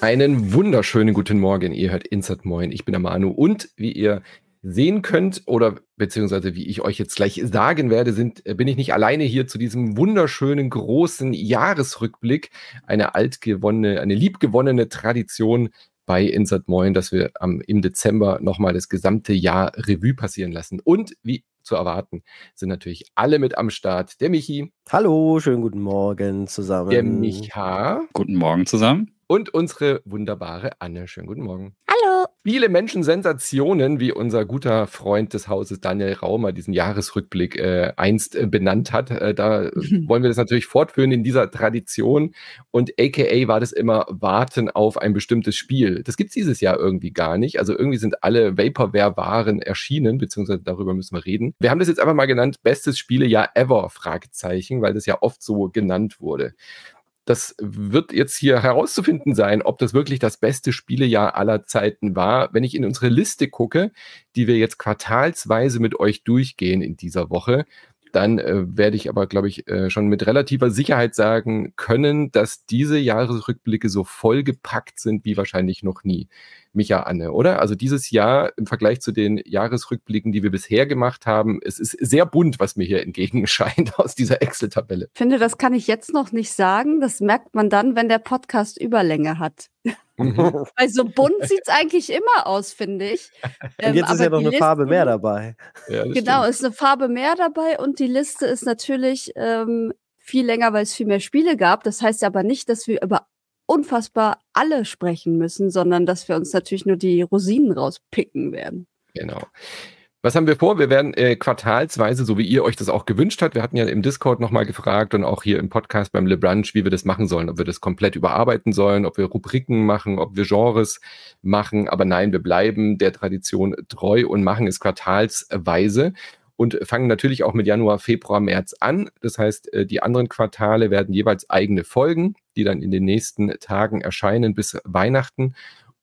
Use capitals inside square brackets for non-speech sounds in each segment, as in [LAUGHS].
Einen wunderschönen guten Morgen. Ihr hört Insert Moin. Ich bin der Manu und wie ihr sehen könnt oder beziehungsweise wie ich euch jetzt gleich sagen werde, sind, äh, bin ich nicht alleine hier zu diesem wunderschönen großen Jahresrückblick. Eine altgewonnene, eine liebgewonnene Tradition bei Insert Moin, dass wir am, im Dezember nochmal das gesamte Jahr Revue passieren lassen. Und wie zu erwarten, sind natürlich alle mit am Start. Der Michi. Hallo, schönen guten Morgen zusammen. Der Micha. Guten Morgen zusammen und unsere wunderbare Anne. Schönen guten Morgen. Viele Menschen Sensationen, wie unser guter Freund des Hauses Daniel Raumer diesen Jahresrückblick äh, einst äh, benannt hat. Äh, da wollen wir das natürlich fortführen in dieser Tradition. Und AKA war das immer Warten auf ein bestimmtes Spiel. Das gibt es dieses Jahr irgendwie gar nicht. Also irgendwie sind alle Vaporware-Waren erschienen, beziehungsweise darüber müssen wir reden. Wir haben das jetzt einfach mal genannt, bestes Spielejahr ever, Fragezeichen, weil das ja oft so genannt wurde. Das wird jetzt hier herauszufinden sein, ob das wirklich das beste Spielejahr aller Zeiten war. Wenn ich in unsere Liste gucke, die wir jetzt quartalsweise mit euch durchgehen in dieser Woche, dann äh, werde ich aber, glaube ich, äh, schon mit relativer Sicherheit sagen können, dass diese Jahresrückblicke so vollgepackt sind wie wahrscheinlich noch nie. Micha Anne, oder? Also dieses Jahr im Vergleich zu den Jahresrückblicken, die wir bisher gemacht haben, es ist sehr bunt, was mir hier entgegenscheint [LAUGHS] aus dieser Excel-Tabelle. Ich finde, das kann ich jetzt noch nicht sagen. Das merkt man dann, wenn der Podcast Überlänge hat. Mhm. [LAUGHS] Weil so bunt sieht es eigentlich immer aus, finde ich. [LAUGHS] Und jetzt ähm, ist ja noch eine Liste, Farbe mehr dabei. Ja, genau, stimmt. ist eine Farbe mehr dabei und die Liste ist natürlich ähm, viel länger, weil es viel mehr Spiele gab. Das heißt aber nicht, dass wir über unfassbar alle sprechen müssen, sondern dass wir uns natürlich nur die Rosinen rauspicken werden. Genau. Was haben wir vor? Wir werden äh, quartalsweise, so wie ihr euch das auch gewünscht habt, wir hatten ja im Discord nochmal gefragt und auch hier im Podcast beim Le Brunch, wie wir das machen sollen, ob wir das komplett überarbeiten sollen, ob wir Rubriken machen, ob wir Genres machen. Aber nein, wir bleiben der Tradition treu und machen es quartalsweise und fangen natürlich auch mit Januar, Februar, März an. Das heißt, äh, die anderen Quartale werden jeweils eigene Folgen, die dann in den nächsten Tagen erscheinen bis Weihnachten.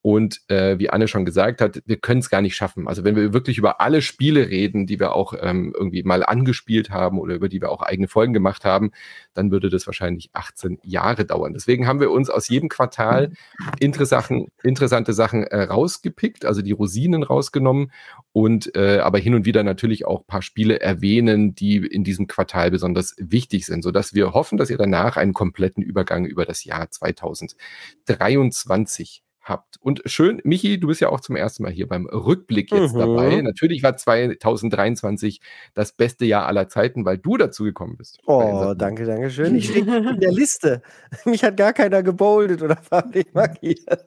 Und äh, wie Anne schon gesagt hat, wir können es gar nicht schaffen. Also wenn wir wirklich über alle Spiele reden, die wir auch ähm, irgendwie mal angespielt haben oder über die wir auch eigene Folgen gemacht haben, dann würde das wahrscheinlich 18 Jahre dauern. Deswegen haben wir uns aus jedem Quartal [LAUGHS] interessante, interessante Sachen äh, rausgepickt, also die Rosinen rausgenommen und äh, aber hin und wieder natürlich auch ein paar Spiele erwähnen, die in diesem Quartal besonders wichtig sind, sodass wir hoffen, dass ihr danach einen kompletten Übergang über das Jahr 2023 habt. Und schön, Michi, du bist ja auch zum ersten Mal hier beim Rückblick jetzt mhm. dabei. Natürlich war 2023 das beste Jahr aller Zeiten, weil du dazu gekommen bist. Oh, danke, danke schön. Ich [LAUGHS] stehe in der Liste. [LAUGHS] Mich hat gar keiner geboldet oder [LAUGHS] farblich markiert.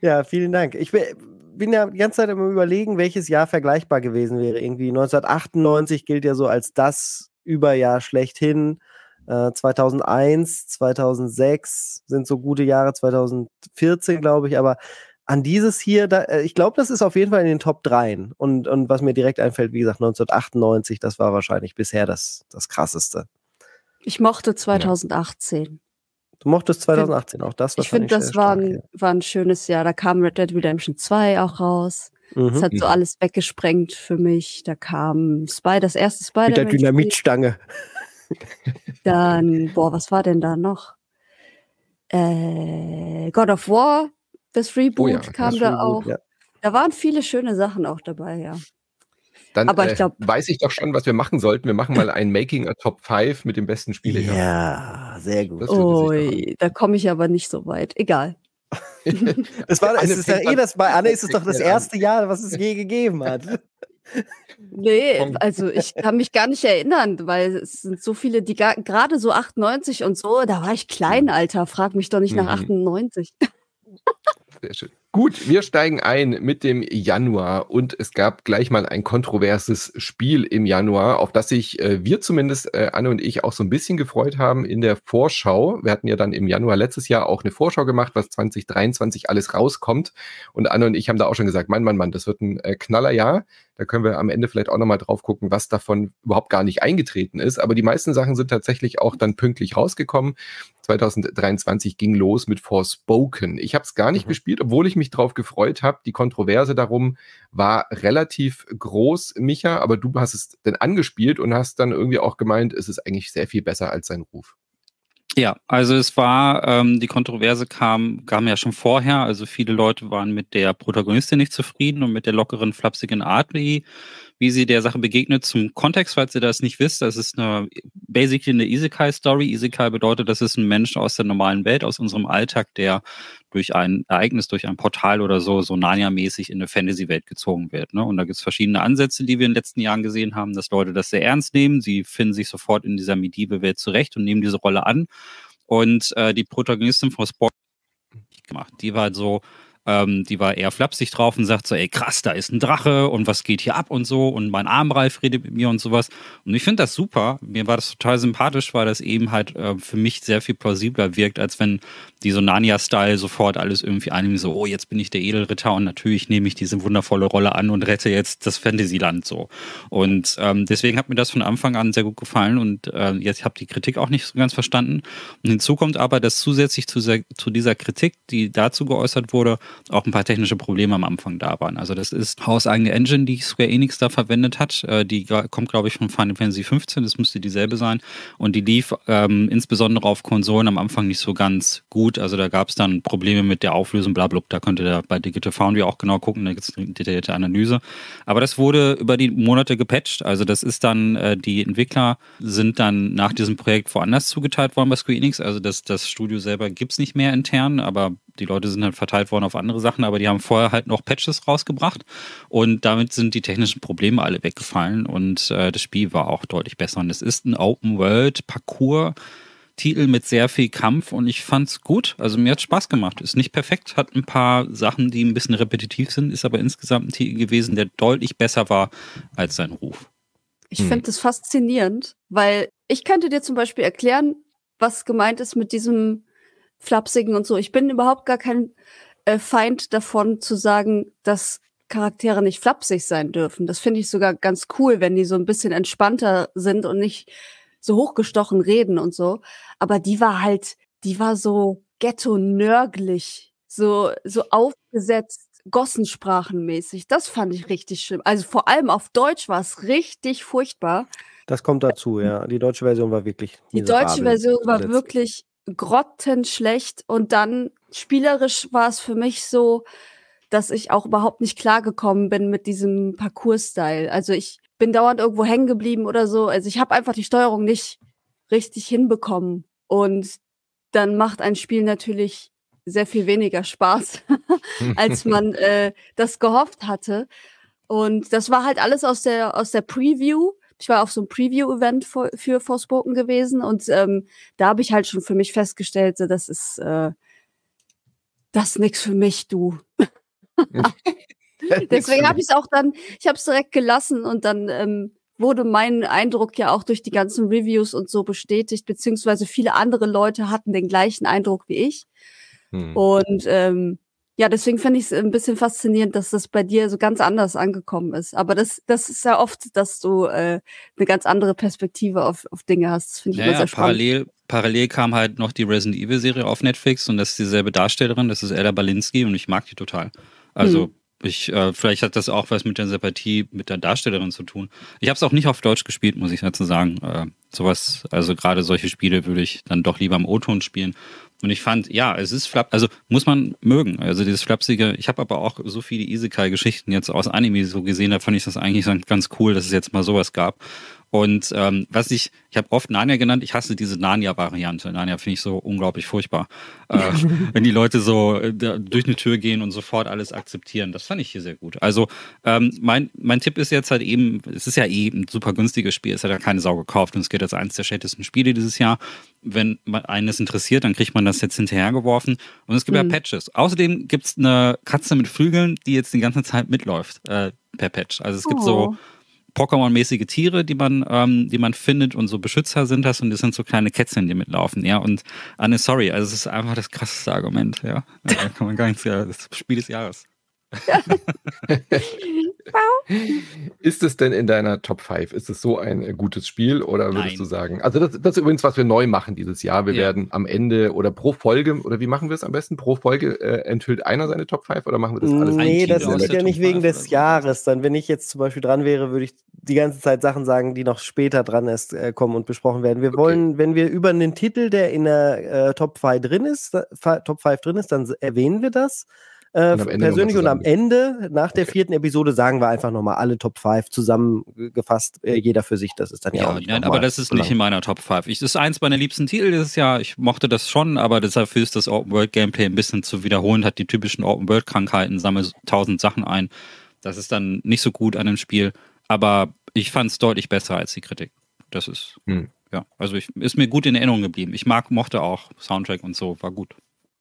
ja, vielen Dank. Ich bin, bin ja die ganze Zeit immer überlegen, welches Jahr vergleichbar gewesen wäre. Irgendwie 1998 gilt ja so als das Überjahr schlechthin. 2001, äh, 2006 sind so gute Jahre, 2014 glaube ich, aber an dieses hier, da, äh, ich glaube, das ist auf jeden Fall in den Top 3. Und, und was mir direkt einfällt, wie gesagt, 1998, das war wahrscheinlich bisher das, das krasseste. Ich mochte 2018. Du mochtest 2018 auch das? Ich finde, das war ein, war ein schönes Jahr. Da kam Red Dead Redemption 2 auch raus. Mhm. Das hat so alles weggesprengt für mich. Da kam Spy, das erste Spider. Mit der Dynamitstange. Dann, boah, was war denn da noch? Äh, God of War, das Reboot oh ja, kam das da Reboot, auch. Ja. Da waren viele schöne Sachen auch dabei, ja. Dann Aber ich glaub, äh, weiß ich doch schon, was wir machen sollten. Wir machen mal ein Making a Top 5 mit dem besten Spiele. Ja, sehr gut. Ui, da komme ich aber nicht so weit. Egal. [LAUGHS] das war, es ist ja eh das, bei Anne ist es doch das erste Jahr, was es je gegeben hat. [LAUGHS] Nee, also ich kann mich gar nicht erinnern, weil es sind so viele, die gerade so 98 und so, da war ich klein, mhm. Alter. Frag mich doch nicht nach 98. Mhm. [LAUGHS] Sehr schön. Gut, wir steigen ein mit dem Januar und es gab gleich mal ein kontroverses Spiel im Januar, auf das sich äh, wir zumindest, äh, Anne und ich, auch so ein bisschen gefreut haben in der Vorschau. Wir hatten ja dann im Januar letztes Jahr auch eine Vorschau gemacht, was 2023 alles rauskommt. Und Anne und ich haben da auch schon gesagt, Mann, Mann, Mann, das wird ein äh, Knallerjahr. Da können wir am Ende vielleicht auch nochmal drauf gucken, was davon überhaupt gar nicht eingetreten ist. Aber die meisten Sachen sind tatsächlich auch dann pünktlich rausgekommen. 2023 ging los mit Forspoken. Ich habe es gar nicht mhm. gespielt, obwohl ich mich drauf gefreut habe. Die Kontroverse darum war relativ groß, Micha, aber du hast es denn angespielt und hast dann irgendwie auch gemeint, es ist eigentlich sehr viel besser als sein Ruf. Ja, also es war, ähm, die Kontroverse kam, kam ja schon vorher. Also viele Leute waren mit der Protagonistin nicht zufrieden und mit der lockeren, flapsigen Art, wie wie sie der Sache begegnet. Zum Kontext, falls ihr das nicht wisst, das ist eine, basically eine Isekai-Story. Isekai bedeutet, das ist ein Mensch aus der normalen Welt, aus unserem Alltag, der durch ein Ereignis, durch ein Portal oder so, so Narnia-mäßig in eine Fantasy-Welt gezogen wird. Ne? Und da gibt es verschiedene Ansätze, die wir in den letzten Jahren gesehen haben, dass Leute das sehr ernst nehmen. Sie finden sich sofort in dieser Medieval-Welt zurecht und nehmen diese Rolle an. Und äh, die Protagonistin von Sport gemacht. Die war halt so, ähm, die war eher flapsig drauf und sagt so, ey krass, da ist ein Drache und was geht hier ab und so und mein Armreif redet mit mir und sowas. Und ich finde das super. Mir war das total sympathisch, weil das eben halt äh, für mich sehr viel plausibler wirkt, als wenn die so Narnia-Style sofort alles irgendwie annehmen, so, oh, jetzt bin ich der Edelritter und natürlich nehme ich diese wundervolle Rolle an und rette jetzt das Fantasyland so. Und ähm, deswegen hat mir das von Anfang an sehr gut gefallen und äh, jetzt habe die Kritik auch nicht so ganz verstanden. Und hinzu kommt aber, dass zusätzlich zu, zu dieser Kritik, die dazu geäußert wurde, auch ein paar technische Probleme am Anfang da waren. Also das ist hauseigene Engine, die Square Enix da verwendet hat. Äh, die kommt, glaube ich, von Final Fantasy 15. Das müsste dieselbe sein. Und die lief ähm, insbesondere auf Konsolen am Anfang nicht so ganz gut. Also da gab es dann Probleme mit der Auflösung, bla, bla, Da könnt ihr bei Digital Foundry auch genau gucken. Da gibt es eine detaillierte Analyse. Aber das wurde über die Monate gepatcht. Also das ist dann, äh, die Entwickler sind dann nach diesem Projekt woanders zugeteilt worden bei Square Enix. Also das, das Studio selber gibt es nicht mehr intern, aber die Leute sind halt verteilt worden auf andere Sachen, aber die haben vorher halt noch Patches rausgebracht und damit sind die technischen Probleme alle weggefallen und äh, das Spiel war auch deutlich besser. Und es ist ein Open-World-Parcours. Titel mit sehr viel Kampf und ich fand's gut. Also mir hat Spaß gemacht. Ist nicht perfekt, hat ein paar Sachen, die ein bisschen repetitiv sind, ist aber insgesamt ein Titel gewesen, der deutlich besser war als sein Ruf. Ich hm. finde das faszinierend, weil ich könnte dir zum Beispiel erklären, was gemeint ist mit diesem Flapsigen und so. Ich bin überhaupt gar kein äh, Feind davon zu sagen, dass Charaktere nicht flapsig sein dürfen. Das finde ich sogar ganz cool, wenn die so ein bisschen entspannter sind und nicht so hochgestochen reden und so. Aber die war halt, die war so ghetto-nörglich, so, so aufgesetzt, gossensprachenmäßig. Das fand ich richtig schlimm. Also vor allem auf Deutsch war es richtig furchtbar. Das kommt dazu, ja. Die deutsche Version war wirklich. Die deutsche Version war wirklich grottenschlecht und dann spielerisch war es für mich so, dass ich auch überhaupt nicht klargekommen bin mit diesem Parcours-Style. Also ich bin dauernd irgendwo hängen geblieben oder so. Also ich habe einfach die Steuerung nicht richtig hinbekommen. Und dann macht ein Spiel natürlich sehr viel weniger Spaß, [LAUGHS] als man äh, das gehofft hatte. Und das war halt alles aus der, aus der Preview. Ich war auf so einem Preview-Event für, für Forspoken gewesen und ähm, da habe ich halt schon für mich festgestellt, so, das ist äh, das ist nix für mich, du. [LAUGHS] Deswegen habe ich es auch dann, ich habe es direkt gelassen und dann ähm, wurde mein Eindruck ja auch durch die ganzen Reviews und so bestätigt, beziehungsweise viele andere Leute hatten den gleichen Eindruck wie ich. Hm. Und ähm, ja, deswegen finde ich es ein bisschen faszinierend, dass das bei dir so ganz anders angekommen ist. Aber das, das ist ja oft, dass du äh, eine ganz andere Perspektive auf, auf Dinge hast. Das finde ich ja, immer sehr spannend. Parallel, parallel kam halt noch die Resident Evil Serie auf Netflix und das ist dieselbe Darstellerin, das ist Ella Balinski und ich mag die total. Also hm. ich, äh, vielleicht hat das auch was mit der Sympathie mit der Darstellerin zu tun. Ich habe es auch nicht auf Deutsch gespielt, muss ich dazu sagen. Äh, sowas, also gerade solche Spiele würde ich dann doch lieber im O-Ton spielen. Und ich fand, ja, es ist flap, also muss man mögen. Also dieses flapsige, ich habe aber auch so viele Isekai-Geschichten jetzt aus Anime so gesehen, da fand ich das eigentlich ganz cool, dass es jetzt mal sowas gab. Und ähm, was ich, ich habe oft Narnia genannt, ich hasse diese Narnia-Variante. Narnia finde ich so unglaublich furchtbar. [LAUGHS] Äh, wenn die Leute so äh, durch eine Tür gehen und sofort alles akzeptieren. Das fand ich hier sehr gut. Also ähm, mein, mein Tipp ist jetzt halt eben, es ist ja eh ein super günstiges Spiel, es hat ja keine Sau gekauft und es geht als eines der schlechtesten Spiele dieses Jahr. Wenn einen das interessiert, dann kriegt man das jetzt hinterhergeworfen. Und es gibt mhm. ja Patches. Außerdem gibt es eine Katze mit Flügeln, die jetzt die ganze Zeit mitläuft äh, per Patch. Also es gibt oh. so Pokémon-mäßige Tiere, die man, ähm, die man findet und so Beschützer sind das und das sind so kleine Kätzchen, die mitlaufen, ja. Und Anne, sorry, also es ist einfach das krasseste Argument, ja. Da [LAUGHS] kann man gar nichts, ja, das Spiel des Jahres. [LAUGHS] Ist es denn in deiner Top 5? Ist es so ein äh, gutes Spiel oder würdest Nein. du sagen? Also das, das ist übrigens, was wir neu machen dieses Jahr. Wir Ja. werden am Ende oder pro Folge, oder wie machen wir es am besten? Pro Folge äh, enthüllt einer seine Top 5 oder machen wir das alles? Nee, das ist ja nicht wegen 5 des. Jahres. Dann, wenn ich jetzt zum Beispiel dran wäre, würde ich die ganze Zeit Sachen sagen, die noch später dran erst äh, kommen und besprochen werden. Wir Okay. wollen, wenn wir über einen Titel, der in der äh, Top 5 drin ist, Top 5 drin ist, dann erwähnen wir das. Äh, Und am Ende persönlich und am Ende, nach der Okay. vierten Episode, sagen wir einfach nochmal alle Top 5 zusammengefasst, äh, jeder für sich. Das ist dann ja, Ja, auch nicht nein, aber das ist so nicht lang. in meiner Top 5. Ich, das ist eins meiner liebsten Titel dieses Jahr. Ich mochte das schon, aber deshalb ist das Open World Gameplay ein bisschen zu wiederholen, hat die typischen Open World Krankheiten, sammelt tausend Sachen ein. Das ist dann nicht so gut an dem Spiel, aber ich fand es deutlich besser als die Kritik. Das ist, Hm. ja, also ich, ist mir gut in Erinnerung geblieben. Ich mag, mochte auch Soundtrack und so, war gut.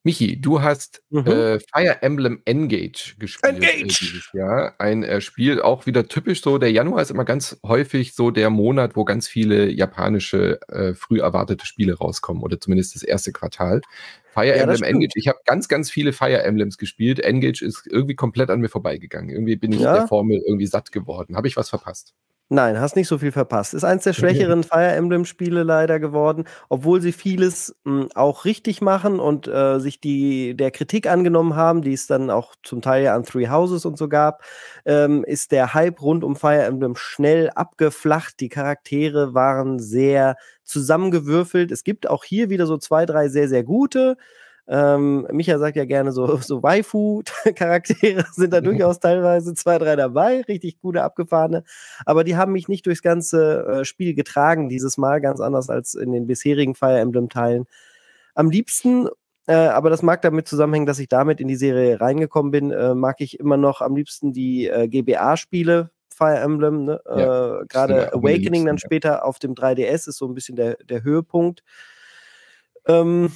Michi, du hast Mhm. äh, Fire Emblem Engage gespielt Engage! Äh, dieses Jahr. Ein äh, Spiel auch wieder typisch so. Der Januar ist immer ganz häufig so der Monat, wo ganz viele japanische äh, früh erwartete Spiele rauskommen oder zumindest das erste Quartal. Fire Ja, Emblem. Engage. Ich habe ganz, ganz viele Fire Emblems gespielt. Engage ist irgendwie komplett an mir vorbeigegangen. Irgendwie bin ich Ja. der Formel irgendwie satt geworden. Habe ich was verpasst? Nein, hast nicht so viel verpasst. Ist eins der schwächeren Fire Emblem-Spiele leider geworden, obwohl sie vieles mh, auch richtig machen und äh, sich die der Kritik angenommen haben, die es dann auch zum Teil ja an Three Houses und so gab, ähm, ist der Hype rund um Fire Emblem schnell abgeflacht. Die Charaktere waren sehr zusammengewürfelt. Es gibt auch hier wieder so zwei, drei sehr, sehr gute. Ähm, Micha sagt ja gerne so, so Waifu-Charaktere [LAUGHS] sind da durchaus teilweise zwei, drei dabei, richtig gute, abgefahrene. Aber die haben mich nicht durchs ganze äh, Spiel getragen, dieses Mal, ganz anders als in den bisherigen Fire Emblem-Teilen. Am liebsten, äh, aber das mag damit zusammenhängen, dass ich damit in die Serie reingekommen bin, äh, mag ich immer noch am liebsten die äh, GBA-Spiele. Fire Emblem, ne? Ja, äh, gerade Awakening dann später auf dem 3DS ist so ein bisschen der, der Höhepunkt. Ähm,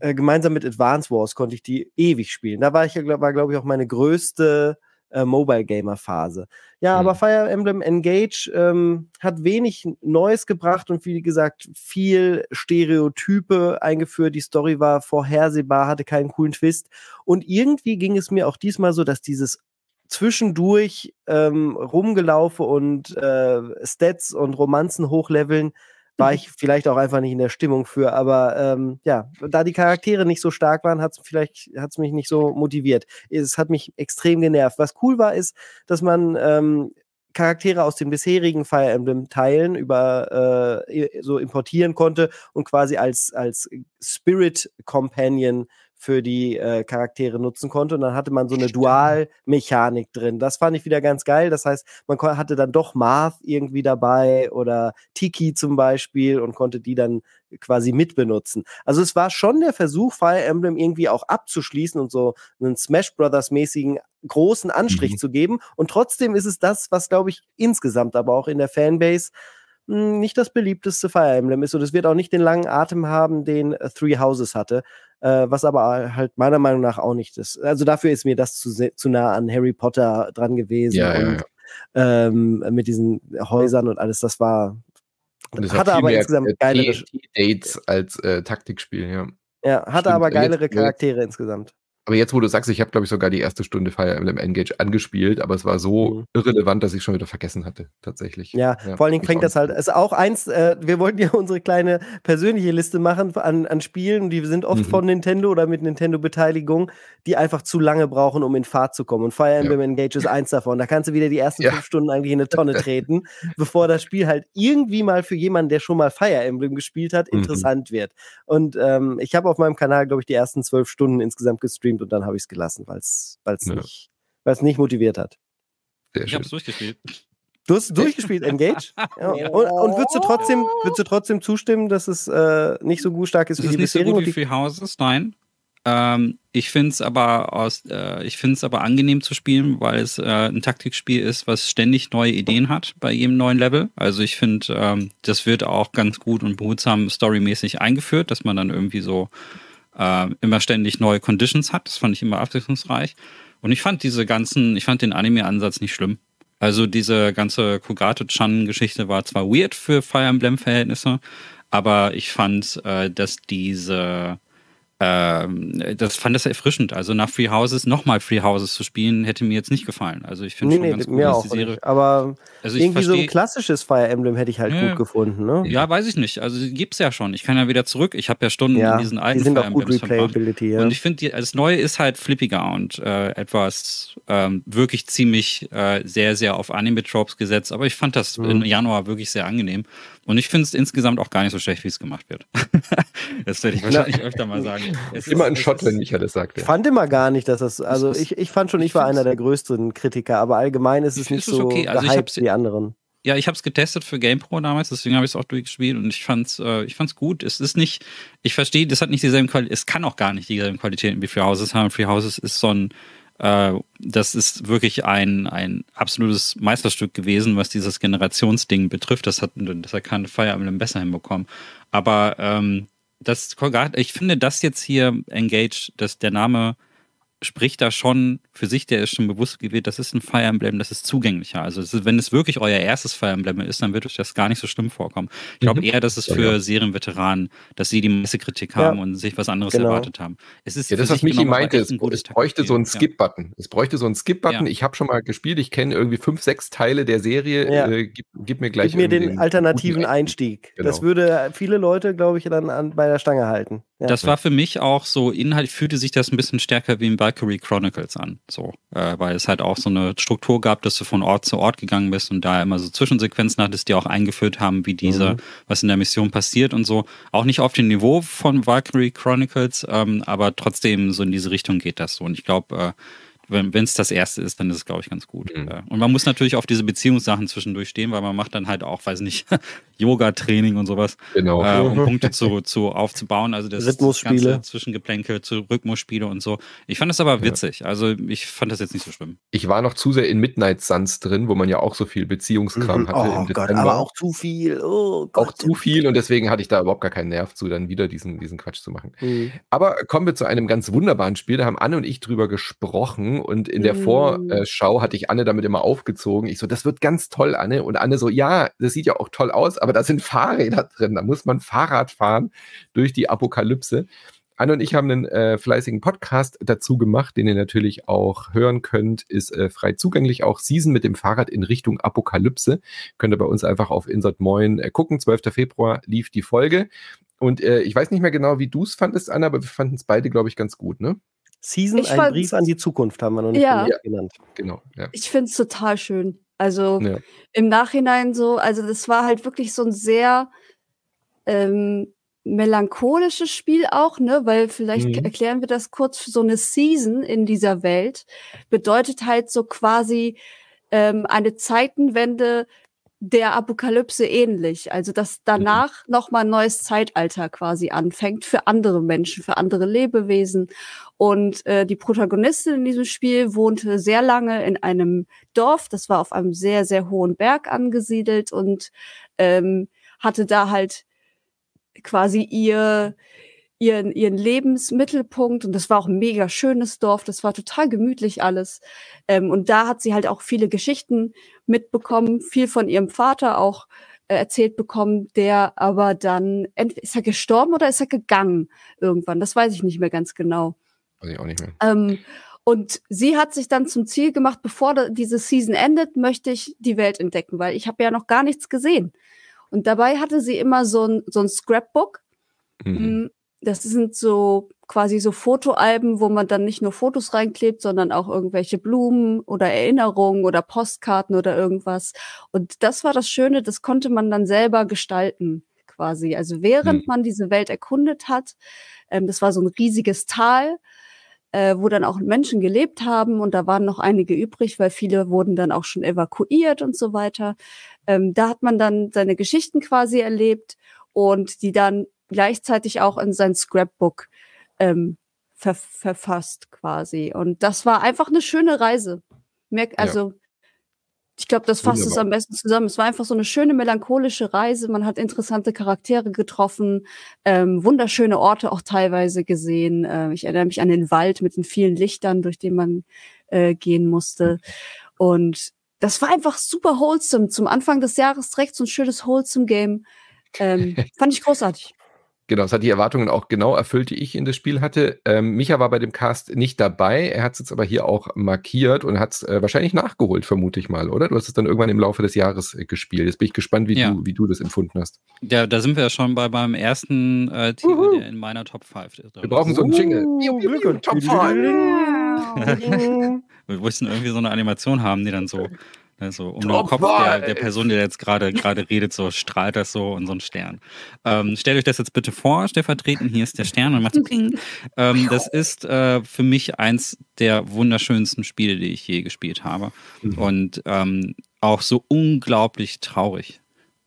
äh, gemeinsam mit Advance Wars konnte ich die ewig spielen. Da war ich, ja, glaub- war glaube ich auch meine größte äh, Mobile Gamer Phase. Ja, Mhm. aber Fire Emblem Engage ähm, hat wenig Neues gebracht und wie gesagt viel Stereotype eingeführt. Die Story war vorhersehbar, hatte keinen coolen Twist und irgendwie ging es mir auch diesmal so, dass dieses zwischendurch ähm, rumgelaufe und äh, Stats und Romanzen hochleveln war ich vielleicht auch einfach nicht in der Stimmung für, aber ähm, ja, da die Charaktere nicht so stark waren, hat es vielleicht hat's mich nicht so motiviert. Es hat mich extrem genervt. Was cool war, ist, dass man ähm, Charaktere aus den bisherigen Fire Emblem Teilen über äh, so importieren konnte und quasi als als Spirit Companion für die äh, Charaktere nutzen konnte und dann hatte man so eine Dualmechanik drin. Das fand ich wieder ganz geil. Das heißt, man hatte dann doch Marth irgendwie dabei oder Tiki zum Beispiel und konnte die dann quasi mitbenutzen. Also es war schon der Versuch, Fire Emblem irgendwie auch abzuschließen und so einen Smash Brothers mäßigen großen Anstrich Mhm. zu geben. Und trotzdem ist es das, was glaube ich insgesamt aber auch in der Fanbase mh, nicht das beliebteste Fire Emblem ist und es wird auch nicht den langen Atem haben, den Three Houses hatte, äh, was aber halt meiner Meinung nach auch nicht ist. Also dafür ist mir das zu, zu nah an Harry Potter dran gewesen Ja, ja, und ja. Ähm, mit diesen Häusern und alles, das war es hatte aber insgesamt äh, geilere, Dates als äh, Taktikspiel, ja. ja, hatte stimmt. aber geilere Charaktere insgesamt. Aber jetzt, wo du sagst, ich habe, glaube ich, sogar die erste Stunde Fire Emblem Engage angespielt, aber es war so Mhm. irrelevant, dass ich schon wieder vergessen hatte, tatsächlich. Ja, vor allen Dingen fängt das halt, ist auch eins, äh, wir wollten ja [LAUGHS] unsere kleine persönliche Liste machen an, an Spielen, die sind oft Mhm. von Nintendo oder mit Nintendo-Beteiligung, die einfach zu lange brauchen, um in Fahrt zu kommen. Und Fire Emblem Engage ist eins davon. Da kannst du wieder die ersten Ja. fünf Stunden eigentlich in eine Tonne [LAUGHS] treten, bevor das Spiel halt irgendwie mal für jemanden, der schon mal Fire Emblem gespielt hat, Mhm. interessant wird. Und ähm, ich habe auf meinem Kanal, glaube ich, die ersten zwölf Stunden insgesamt gestreamt und dann habe ich es gelassen, weil es Ja. nicht, weil's nicht motiviert hat. Sehr Ich schön. hab's durchgespielt. Du hast durchgespielt, Engage? [LAUGHS] Ja. Und, und würdest du trotzdem, würdest du trotzdem zustimmen, dass es äh, nicht so gut stark ist Es wie ist die nicht so gut wie Free Houses, nein. Ähm, ich finde es aber aus, äh, ich finde es aber angenehm zu spielen, weil es äh, ein Taktikspiel ist, was ständig neue Ideen hat bei jedem neuen Level. Also ich finde, ähm, das wird auch ganz gut und behutsam storymäßig eingeführt, dass man dann irgendwie so äh, immer ständig neue Conditions hat. Das fand ich immer abwechslungsreich. Und ich fand diese ganzen, ich fand den Anime-Ansatz nicht schlimm. Also diese ganze Kogate-chan-Geschichte war zwar weird für Fire Emblem-Verhältnisse, aber ich fand, äh, dass diese ähm, das fand das erfrischend. Also nach Free Houses nochmal Free Houses zu spielen, hätte mir jetzt nicht gefallen. Also ich finde nee, schon nee, ganz gut, dass die Serie. Aber also irgendwie versteh, so ein klassisches Fire Emblem hätte ich halt ja, gut gefunden. Ne? Ja, weiß ich nicht. Also gibt's ja schon. Ich kann ja wieder zurück. Ich habe ja Stunden ja, in diesen alten die sind Fire auch gut Replayability, ja. Und ich finde, das Neue ist halt flippiger und äh, etwas ähm, wirklich ziemlich äh, sehr, sehr auf Anime-Tropes gesetzt. Aber ich fand das mhm. im Januar wirklich sehr angenehm. Und ich finde es insgesamt auch gar nicht so schlecht, wie es gemacht wird. [LAUGHS] das werde ich wahrscheinlich öfter mal sagen. [LAUGHS] Es immer ein Shot, wenn Michael das sagt. Ich fand immer gar nicht, dass das, also ich, ich fand schon, ich war einer der größten Kritiker, aber allgemein ist es nicht so okay. also gehypt wie anderen. Ja, ich habe es getestet für GamePro damals, deswegen habe ich es auch durchgespielt und ich fand's, äh, ich fand's gut. Es ist nicht, ich verstehe, das hat nicht dieselben Qualität, es kann auch gar nicht dieselben Qualitäten wie Free Houses haben. Free Houses ist so ein äh, das ist wirklich ein, ein absolutes Meisterstück gewesen, was dieses Generationsding betrifft. Das hat, das hat keine Fire Emblem besser hinbekommen. Aber ähm, das, ich finde das jetzt hier Engage, dass der Name spricht da schon für sich, der ist schon bewusst gewählt, das ist ein Fire Emblem, das ist zugänglicher. Also ist, wenn es wirklich euer erstes Fire Emblem ist, dann wird euch das gar nicht so schlimm vorkommen. Ich glaube mhm. eher, dass es für ja. Serienveteranen, dass sie die Messekritik haben ja. und sich was anderes genau. erwartet haben. Es ist ja, das, was Michi meinte, es, es bräuchte so einen Skip-Button. Es bräuchte so einen Skip-Button. Ich habe schon mal gespielt, ich kenne irgendwie fünf, sechs Teile der Serie. Äh, gib, gib, mir gleich gib mir den, den alternativen Einstieg. Genau. Das würde viele Leute, glaube ich, dann an, bei der Stange halten. Das war für mich auch so, Inhalt fühlte sich das ein bisschen stärker wie in Valkyrie Chronicles an. So, äh, weil es halt auch so eine Struktur gab, dass du von Ort zu Ort gegangen bist und da immer so Zwischensequenzen hattest, die auch eingeführt haben, wie diese, mhm. was in der Mission passiert und so. Auch nicht auf dem Niveau von Valkyrie Chronicles, ähm, aber trotzdem so in diese Richtung geht das so. Und ich glaube, äh, wenn es das erste ist, dann ist es, glaube ich, ganz gut. Mhm. Und man muss natürlich auf diese Beziehungssachen zwischendurch stehen, weil man macht dann halt auch, weiß nicht, [LAUGHS] Yoga-Training und sowas, genau. äh, um [LAUGHS] Punkte zu, zu aufzubauen. Also das Rhythmusspiele. ganze Zwischengeplänke zu Rhythmusspiele und so. Ich fand das aber witzig. Ja. Also ich fand das jetzt nicht so schlimm. Ich war noch zu sehr in Midnight Suns drin, wo man ja auch so viel Beziehungskram mhm. hatte. Oh Gott, aber auch zu viel. Oh Gott. Auch zu viel und deswegen hatte ich da überhaupt gar keinen Nerv zu, dann wieder diesen, diesen Quatsch zu machen. Mhm. Aber kommen wir zu einem ganz wunderbaren Spiel. Da haben Anne und ich drüber gesprochen und in der mhm. Vorschau hatte ich Anne damit immer aufgezogen. Ich so, das wird ganz toll, Anne. Und Anne so, ja, das sieht ja auch toll aus, aber da sind Fahrräder drin. Da muss man Fahrrad fahren durch die Apokalypse. Anne und ich haben einen äh, fleißigen Podcast dazu gemacht, den ihr natürlich auch hören könnt, ist äh, frei zugänglich. Auch Season mit dem Fahrrad in Richtung Apokalypse. Könnt ihr bei uns einfach auf Insert Moin äh, gucken. 12. Februar lief die Folge. Und äh, ich weiß nicht mehr genau, wie du es fandest, Anna, aber wir fanden es beide, glaube ich, ganz gut, ne? Season, ich ein Brief an die Zukunft haben wir noch nicht ja. genannt. Genau. Ja. Ich finde es total schön. Also ja. im Nachhinein so, also das war halt wirklich so ein sehr ähm, melancholisches Spiel auch, ne? Weil vielleicht mhm. erklären wir das kurz. So eine Season in dieser Welt bedeutet halt so quasi ähm, eine Zeitenwende der Apokalypse ähnlich. Also dass danach mhm. noch mal ein neues Zeitalter quasi anfängt für andere Menschen, für andere Lebewesen. Und äh, die Protagonistin in diesem Spiel wohnte sehr lange in einem Dorf, das war auf einem sehr, sehr hohen Berg angesiedelt und ähm, hatte da halt quasi ihr, ihren, ihren Lebensmittelpunkt und das war auch ein mega schönes Dorf, das war total gemütlich alles. Ähm, und da hat sie halt auch viele Geschichten mitbekommen, viel von ihrem Vater auch äh, erzählt bekommen, der aber dann, ist er gestorben oder ist er gegangen irgendwann? Das weiß ich nicht mehr ganz genau. Weiß ich auch nicht mehr. Ähm, und sie hat sich dann zum Ziel gemacht, bevor diese Season endet, möchte ich die Welt entdecken, weil ich habe ja noch gar nichts gesehen. Und dabei hatte sie immer so ein, so ein Scrapbook. Mhm. Das sind so quasi so Fotoalben, wo man dann nicht nur Fotos reinklebt, sondern auch irgendwelche Blumen oder Erinnerungen oder Postkarten oder irgendwas. Und das war das Schöne, das konnte man dann selber gestalten quasi. Also während mhm. man diese Welt erkundet hat, ähm, das war so ein riesiges Tal, äh, wo dann auch Menschen gelebt haben und da waren noch einige übrig, weil viele wurden dann auch schon evakuiert und so weiter. Ähm, da hat man dann seine Geschichten quasi erlebt und die dann gleichzeitig auch in sein Scrapbook ähm, ver verfasst quasi. Und das war einfach eine schöne Reise. Merk, also ja. Ich glaube, das fasst Wunderbar. es am besten zusammen. Es war einfach so eine schöne melancholische Reise. Man hat interessante Charaktere getroffen, ähm, wunderschöne Orte auch teilweise gesehen. Äh, ich erinnere mich an den Wald mit den vielen Lichtern, durch den man äh, gehen musste. Und das war einfach super wholesome. Zum Anfang des Jahres direkt so ein schönes wholesome Game. Ähm, fand ich großartig. Genau, es hat die Erwartungen auch genau erfüllt, die ich in das Spiel hatte. Ähm, Micha war bei dem Cast nicht dabei, er hat es jetzt aber hier auch markiert und hat es äh, wahrscheinlich nachgeholt, vermute ich mal, oder? Du hast es dann irgendwann im Laufe des Jahres äh, gespielt. Jetzt bin ich gespannt, wie, ja. du, wie du das empfunden hast. Ja, da sind wir ja schon bei beim ersten äh, Titel, der in meiner Top 5 ist. Wir brauchen so einen Jingle. Uh, Top 5. [LAUGHS] wir mussten irgendwie so eine Animation haben, die dann so also um den Kopf der, der, Person, die jetzt gerade gerade redet, so strahlt das so und so ein Stern. Ähm, stellt euch das jetzt bitte vor, stellvertretend, hier ist der Stern und macht so Ping. Ähm, das ist äh, für mich eins der wunderschönsten Spiele, die ich je gespielt habe. Mhm. Und ähm, auch so unglaublich traurig.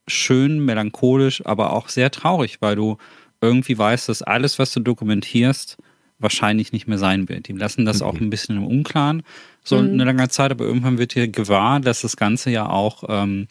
Schön, melancholisch, aber auch sehr traurig, weil du irgendwie weißt, dass alles, was du dokumentierst, wahrscheinlich nicht mehr sein wird. Die lassen das mhm. auch ein bisschen im Unklaren so mhm. eine lange Zeit, aber irgendwann wird dir gewahr, dass das Ganze ja auch ähm,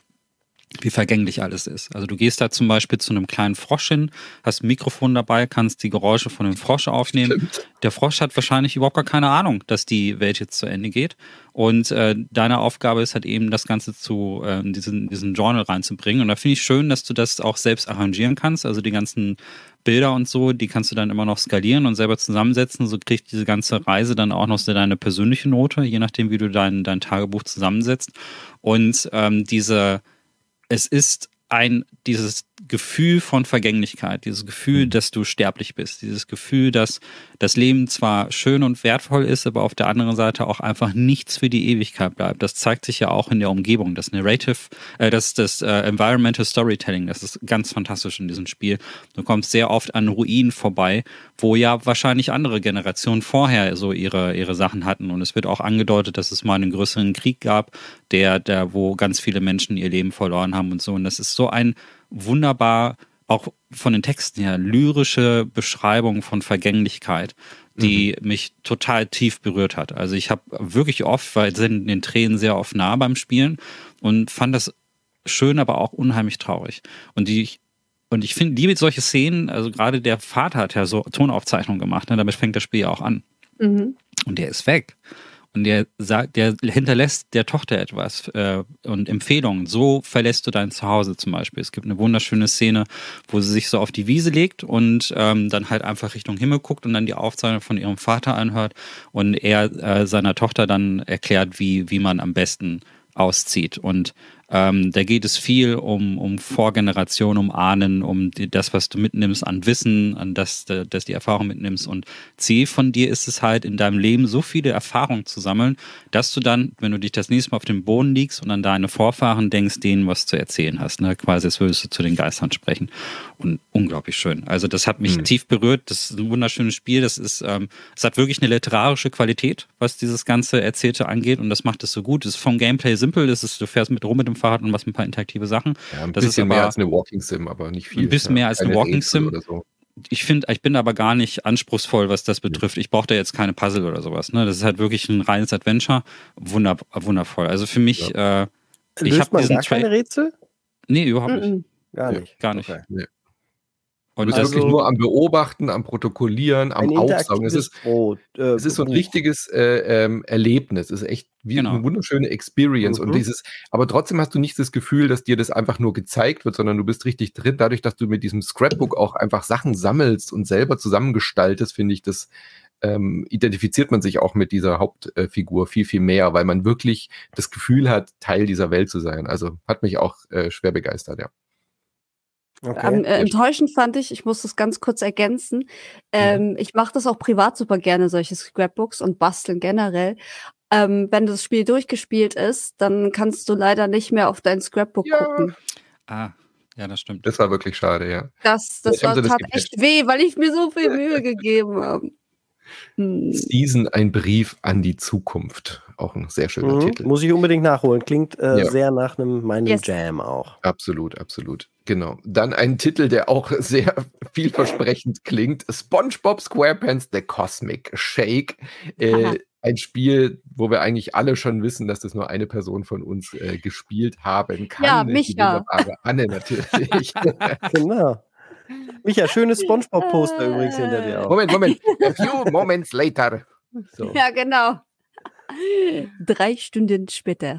wie vergänglich alles ist. Also du gehst da zum Beispiel zu einem kleinen Frosch hin, hast ein Mikrofon dabei, kannst die Geräusche von dem Frosch aufnehmen. Stimmt. Der Frosch hat wahrscheinlich überhaupt gar keine Ahnung, dass die Welt jetzt zu Ende geht. Und äh, deine Aufgabe ist halt eben, das Ganze zu äh, diesen, diesen Journal reinzubringen. Und da finde ich schön, dass du das auch selbst arrangieren kannst. Also die ganzen Bilder und so, die kannst du dann immer noch skalieren und selber zusammensetzen. So kriegt diese ganze Reise dann auch noch so deine persönliche Note, je nachdem, wie du dein, dein Tagebuch zusammensetzt. Und ähm, diese, es ist ein, dieses Gefühl von Vergänglichkeit, dieses Gefühl, mhm. dass du sterblich bist, dieses Gefühl, dass das Leben zwar schön und wertvoll ist, aber auf der anderen Seite auch einfach nichts für die Ewigkeit bleibt. Das zeigt sich ja auch in der Umgebung. Das Narrative, äh, das, das äh, Environmental Storytelling, das ist ganz fantastisch in diesem Spiel. Du kommst sehr oft an Ruinen vorbei, wo ja wahrscheinlich andere Generationen vorher so ihre, ihre Sachen hatten. Und es wird auch angedeutet, dass es mal einen größeren Krieg gab, der, der, wo ganz viele Menschen ihr Leben verloren haben und so. Und das ist so ein wunderbar, auch von den Texten her, lyrische Beschreibung von Vergänglichkeit, die mhm. mich total tief berührt hat. Also ich habe wirklich oft, weil sind den Tränen sehr oft nah beim Spielen und fand das schön, aber auch unheimlich traurig. Und die und ich finde, liebe solche Szenen, also gerade der Vater hat ja so Tonaufzeichnungen gemacht, ne? damit fängt das Spiel ja auch an. Mhm. Und der ist weg. Und der sagt, der hinterlässt der Tochter etwas äh, und Empfehlungen. So verlässt du dein Zuhause zum Beispiel. Es gibt eine wunderschöne Szene, wo sie sich so auf die Wiese legt und ähm, dann halt einfach Richtung Himmel guckt und dann die Aufzeichnung von ihrem Vater anhört und er äh, seiner Tochter dann erklärt, wie, wie man am besten auszieht. Und ähm, da geht es viel um, um Vorgeneration, um Ahnen, um die, das, was du mitnimmst an Wissen, an das, das die Erfahrung mitnimmst. Und Ziel von dir ist es halt, in deinem Leben so viele Erfahrungen zu sammeln, dass du dann, wenn du dich das nächste Mal auf dem Boden liegst und an deine Vorfahren denkst, denen was zu erzählen hast. Ne? Quasi, als würdest du zu den Geistern sprechen. Und unglaublich schön. Also das hat mich mhm. tief berührt. Das ist ein wunderschönes Spiel. Das ist, ähm, es hat wirklich eine literarische Qualität, was dieses ganze Erzählte angeht. Und das macht es so gut. Es ist vom Gameplay simpel. Das ist, du fährst mit rum mit dem Fahrrad und machst ein paar interaktive Sachen. Ja, ein das bisschen mehr als eine Walking Sim, aber nicht viel. Ein bisschen mehr als eine Walking Sim. So. Ich finde, ich bin aber gar nicht anspruchsvoll, was das betrifft. Ich brauche da jetzt keine Puzzle oder sowas. Ne? Das ist halt wirklich ein reines Adventure. Wunder, wundervoll. Also für mich, ja. äh, ich habe diesen gar keine Rätsel? Nee, überhaupt nicht. Gar nicht. Gar nicht. Okay. Nee. Und du bist also, wirklich nur am Beobachten, am Protokollieren, am Aufsaugen. Es ist, Brot, äh, es ist so ein richtiges äh, ähm, Erlebnis. Es ist echt wie genau. eine wunderschöne Experience. Mhm. Und dieses, aber trotzdem hast du nicht das Gefühl, dass dir das einfach nur gezeigt wird, sondern du bist richtig drin. Dadurch, dass du mit diesem Scrapbook auch einfach Sachen sammelst und selber zusammengestaltest, finde ich, das ähm, identifiziert man sich auch mit dieser Hauptfigur viel, viel mehr, weil man wirklich das Gefühl hat, Teil dieser Welt zu sein. Also hat mich auch äh, schwer begeistert, ja. Okay. Äh, enttäuschend fand ich, ich muss das ganz kurz ergänzen, ähm, ja. ich mache das auch privat super gerne, solche Scrapbooks und basteln generell. Ähm, wenn das Spiel durchgespielt ist, dann kannst du leider nicht mehr auf dein Scrapbook ja. gucken. Ah, ja, das stimmt. Das war wirklich schade, ja. Das, das war, tat echt weh, weil ich mir so viel Mühe gegeben habe. Hm. Season, ein Brief an die Zukunft. Auch ein sehr schöner mhm. Titel. Muss ich unbedingt nachholen. Klingt äh, ja. sehr nach einem meinem yes. Jam auch. Absolut, absolut. Genau. Dann ein Titel, der auch [LAUGHS] sehr vielversprechend klingt: SpongeBob SquarePants The Cosmic Shake. Äh, [LAUGHS] ein Spiel, wo wir eigentlich alle schon wissen, dass das nur eine Person von uns äh, gespielt haben kann. Ja, mich ja. Anne natürlich. [LAUGHS] genau. Micha, schönes Spongebob-Poster übrigens hinter dir auch. Moment, Moment. [LAUGHS] A few moments later. So. Ja, genau. Drei Stunden später.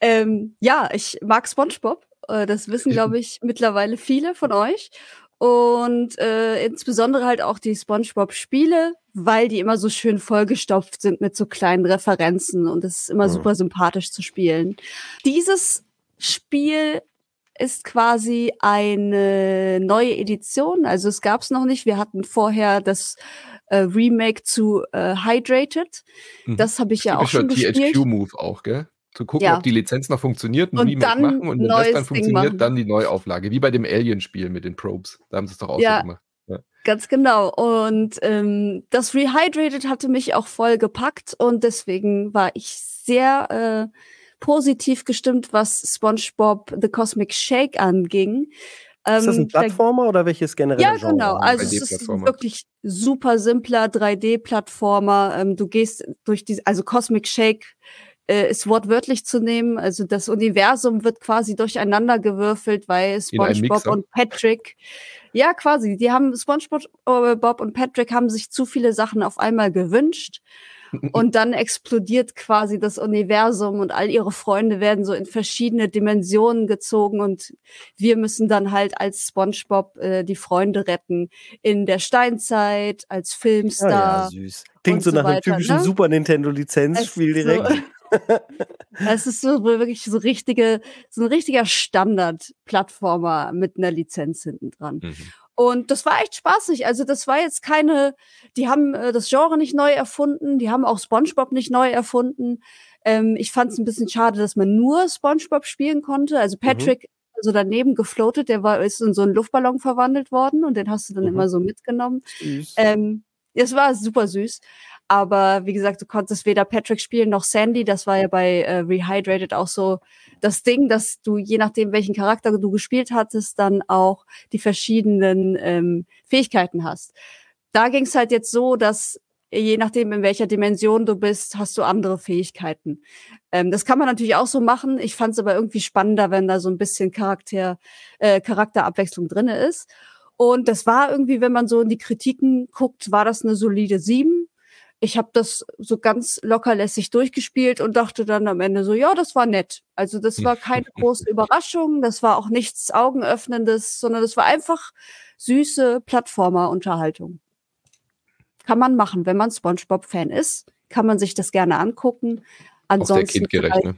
Ähm, ja, ich mag SpongeBob. Äh, das wissen, [LAUGHS] glaube ich, mittlerweile viele von euch. und äh, insbesondere halt auch die SpongeBob-Spiele, weil die immer so schön vollgestopft sind mit so kleinen Referenzen und es ist immer Mhm. super sympathisch zu spielen. Dieses Spiel ist quasi eine neue Edition, also es gab es noch nicht. Wir hatten vorher das äh, Remake zu äh, Hydrated. Mhm. Das habe ich ja auch schon gespielt. THQ-Move auch, gell? Zu gucken, Ja. ob die Lizenz noch funktioniert, ein Und Remake dann machen und wenn das dann funktioniert, dann die Neuauflage. Wie bei dem Alien-Spiel mit den Probes. Da haben sie es doch auch Ja. so gemacht. Ganz genau. Und ähm, das Rehydrated hatte mich auch voll gepackt und deswegen war ich sehr äh, positiv gestimmt, was SpongeBob The Cosmic Shake anging. Ist das Ähm, ein da- Plattformer oder welches generelle ja, Genre? genau. Also es ist 3D-Plattformer. wirklich super simpler 3D-Plattformer. Ähm, du gehst durch die, also Cosmic Shake äh, ist wortwörtlich zu nehmen. Also das Universum wird quasi durcheinander gewürfelt, weil SpongeBob und Patrick, ja quasi, die haben SpongeBob äh, Bob und Patrick haben sich zu viele Sachen auf einmal gewünscht. [LAUGHS] Und dann explodiert quasi das Universum und all ihre Freunde werden so in verschiedene Dimensionen gezogen und wir müssen dann halt als SpongeBob äh, die Freunde retten in der Steinzeit, als Ah, ja, Filmstar. süß. Klingt so so nach einem weiter, typischen ne? Super Nintendo-Lizenzspiel Es ist direkt. So, [LAUGHS] es ist so wirklich so richtige, so ein richtiger Standard-Plattformer mit einer Lizenz hinten dran. Mhm. Und das war echt spaßig. Also das war jetzt keine, die haben äh, das Genre nicht neu erfunden, die haben auch SpongeBob nicht neu erfunden. Ähm, ich fand es ein bisschen schade, dass man nur SpongeBob spielen konnte. Also Patrick so daneben gefloatet, der war ist in so einen Luftballon verwandelt worden und den hast du dann Mhm. immer so mitgenommen. Süß. Ähm, es war super süß. Aber wie gesagt, du konntest weder Patrick spielen noch Sandy. Das war ja bei äh, Rehydrated auch so das Ding, dass du, je nachdem, welchen Charakter du gespielt hattest, dann auch die verschiedenen ähm, Fähigkeiten hast. Da ging es halt jetzt so, dass je nachdem, in welcher Dimension du bist, hast du andere Fähigkeiten. Ähm, das kann man natürlich auch so machen. Ich fand es aber irgendwie spannender, wenn da so ein bisschen Charakter, äh, Charakterabwechslung drinne ist. Und das war irgendwie, wenn man so in die Kritiken guckt, war das eine solide 7. Ich habe das so ganz lockerlässig durchgespielt und dachte dann am Ende so, ja, das war nett. Also das war keine [LAUGHS] große Überraschung, das war auch nichts Augenöffnendes, sondern das war einfach süße Plattformer-Unterhaltung. Kann man machen, wenn man SpongeBob-Fan ist, kann man sich das gerne angucken. Auch sehr Ansonsten kindgerecht, halt- ne?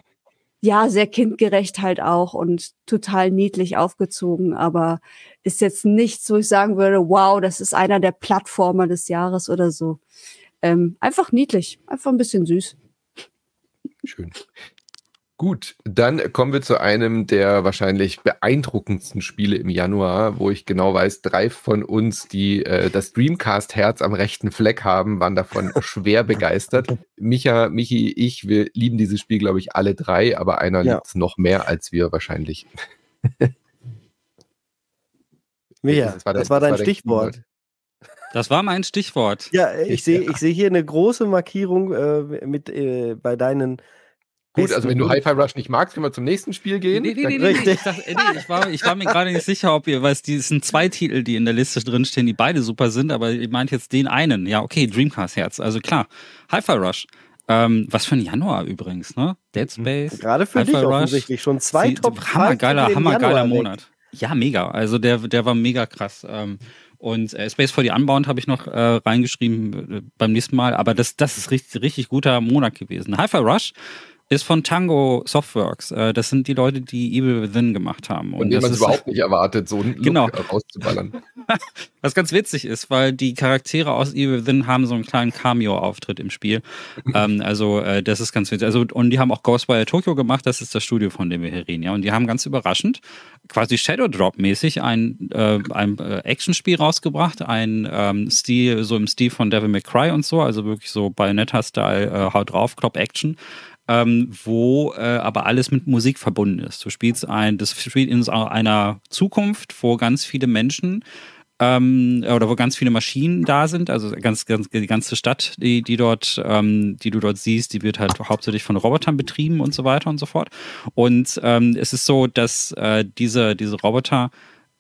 ja, sehr kindgerecht halt auch und total niedlich aufgezogen, aber ist jetzt nichts, wo ich sagen würde, wow, das ist einer der Plattformer des Jahres oder so. Ähm, einfach niedlich, einfach ein bisschen süß. Schön. Gut, dann kommen wir zu einem der wahrscheinlich beeindruckendsten Spiele im Januar, wo ich genau weiß, drei von uns, die äh, das Dreamcast-Herz am rechten Fleck haben, waren davon [LAUGHS] schwer begeistert. Micha, Michi, ich, wir lieben dieses Spiel, glaube ich, alle drei, aber einer Ja. liebt es noch mehr als wir wahrscheinlich. [LAUGHS] Micha, Das war der- das war das dein war der Stichwort. Das war mein Stichwort. Ja, ich Ich- sehe [LAUGHS] ich sehe hier eine große Markierung äh, mit äh, bei deinen. Gut, also wenn du Hi-Fi Rush nicht magst, können wir zum nächsten Spiel gehen. Nee, nee, nee, nee, Richtig. Ich, dachte, nee, ich, war, ich war mir gerade nicht sicher, ob ihr, weil es die- es sind zwei Titel, die in der Liste drinstehen, die beide super sind, aber ihr meint jetzt den einen. Ja, okay, Dreamcast Herz. Also klar, Hi-Fi Rush. Ähm, was für ein Januar übrigens, ne? Dead Space. Gerade für Hi-Fi dich Rush. offensichtlich schon zwei Sie- Top Hammergeiler, hammergeiler. Monat. Ja, mega. Also der, der war mega krass. Ähm, und äh, Space for the Unbound habe ich noch äh, reingeschrieben äh, beim nächsten Mal, aber das, das ist richtig, richtig guter Monat gewesen. Hi-Fi Rush ist von Tango Softworks. Äh, das sind die Leute, die Evil Within gemacht haben. Von dem das man es überhaupt nicht erwartet, so einen Genau. Look rauszuballern. [LAUGHS] Was ganz witzig ist, weil die Charaktere aus Evil Within haben so einen kleinen Cameo-Auftritt im Spiel. [LAUGHS] ähm, also äh, das ist ganz witzig. Also, und die haben auch Ghostwire Tokyo gemacht, das ist das Studio, von dem wir hier reden. Ja? Und die haben ganz überraschend, quasi Shadow Drop-mäßig, ein, äh, ein äh, Actionspiel rausgebracht, ein ähm, Stil, so im Stil von Devil May Cry und so, also wirklich so Bayonetta-Style, äh, haut drauf, Klopp-Action. Ähm, wo äh, aber alles mit Musik verbunden ist. Du spielst ein, das spielt in einer Zukunft, wo ganz viele Menschen ähm, oder wo ganz viele Maschinen da sind, also ganz, ganz die ganze Stadt, die, die dort, ähm, die du dort siehst, die wird halt hauptsächlich von Robotern betrieben und so weiter und so fort. Und ähm, es ist so, dass äh, diese, diese Roboter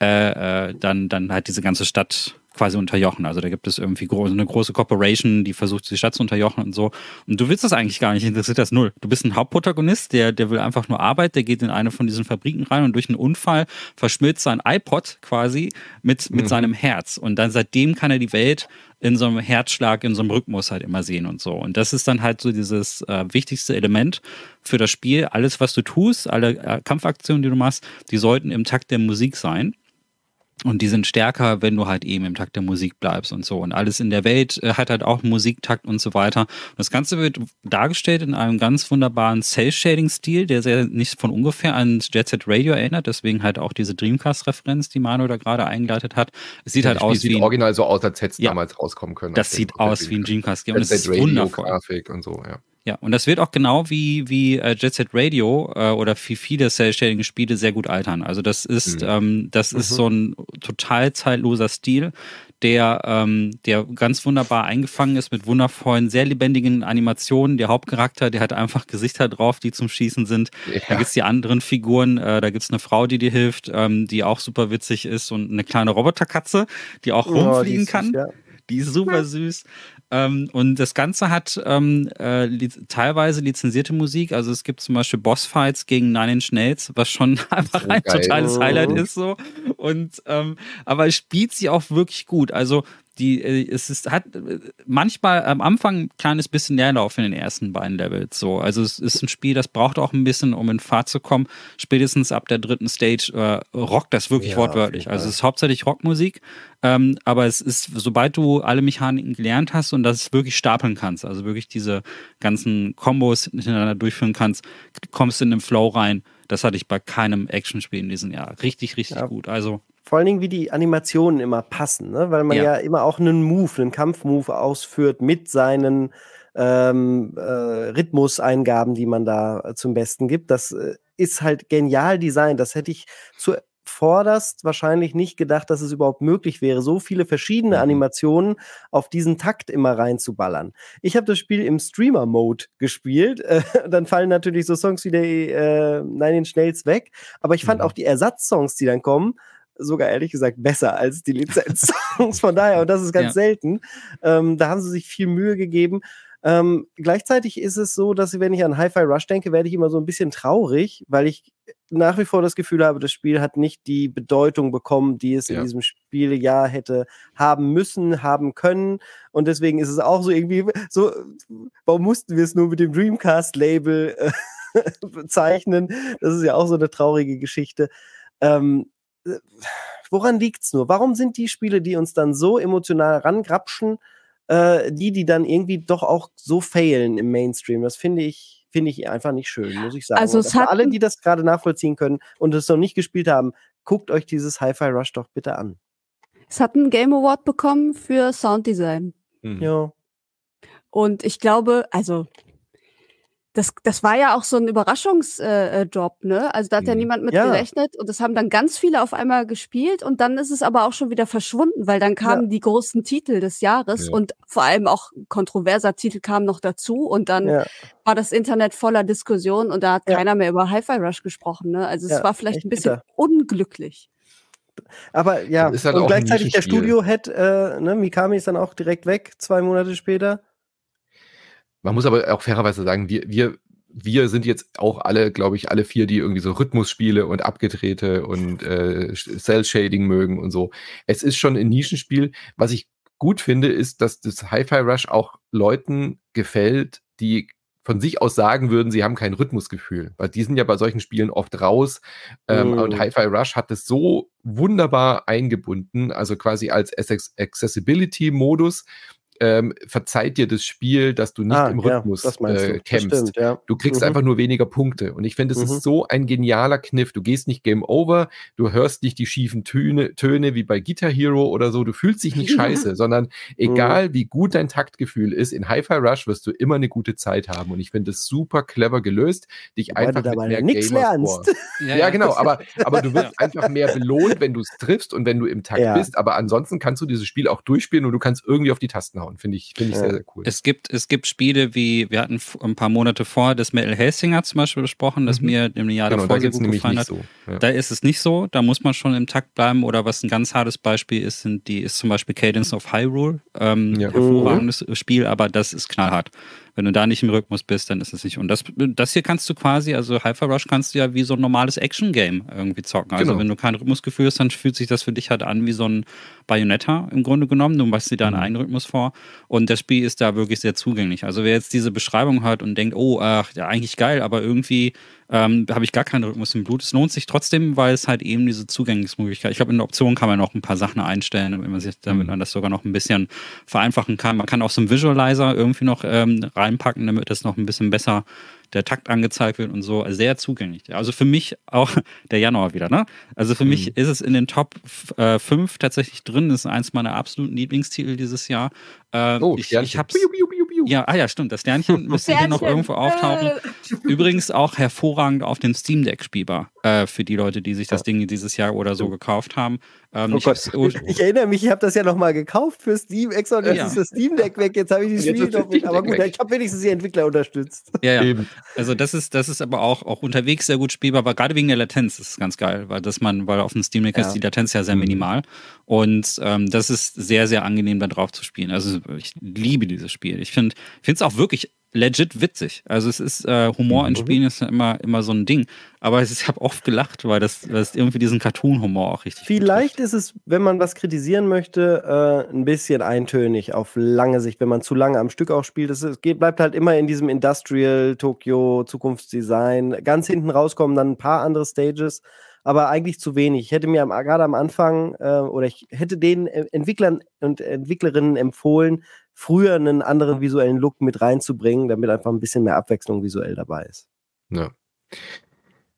äh, äh, dann, dann halt diese ganze Stadt quasi unterjochen. Also da gibt es irgendwie groß, eine große Corporation, die versucht, die Stadt zu unterjochen und so. Und du willst das eigentlich gar nicht, interessiert das null. Du bist ein Hauptprotagonist, der, der will einfach nur Arbeit, der geht in eine von diesen Fabriken rein und durch einen Unfall verschmilzt sein iPod quasi mit, mit mhm. seinem Herz. Und dann seitdem kann er die Welt in so einem Herzschlag, in so einem Rhythmus halt immer sehen und so. Und das ist dann halt so dieses äh, wichtigste Element für das Spiel. Alles, was du tust, alle äh, Kampfaktionen, die du machst, die sollten im Takt der Musik sein. Und die sind stärker, wenn du halt eben im Takt der Musik bleibst und so. Und alles in der Welt äh, hat halt auch Musiktakt und so weiter. Und das Ganze wird dargestellt in einem ganz wunderbaren Cell-Shading-Stil, der sehr nicht von ungefähr an Jet Set Radio erinnert. Deswegen halt auch diese Dreamcast-Referenz, die Manu da gerade eingeleitet hat. Es sieht ja, halt aus sieht wie. Sieht original so aus, als hätte es ja, damals rauskommen können. Das sieht aus wie ein Dreamcast-Game. Und das ist wundervoll. Grafik und so, ja. Ja, und das wird auch genau wie, wie äh, Jet Set Radio äh, oder wie viele Cell-Shading-Spiele sehr gut altern. Also das ist, mhm. ähm, das mhm. ist so ein total zeitloser Stil, der, ähm, der ganz wunderbar eingefangen ist mit wundervollen, sehr lebendigen Animationen. Der Hauptcharakter, der hat einfach Gesichter drauf, die zum Schießen sind. Ja. Da gibt's die anderen Figuren, äh, da gibt's eine Frau, die dir hilft, ähm, die auch super witzig ist und eine kleine Roboterkatze, die auch oh, rumfliegen die kann. Süß, ja. Die ist super süß. Ähm, und das Ganze hat ähm, äh, li teilweise lizenzierte Musik. Also es gibt zum Beispiel Bossfights gegen Nine Inch Nails, was schon [LAUGHS] einfach ein geil. totales Highlight ist so. Und ähm, aber es spielt sie auch wirklich gut. Also die, äh, es ist, hat äh, manchmal am Anfang ein kleines bisschen Leerlauf in den ersten beiden Levels. So. Also es ist ein Spiel, das braucht auch ein bisschen, um in Fahrt zu kommen. Spätestens ab der dritten Stage äh, rockt das wirklich ja, wortwörtlich. Also es ist hauptsächlich Rockmusik, ähm, aber es ist, sobald du alle Mechaniken gelernt hast und das wirklich stapeln kannst, also wirklich diese ganzen Kombos hintereinander durchführen kannst, kommst du in den Flow rein. Das hatte ich bei keinem Actionspiel in diesem Jahr. Richtig, richtig ja. gut. Also vor allen Dingen, wie die Animationen immer passen, ne? weil man ja. ja immer auch einen Move, einen Kampfmove ausführt mit seinen ähm, äh, Rhythmuseingaben, die man da äh, zum Besten gibt. Das äh, ist halt genial designt. Das hätte ich zuvorderst wahrscheinlich nicht gedacht, dass es überhaupt möglich wäre, so viele verschiedene mhm. Animationen auf diesen Takt immer reinzuballern. Ich habe das Spiel im Streamer-Mode gespielt. Äh, dann fallen natürlich so Songs wie der äh, Nein den Schnells weg. Aber ich fand mhm. auch die Ersatzsongs, die dann kommen, sogar ehrlich gesagt besser als die Lizenz-Songs. [LAUGHS] Von daher, und das ist ganz ja. selten, ähm, da haben sie sich viel Mühe gegeben. Ähm, gleichzeitig ist es so, dass wenn ich an Hi-Fi Rush denke, werde ich immer so ein bisschen traurig, weil ich nach wie vor das Gefühl habe, das Spiel hat nicht die Bedeutung bekommen, die es ja. in diesem Spieljahr hätte haben müssen, haben können. Und deswegen ist es auch so irgendwie so, warum mussten wir es nur mit dem Dreamcast-Label äh, [LAUGHS] bezeichnen? Das ist ja auch so eine traurige Geschichte. Ähm, äh, woran liegt es nur? Warum sind die Spiele, die uns dann so emotional rangrapschen, äh, die, die dann irgendwie doch auch so failen im Mainstream? Das finde ich, finde ich einfach nicht schön, muss ich sagen. Also es hat alle, die das gerade nachvollziehen können und es noch nicht gespielt haben, guckt euch dieses Hi-Fi Rush doch bitte an. Es hat einen Game Award bekommen für Sounddesign. Mhm. Ja. Und ich glaube, also das, das war ja auch so ein Überraschungsjob, äh, äh ne? Also da hat ja mhm. niemand mit ja. gerechnet und das haben dann ganz viele auf einmal gespielt und dann ist es aber auch schon wieder verschwunden, weil dann kamen ja. die großen Titel des Jahres ja. und vor allem auch kontroverser Titel kamen noch dazu und dann war das Internet voller Diskussion und da hat keiner mehr über Hi-Fi Rush gesprochen, ne? Also es war vielleicht ein bisschen bitter. unglücklich. Aber ja, halt und gleichzeitig der Studio-Head, äh, ne, Mikami ist dann auch direkt weg, zwei Monate später. Man muss aber auch fairerweise sagen, wir, wir, wir sind jetzt auch alle, glaube ich, alle vier, die irgendwie so Rhythmusspiele und abgedrehte und äh, Cell-Shading mögen und so. Es ist schon ein Nischenspiel. Was ich gut finde, ist, dass das Hi-Fi Rush auch Leuten gefällt, die von sich aus sagen würden, sie haben kein Rhythmusgefühl. Weil die sind ja bei solchen Spielen oft raus. Ähm, mm. Und Hi-Fi Rush hat es so wunderbar eingebunden, also quasi als Accessibility-Modus, ähm, verzeiht dir das Spiel, dass du nicht ah, im Rhythmus ja, äh, kämpfst. Stimmt, ja. Du kriegst mhm. einfach nur weniger Punkte. Und ich finde, es mhm. ist so ein genialer Kniff. Du gehst nicht Game Over, du hörst nicht die schiefen Töne, Töne wie bei Guitar Hero oder so. Du fühlst dich nicht [LAUGHS] scheiße, sondern egal mhm. wie gut dein Taktgefühl ist, in Hi-Fi Rush wirst du immer eine gute Zeit haben. Und ich finde es super clever gelöst, dich Wobei einfach mit mehr nichts lernst. Ja, ja, genau. Aber, [LAUGHS] aber du wirst einfach mehr belohnt, wenn du es triffst und wenn du im Takt bist. Aber ansonsten kannst du dieses Spiel auch durchspielen und du kannst irgendwie auf die Tasten hauen reingehauen. Finde ich, finde ich sehr, sehr cool. Es gibt, es gibt Spiele wie, wir hatten ein paar Monate vor das Metal Hellsinger zum Beispiel besprochen, das mhm. mir im Jahr genau, davor da sehr gut gefallen hat. So. Ja. Da ist es nicht so, da muss man schon im Takt bleiben oder was ein ganz hartes Beispiel ist, sind die, ist zum Beispiel Cadence of Hyrule. Ähm, ja. Hervorragendes mhm. Spiel, aber das ist knallhart. Wenn du da nicht im Rhythmus bist, dann ist es nicht. Und das, das hier kannst du quasi, also Hyper Rush kannst du ja wie so ein normales Action-Game irgendwie zocken. Also genau. wenn du kein Rhythmusgefühl hast, dann fühlt sich das für dich halt an wie so ein Bayonetta im Grunde genommen. Du machst dir da einen mhm. eigenen Rhythmus vor. Und das Spiel ist da wirklich sehr zugänglich. Also wer jetzt diese Beschreibung hört und denkt, oh, ach, ja, eigentlich geil, aber irgendwie ähm, habe ich gar keinen Rhythmus im Blut. Es lohnt sich trotzdem, weil es halt eben diese Zugänglichkeitsmöglichkeit. Ich glaube, in der Option kann man noch ein paar Sachen einstellen, wenn man sich, damit mhm. man das sogar noch ein bisschen vereinfachen kann. Man kann auch so einen Visualizer irgendwie noch ähm, reinpacken, damit das noch ein bisschen besser der Takt angezeigt wird und so. Also sehr zugänglich. Also für mich auch [LAUGHS] der Januar wieder, ne? Also für mhm. mich ist es in den Top 5 äh, tatsächlich drin. Das ist eins meiner absoluten Lieblingstitel dieses Jahr. Äh, oh, ich, ich hab's. Biu, biu, biu, ja, ah ja, stimmt. Das Sternchen [LAUGHS] müsste hier noch irgendwo auftauchen. [LAUGHS] Übrigens auch hervorragend auf dem Steam Deck spielbar. Äh, für die Leute, die sich das Ding dieses Jahr oder so gekauft haben. Ähm, oh ich, oh, ich, erinnere mich, ich habe das ja noch mal gekauft für Steam extra und jetzt ja. ist das Steam Deck weg. Jetzt habe ich die Spiele noch mit. Aber gut, weg. ich habe wenigstens die Entwickler unterstützt. Ja, ja. Also das ist, das ist aber auch, auch unterwegs sehr gut spielbar, aber gerade wegen der Latenz ist es ganz geil, weil das man, weil auf dem Steam Deck ja. ist die Latenz ja sehr mhm. minimal. Und ähm, das ist sehr, sehr angenehm, da drauf zu spielen. Also ich liebe dieses Spiel. Ich finde es auch wirklich legit witzig. Also es ist äh, Humor in mhm. Spielen ist ja immer, immer so ein Ding. Aber ich habe oft gelacht, weil das, das irgendwie diesen Cartoon-Humor auch richtig. Vielleicht ist es, wenn man was kritisieren möchte, äh, ein bisschen eintönig auf lange Sicht, wenn man zu lange am Stück auch spielt. Es bleibt halt immer in diesem Industrial, Tokyo, Zukunftsdesign. Ganz hinten rauskommen dann ein paar andere Stages aber eigentlich zu wenig. Ich hätte mir gerade am Anfang äh, oder ich hätte den äh, Entwicklern und Entwicklerinnen empfohlen, früher einen anderen visuellen Look mit reinzubringen, damit einfach ein bisschen mehr Abwechslung visuell dabei ist. Ja.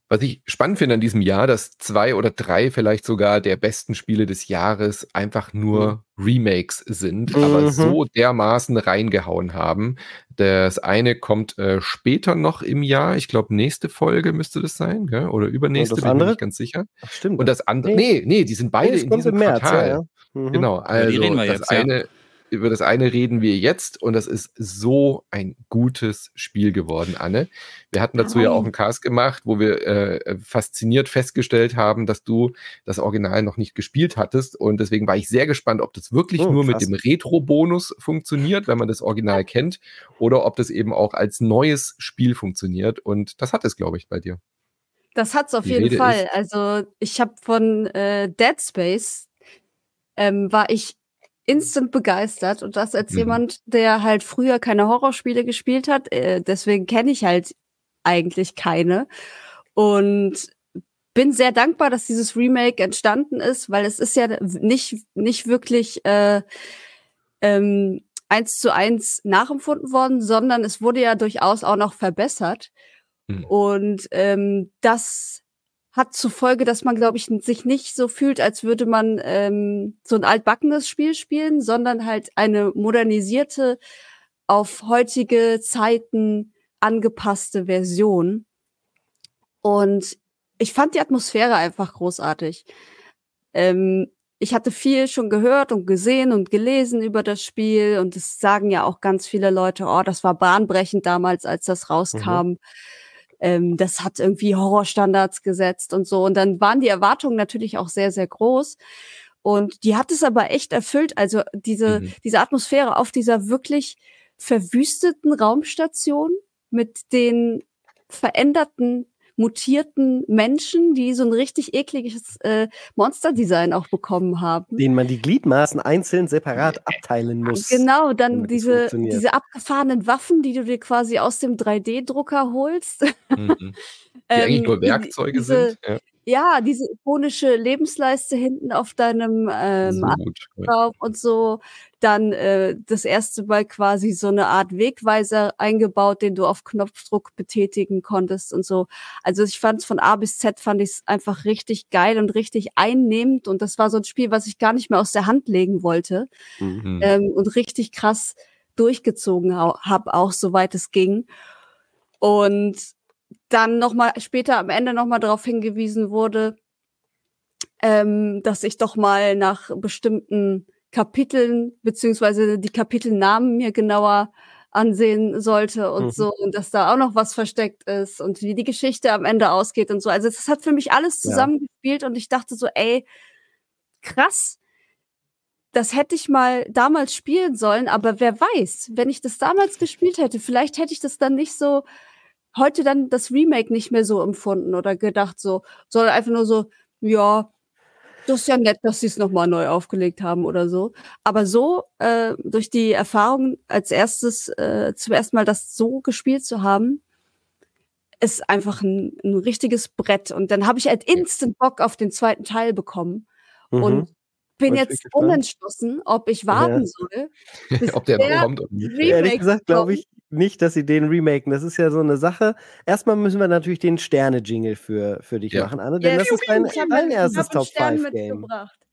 Was ich spannend finde an diesem Jahr, dass zwei oder drei vielleicht sogar der besten Spiele des Jahres einfach nur mhm. Remakes sind, mhm. aber so dermaßen reingehauen haben. Das eine kommt äh, später noch im Jahr. Ich glaube, nächste Folge müsste das sein, gell? oder übernächste, bin ich mir nicht ganz sicher. Ach, stimmt. Und das andere, nee, nee, die sind beide nee, in diesem März, Quartal. Ja, ja. Mhm. Genau, also ja, das jetzt, eine über das eine reden wir jetzt und das ist so ein gutes Spiel geworden, Anne. Wir hatten dazu ja auch einen Cast gemacht, wo wir äh, fasziniert festgestellt haben, dass du das Original noch nicht gespielt hattest und deswegen war ich sehr gespannt, ob das wirklich oh, nur krass. mit dem Retro-Bonus funktioniert, wenn man das Original kennt, oder ob das eben auch als neues Spiel funktioniert und das hat es, glaube ich, bei dir. Das hat es auf Die jeden Rede Fall. Also ich habe von äh, Dead Space ähm, war ich instant begeistert und das als mhm. jemand, der halt früher keine Horrorspiele gespielt hat. Äh, deswegen kenne ich halt eigentlich keine und bin sehr dankbar, dass dieses Remake entstanden ist, weil es ist ja nicht nicht wirklich äh, ähm, eins zu eins nachempfunden worden, sondern es wurde ja durchaus auch noch verbessert. Mhm. Und ähm, das hat zur Folge, dass man, glaube ich, sich nicht so fühlt, als würde man ähm, so ein altbackenes Spiel spielen, sondern halt eine modernisierte, auf heutige Zeiten angepasste Version. Und ich fand die Atmosphäre einfach großartig. Ähm, ich hatte viel schon gehört und gesehen und gelesen über das Spiel und es sagen ja auch ganz viele Leute, oh, das war bahnbrechend damals, als das rauskam. Mhm ähm, das hat irgendwie Horrorstandards gesetzt und so. Und dann waren die Erwartungen natürlich auch sehr, sehr groß. Und die hat es aber echt erfüllt. Also diese, mhm. diese Atmosphäre auf dieser wirklich verwüsteten Raumstation mit den veränderten mutierten Menschen, die so ein richtig ekliges äh, Monsterdesign auch bekommen haben. Denen man die Gliedmaßen einzeln separat abteilen muss. Genau, dann diese, diese abgefahrenen Waffen, die du dir quasi aus dem 3D-Drucker holst. Mhm. Die [LAUGHS] eigentlich nur ähm, Werkzeuge diese, sind. Ja. Ja, diese ikonische Lebensleiste hinten auf deinem ähm, so und so. Dann äh, das erste Mal quasi so eine Art Wegweiser eingebaut, den du auf Knopfdruck betätigen konntest und so. Also ich fand es von A bis Z fand ich es einfach richtig geil und richtig einnehmend und das war so ein Spiel, was ich gar nicht mehr aus der Hand legen wollte mhm. ähm, und richtig krass durchgezogen habe, auch soweit es ging. Und dann nochmal später am Ende nochmal darauf hingewiesen wurde, ähm, dass ich doch mal nach bestimmten Kapiteln beziehungsweise die Kapitelnamen mir genauer ansehen sollte und mhm. so und dass da auch noch was versteckt ist und wie die Geschichte am Ende ausgeht und so. Also das hat für mich alles zusammengespielt ja. und ich dachte so, ey, krass, das hätte ich mal damals spielen sollen, aber wer weiß, wenn ich das damals gespielt hätte, vielleicht hätte ich das dann nicht so, heute dann das Remake nicht mehr so empfunden oder gedacht so, sondern einfach nur so, ja, das ist ja nett, dass sie es nochmal neu aufgelegt haben oder so. Aber so, äh, durch die Erfahrung als erstes, äh, zum ersten Mal das so gespielt zu haben, ist einfach ein, ein richtiges Brett. Und dann habe ich halt instant Bock auf den zweiten Teil bekommen. Mhm. Und bin Wollt jetzt unentschlossen, ob ich warten ja. soll. [LAUGHS] ob der, der kommt. Ehrlich gesagt glaube ich nicht, dass sie den remaken. Das ist ja so eine Sache. Erstmal müssen wir natürlich den Sterne-Jingle für, für dich ja. machen, Anne, denn ja, das ist dein, dein erstes Top-5-Game.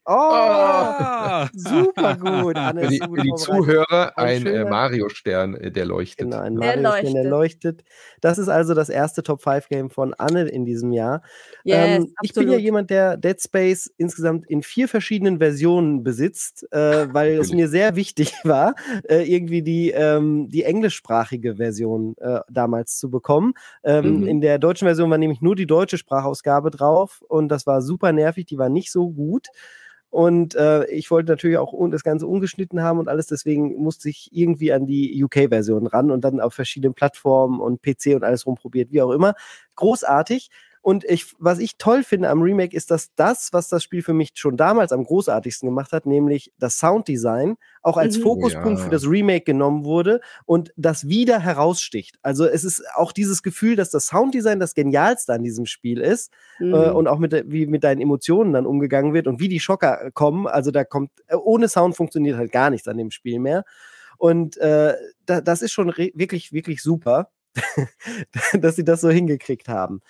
Oh, oh, super gut. Anne für die, für die Zuhörer ein, ein äh, Mario-Stern, äh, der leuchtet. Genau, ein Mario-Stern, der leuchtet. Das ist also das erste Top-5-Game von Anne in diesem Jahr. Yes, ähm, ich bin ja jemand, der Dead Space insgesamt in vier verschiedenen Versionen besitzt, äh, [LAUGHS] weil es mir sehr wichtig [LAUGHS] war, äh, irgendwie die, ähm, die englischsprachige Version äh, damals zu bekommen. Ähm, mhm. In der deutschen Version war nämlich nur die deutsche Sprachausgabe drauf und das war super nervig, die war nicht so gut. Und äh, ich wollte natürlich auch das Ganze ungeschnitten haben und alles, deswegen musste ich irgendwie an die UK-Version ran und dann auf verschiedenen Plattformen und PC und alles rumprobiert, wie auch immer. Großartig. Und ich, was ich toll finde am Remake ist, dass das, was das Spiel für mich schon damals am großartigsten gemacht hat, nämlich das Sounddesign, auch als mhm. Fokuspunkt ja. für das Remake genommen wurde und das wieder heraussticht. Also es ist auch dieses Gefühl, dass das Sounddesign das Genialste an diesem Spiel ist äh, mhm. äh, und auch mit, wie mit deinen Emotionen dann umgegangen wird und wie die Schocker kommen. Also da kommt, äh, ohne Sound funktioniert halt gar nichts an dem Spiel mehr. Und äh, da, das ist schon wirklich, wirklich super, [LAUGHS] dass sie das so hingekriegt haben.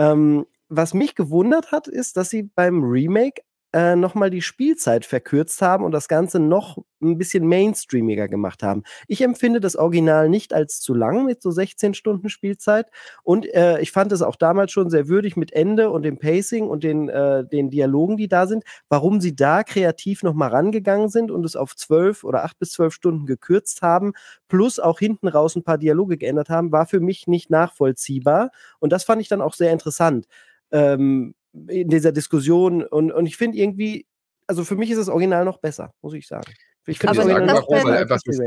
Ähm, was mich gewundert hat, ist, dass sie beim Remake äh, nochmal die Spielzeit verkürzt haben und das Ganze noch ein bisschen mainstreamiger gemacht haben. Ich empfinde das Original nicht als zu lang mit so 16 Stunden Spielzeit und äh, ich fand es auch damals schon sehr würdig mit Ende und dem Pacing und den, äh, den Dialogen, die da sind. Warum sie da kreativ nochmal rangegangen sind und es auf 12 oder 8 bis 12 Stunden gekürzt haben, plus auch hinten raus ein paar Dialoge geändert haben, war für mich nicht nachvollziehbar und das fand ich dann auch sehr interessant. Ähm, in dieser Diskussion. Und, und ich finde irgendwie, also für mich ist das Original noch besser, muss ich sagen. Ich finde das Original noch besser als das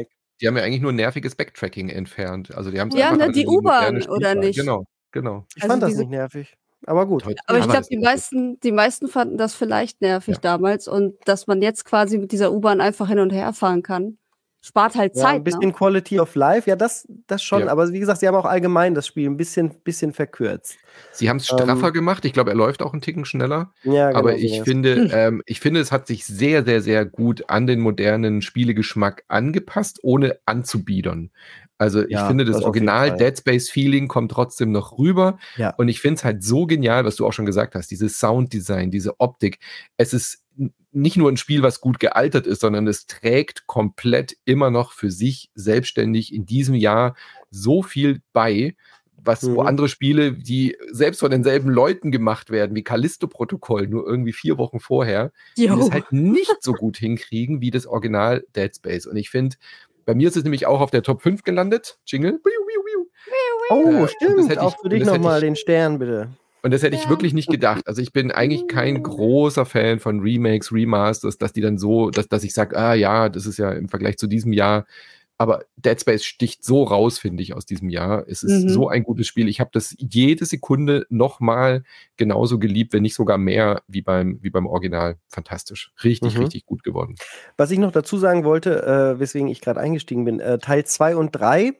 Die haben ja eigentlich nur nerviges Backtracking entfernt. Also die haben ja, ne, die U-Bahn oder nicht? Genau, genau. Ich also fand das nicht nervig. Aber gut. Aber ich glaube, die meisten, die meisten fanden das vielleicht nervig ja. damals und dass man jetzt quasi mit dieser U-Bahn einfach hin und her fahren kann spart halt Zeit. Ja, ein bisschen ne? Quality of Life, ja, das, das schon. Ja. Aber wie gesagt, sie haben auch allgemein das Spiel ein bisschen, bisschen verkürzt. Sie haben es straffer ähm, gemacht. Ich glaube, er läuft auch einen Ticken schneller. Ja, genau, aber ich finde, [CLEARS THROAT] ähm, ich finde, es hat sich sehr, sehr, sehr gut an den modernen Spielegeschmack angepasst, ohne anzubiedern. Also ich ja, finde, das, das Original Dead Space Feeling kommt trotzdem noch rüber. Ja. Und ich finde es halt so genial, was du auch schon gesagt hast, dieses Sounddesign, diese Optik. Es ist nicht nur ein Spiel, was gut gealtert ist, sondern es trägt komplett immer noch für sich selbstständig in diesem Jahr so viel bei, was mhm. wo andere Spiele, die selbst von denselben Leuten gemacht werden, wie Callisto-Protokoll, nur irgendwie vier Wochen vorher, die das halt nicht so gut hinkriegen wie das Original Dead Space. Und ich finde, bei mir ist es nämlich auch auf der Top 5 gelandet. Jingle. Oh, äh, stimmt. Auch für dich nochmal den Stern, bitte. Und das hätte ich wirklich nicht gedacht. Also ich bin eigentlich kein großer Fan von Remakes, Remasters, dass die dann so, dass, dass ich sage, ah ja, das ist ja im Vergleich zu diesem Jahr. Aber Dead Space sticht so raus, finde ich, aus diesem Jahr. Es ist mhm. so ein gutes Spiel. Ich habe das jede Sekunde nochmal genauso geliebt, wenn nicht sogar mehr wie beim, wie beim Original. Fantastisch. Richtig, mhm. richtig gut geworden. Was ich noch dazu sagen wollte, äh, weswegen ich gerade eingestiegen bin, äh, Teil 2 und 3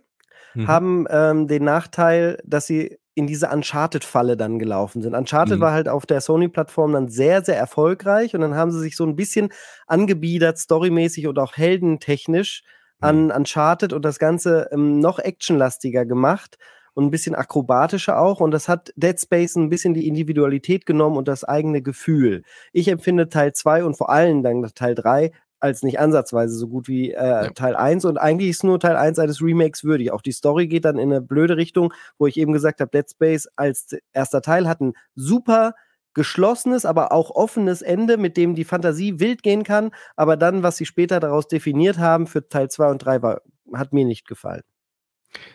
mhm. haben ähm, den Nachteil, dass sie in diese Uncharted-Falle dann gelaufen sind. Uncharted mhm. war halt auf der Sony-Plattform dann sehr, sehr erfolgreich und dann haben sie sich so ein bisschen angebiedert, storymäßig und auch heldentechnisch mhm. an Uncharted und das Ganze ähm, noch actionlastiger gemacht und ein bisschen akrobatischer auch. Und das hat Dead Space ein bisschen die Individualität genommen und das eigene Gefühl. Ich empfinde Teil 2 und vor allem dann Teil 3 als nicht ansatzweise so gut wie äh, ja. Teil 1. Und eigentlich ist nur Teil 1 eines Remakes würdig. Auch die Story geht dann in eine blöde Richtung, wo ich eben gesagt habe, Dead Space als erster Teil hat einen super geschlossenes, aber auch offenes Ende, mit dem die Fantasie wild gehen kann. Aber dann, was sie später daraus definiert haben für Teil 2 und 3, war, hat mir nicht gefallen.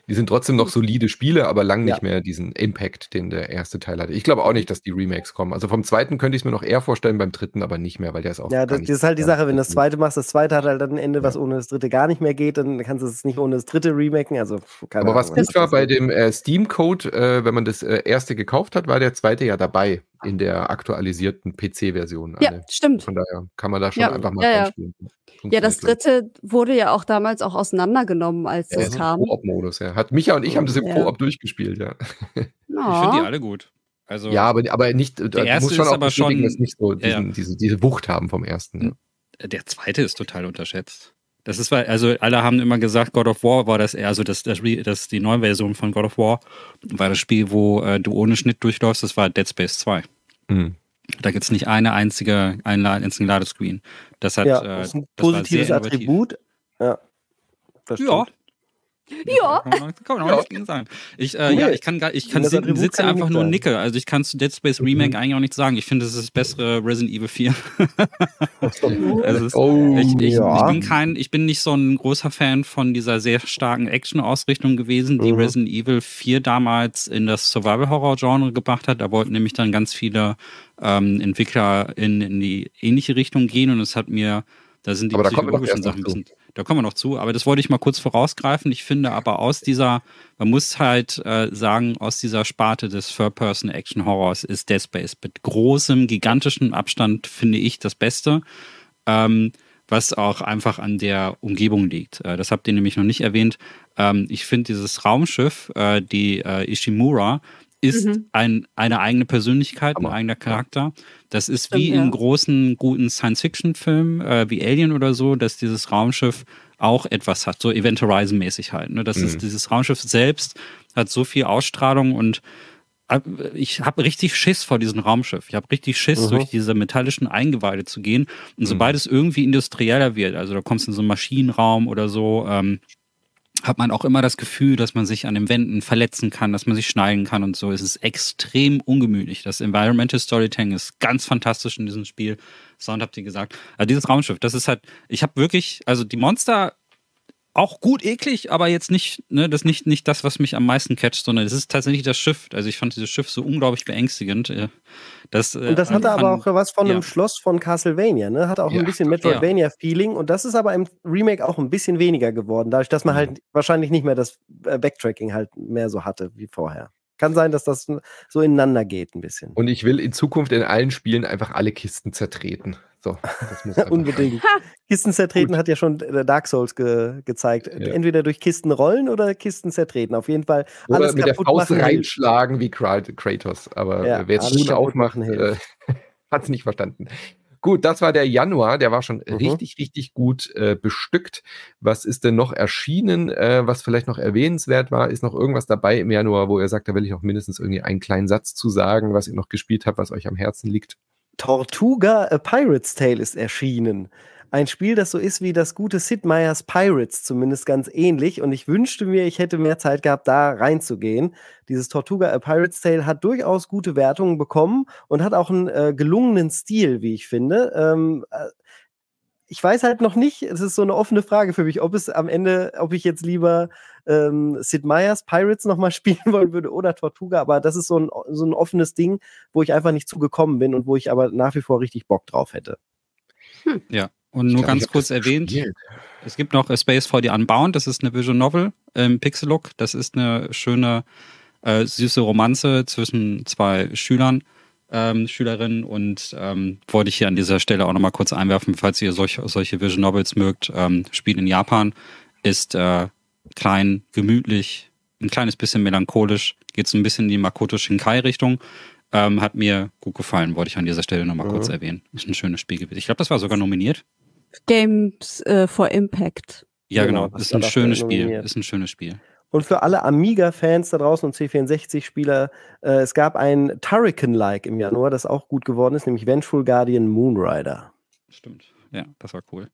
Die sind trotzdem noch solide Spiele, aber lang nicht Ja. mehr diesen Impact, den der erste Teil hatte. Ich glaube auch nicht, dass die Remakes kommen. Also vom zweiten könnte ich es mir noch eher vorstellen, beim dritten aber nicht mehr, weil der ist auch. Ja, das, das ist halt die Sache, wenn du das zweite machst, das zweite hat halt dann ein Ende, Ja. was ohne das dritte gar nicht mehr geht, dann kannst du es nicht ohne das dritte remaken. Also, keine Aber was Ahnung, gut war bei dem äh, Steam-Code, äh, wenn man das äh, erste gekauft hat, war der zweite ja dabei in der aktualisierten PC-Version. Ja, alle. stimmt. Von daher kann man da schon Ja, einfach mal ja, ja. reinspielen. Ja, das ich. dritte wurde ja auch damals auch auseinandergenommen, als Ja, das kam. Koop-Modus, ja. Hat Micha und ich haben das im Ja. Koop durchgespielt, ja. Ich Ja. finde die alle gut. Also, Ja, aber, aber nicht, du erste musst schon ist auch aber schon- dass nicht so Ja, ja. diesen, Diese, diese Wucht haben vom ersten. Ja. der zweite ist total unterschätzt. Das ist, weil- also alle haben immer gesagt, God of War war das eher, also das, das, Re- das die neue Version von God of War war das Spiel, wo äh, du ohne Schnitt durchläufst, das war Dead Space 2. Hm. Da gibt es nicht eine einzige, einen La- einzigen Ladescreen. Das hat, ja, äh, das ist ein das war positives. Attribut. Ja. Das Ja. Ja. Kann man, kann man auch Ja. nichts gegen sagen. Ich, äh, Nee. ja, ich kann gar, ich kann si- Attribut sitze kann einfach nur sagen. nicke. Also ich kann zu Dead Space Remake eigentlich auch nichts sagen. Ich finde, das ist das bessere Resident Evil 4. [LAUGHS] Also es ist, Oh, ich, ich, ja. ich bin kein, ich bin nicht so ein großer Fan von dieser sehr starken Action-Ausrichtung gewesen, die Mhm. Resident Evil 4 damals in das Survival-Horror-Genre gebracht hat. Da wollten nämlich dann ganz viele ähm, Entwickler in, in die ähnliche Richtung gehen und es hat mir, da sind die Aber psychologischen Sachen ein noch zu. bisschen, da kommen wir noch zu, aber das wollte ich mal kurz vorausgreifen. Ich finde aber aus dieser, man muss halt äh, sagen, aus dieser Sparte des Third-Person-Action-Horrors ist Dead Space mit großem, gigantischem Abstand, finde ich, das Beste. Ähm, was auch einfach an der Umgebung liegt. Äh, das habt ihr nämlich noch nicht erwähnt. Ähm, ich finde dieses Raumschiff, äh, die äh, Ishimura, ist Mhm. ein, eine eigene Persönlichkeit, ein Hammer. eigener Charakter. Das ist Stimmt, wie ja. in großen, guten Science-Fiction-Filmen äh, wie Alien oder so, dass dieses Raumschiff auch etwas hat, so Event Horizon-mäßig halt. Ne? Das Mhm. ist, dieses Raumschiff selbst hat so viel Ausstrahlung und äh, ich habe richtig Schiss vor diesem Raumschiff. Ich habe richtig Schiss, Mhm. durch diese metallischen Eingeweide zu gehen. Und Mhm. sobald es irgendwie industrieller wird, also da kommst du in so einen Maschinenraum oder so, ähm, hat man auch immer das Gefühl, dass man sich an den Wänden verletzen kann, dass man sich schneiden kann und so. Es ist extrem ungemütlich. Das Environmental Storytelling ist ganz fantastisch in diesem Spiel. Sound habt ihr gesagt. Also dieses Raumschiff, das ist halt, ich habe wirklich, also die Monster auch gut eklig, aber jetzt nicht, ne, das ist nicht, nicht das, was mich am meisten catcht, sondern es ist tatsächlich das Schiff. Also ich fand dieses Schiff so unglaublich beängstigend. äh, Das, äh, Und das hatte aber auch was von einem ja. Schloss von Castlevania, ne? Hatte auch Ja, ein bisschen Metroidvania-Feeling und das ist aber im Remake auch ein bisschen weniger geworden, dadurch, dass man Mhm. halt wahrscheinlich nicht mehr das äh, Backtracking halt mehr so hatte wie vorher. Kann sein, dass das so ineinander geht ein bisschen. Und ich will in Zukunft in allen Spielen einfach alle Kisten zertreten. So, das muss [LAUGHS] einfach Unbedingt. Kisten zertreten hat ja schon äh, Dark Souls ge gezeigt. Ja. Entweder durch Kisten rollen oder Kisten zertreten. Auf jeden Fall Oder alles mit der kaputt Faust machen hilft. reinschlagen wie Kra- Kratos. Aber Ja, äh, wer Schuhe kaputt aufmacht, äh, [LAUGHS] hat es nicht verstanden. Gut, das war der Januar, der war schon Mhm. richtig, richtig gut äh, bestückt. Was ist denn noch erschienen, äh, was vielleicht noch erwähnenswert war? Ist noch irgendwas dabei im Januar, wo ihr sagt, da will ich noch mindestens irgendwie einen kleinen Satz zu sagen, was ihr noch gespielt habt, was euch am Herzen liegt? Tortuga A Pirate's Tale ist erschienen. Ein Spiel, das so ist wie das gute Sid Meier's Pirates, zumindest ganz ähnlich. Und ich wünschte mir, ich hätte mehr Zeit gehabt, da reinzugehen. Dieses Tortuga A Pirate's Tale hat durchaus gute Wertungen bekommen und hat auch einen äh, gelungenen Stil, wie ich finde. Ähm, äh, ich weiß halt noch nicht, es ist so eine offene Frage für mich, ob es am Ende, ob ich jetzt lieber ähm, Sid Meier's Pirates nochmal [LAUGHS] spielen wollen würde oder Tortuga, aber das ist so ein, so ein offenes Ding, wo ich einfach nicht zugekommen bin und wo ich aber nach wie vor richtig Bock drauf hätte. Ja, und Ich nur glaub, ganz kurz erwähnt, gespielt. es gibt noch A Space for the Unbound, das ist eine Visual Novel im Pixel-Look. Das ist eine schöne, äh, süße Romanze zwischen zwei Schülern, ähm, Schülerinnen und ähm, wollte ich hier an dieser Stelle auch nochmal kurz einwerfen, falls ihr solch, solche Visual Novels mögt. Ähm, spielt in Japan, ist äh, klein, gemütlich, ein kleines bisschen melancholisch, geht so ein bisschen in die Makoto Shinkai-Richtung. Ähm, hat mir gut gefallen, wollte ich an dieser Stelle nochmal Mhm. kurz erwähnen. Ist ein schönes Spiel gewesen. Ich glaube, das war sogar nominiert. Games äh, for Impact. Ja, Genau, genau. das Ist ein schönes Spiel. nominiert. Ist ein schönes Spiel. Und für alle Amiga-Fans da draußen und C64-Spieler, äh, es gab ein Turrican-like im Januar, das auch gut geworden ist, nämlich Vengeful Guardian Moonrider. Stimmt. Ja, das war cool.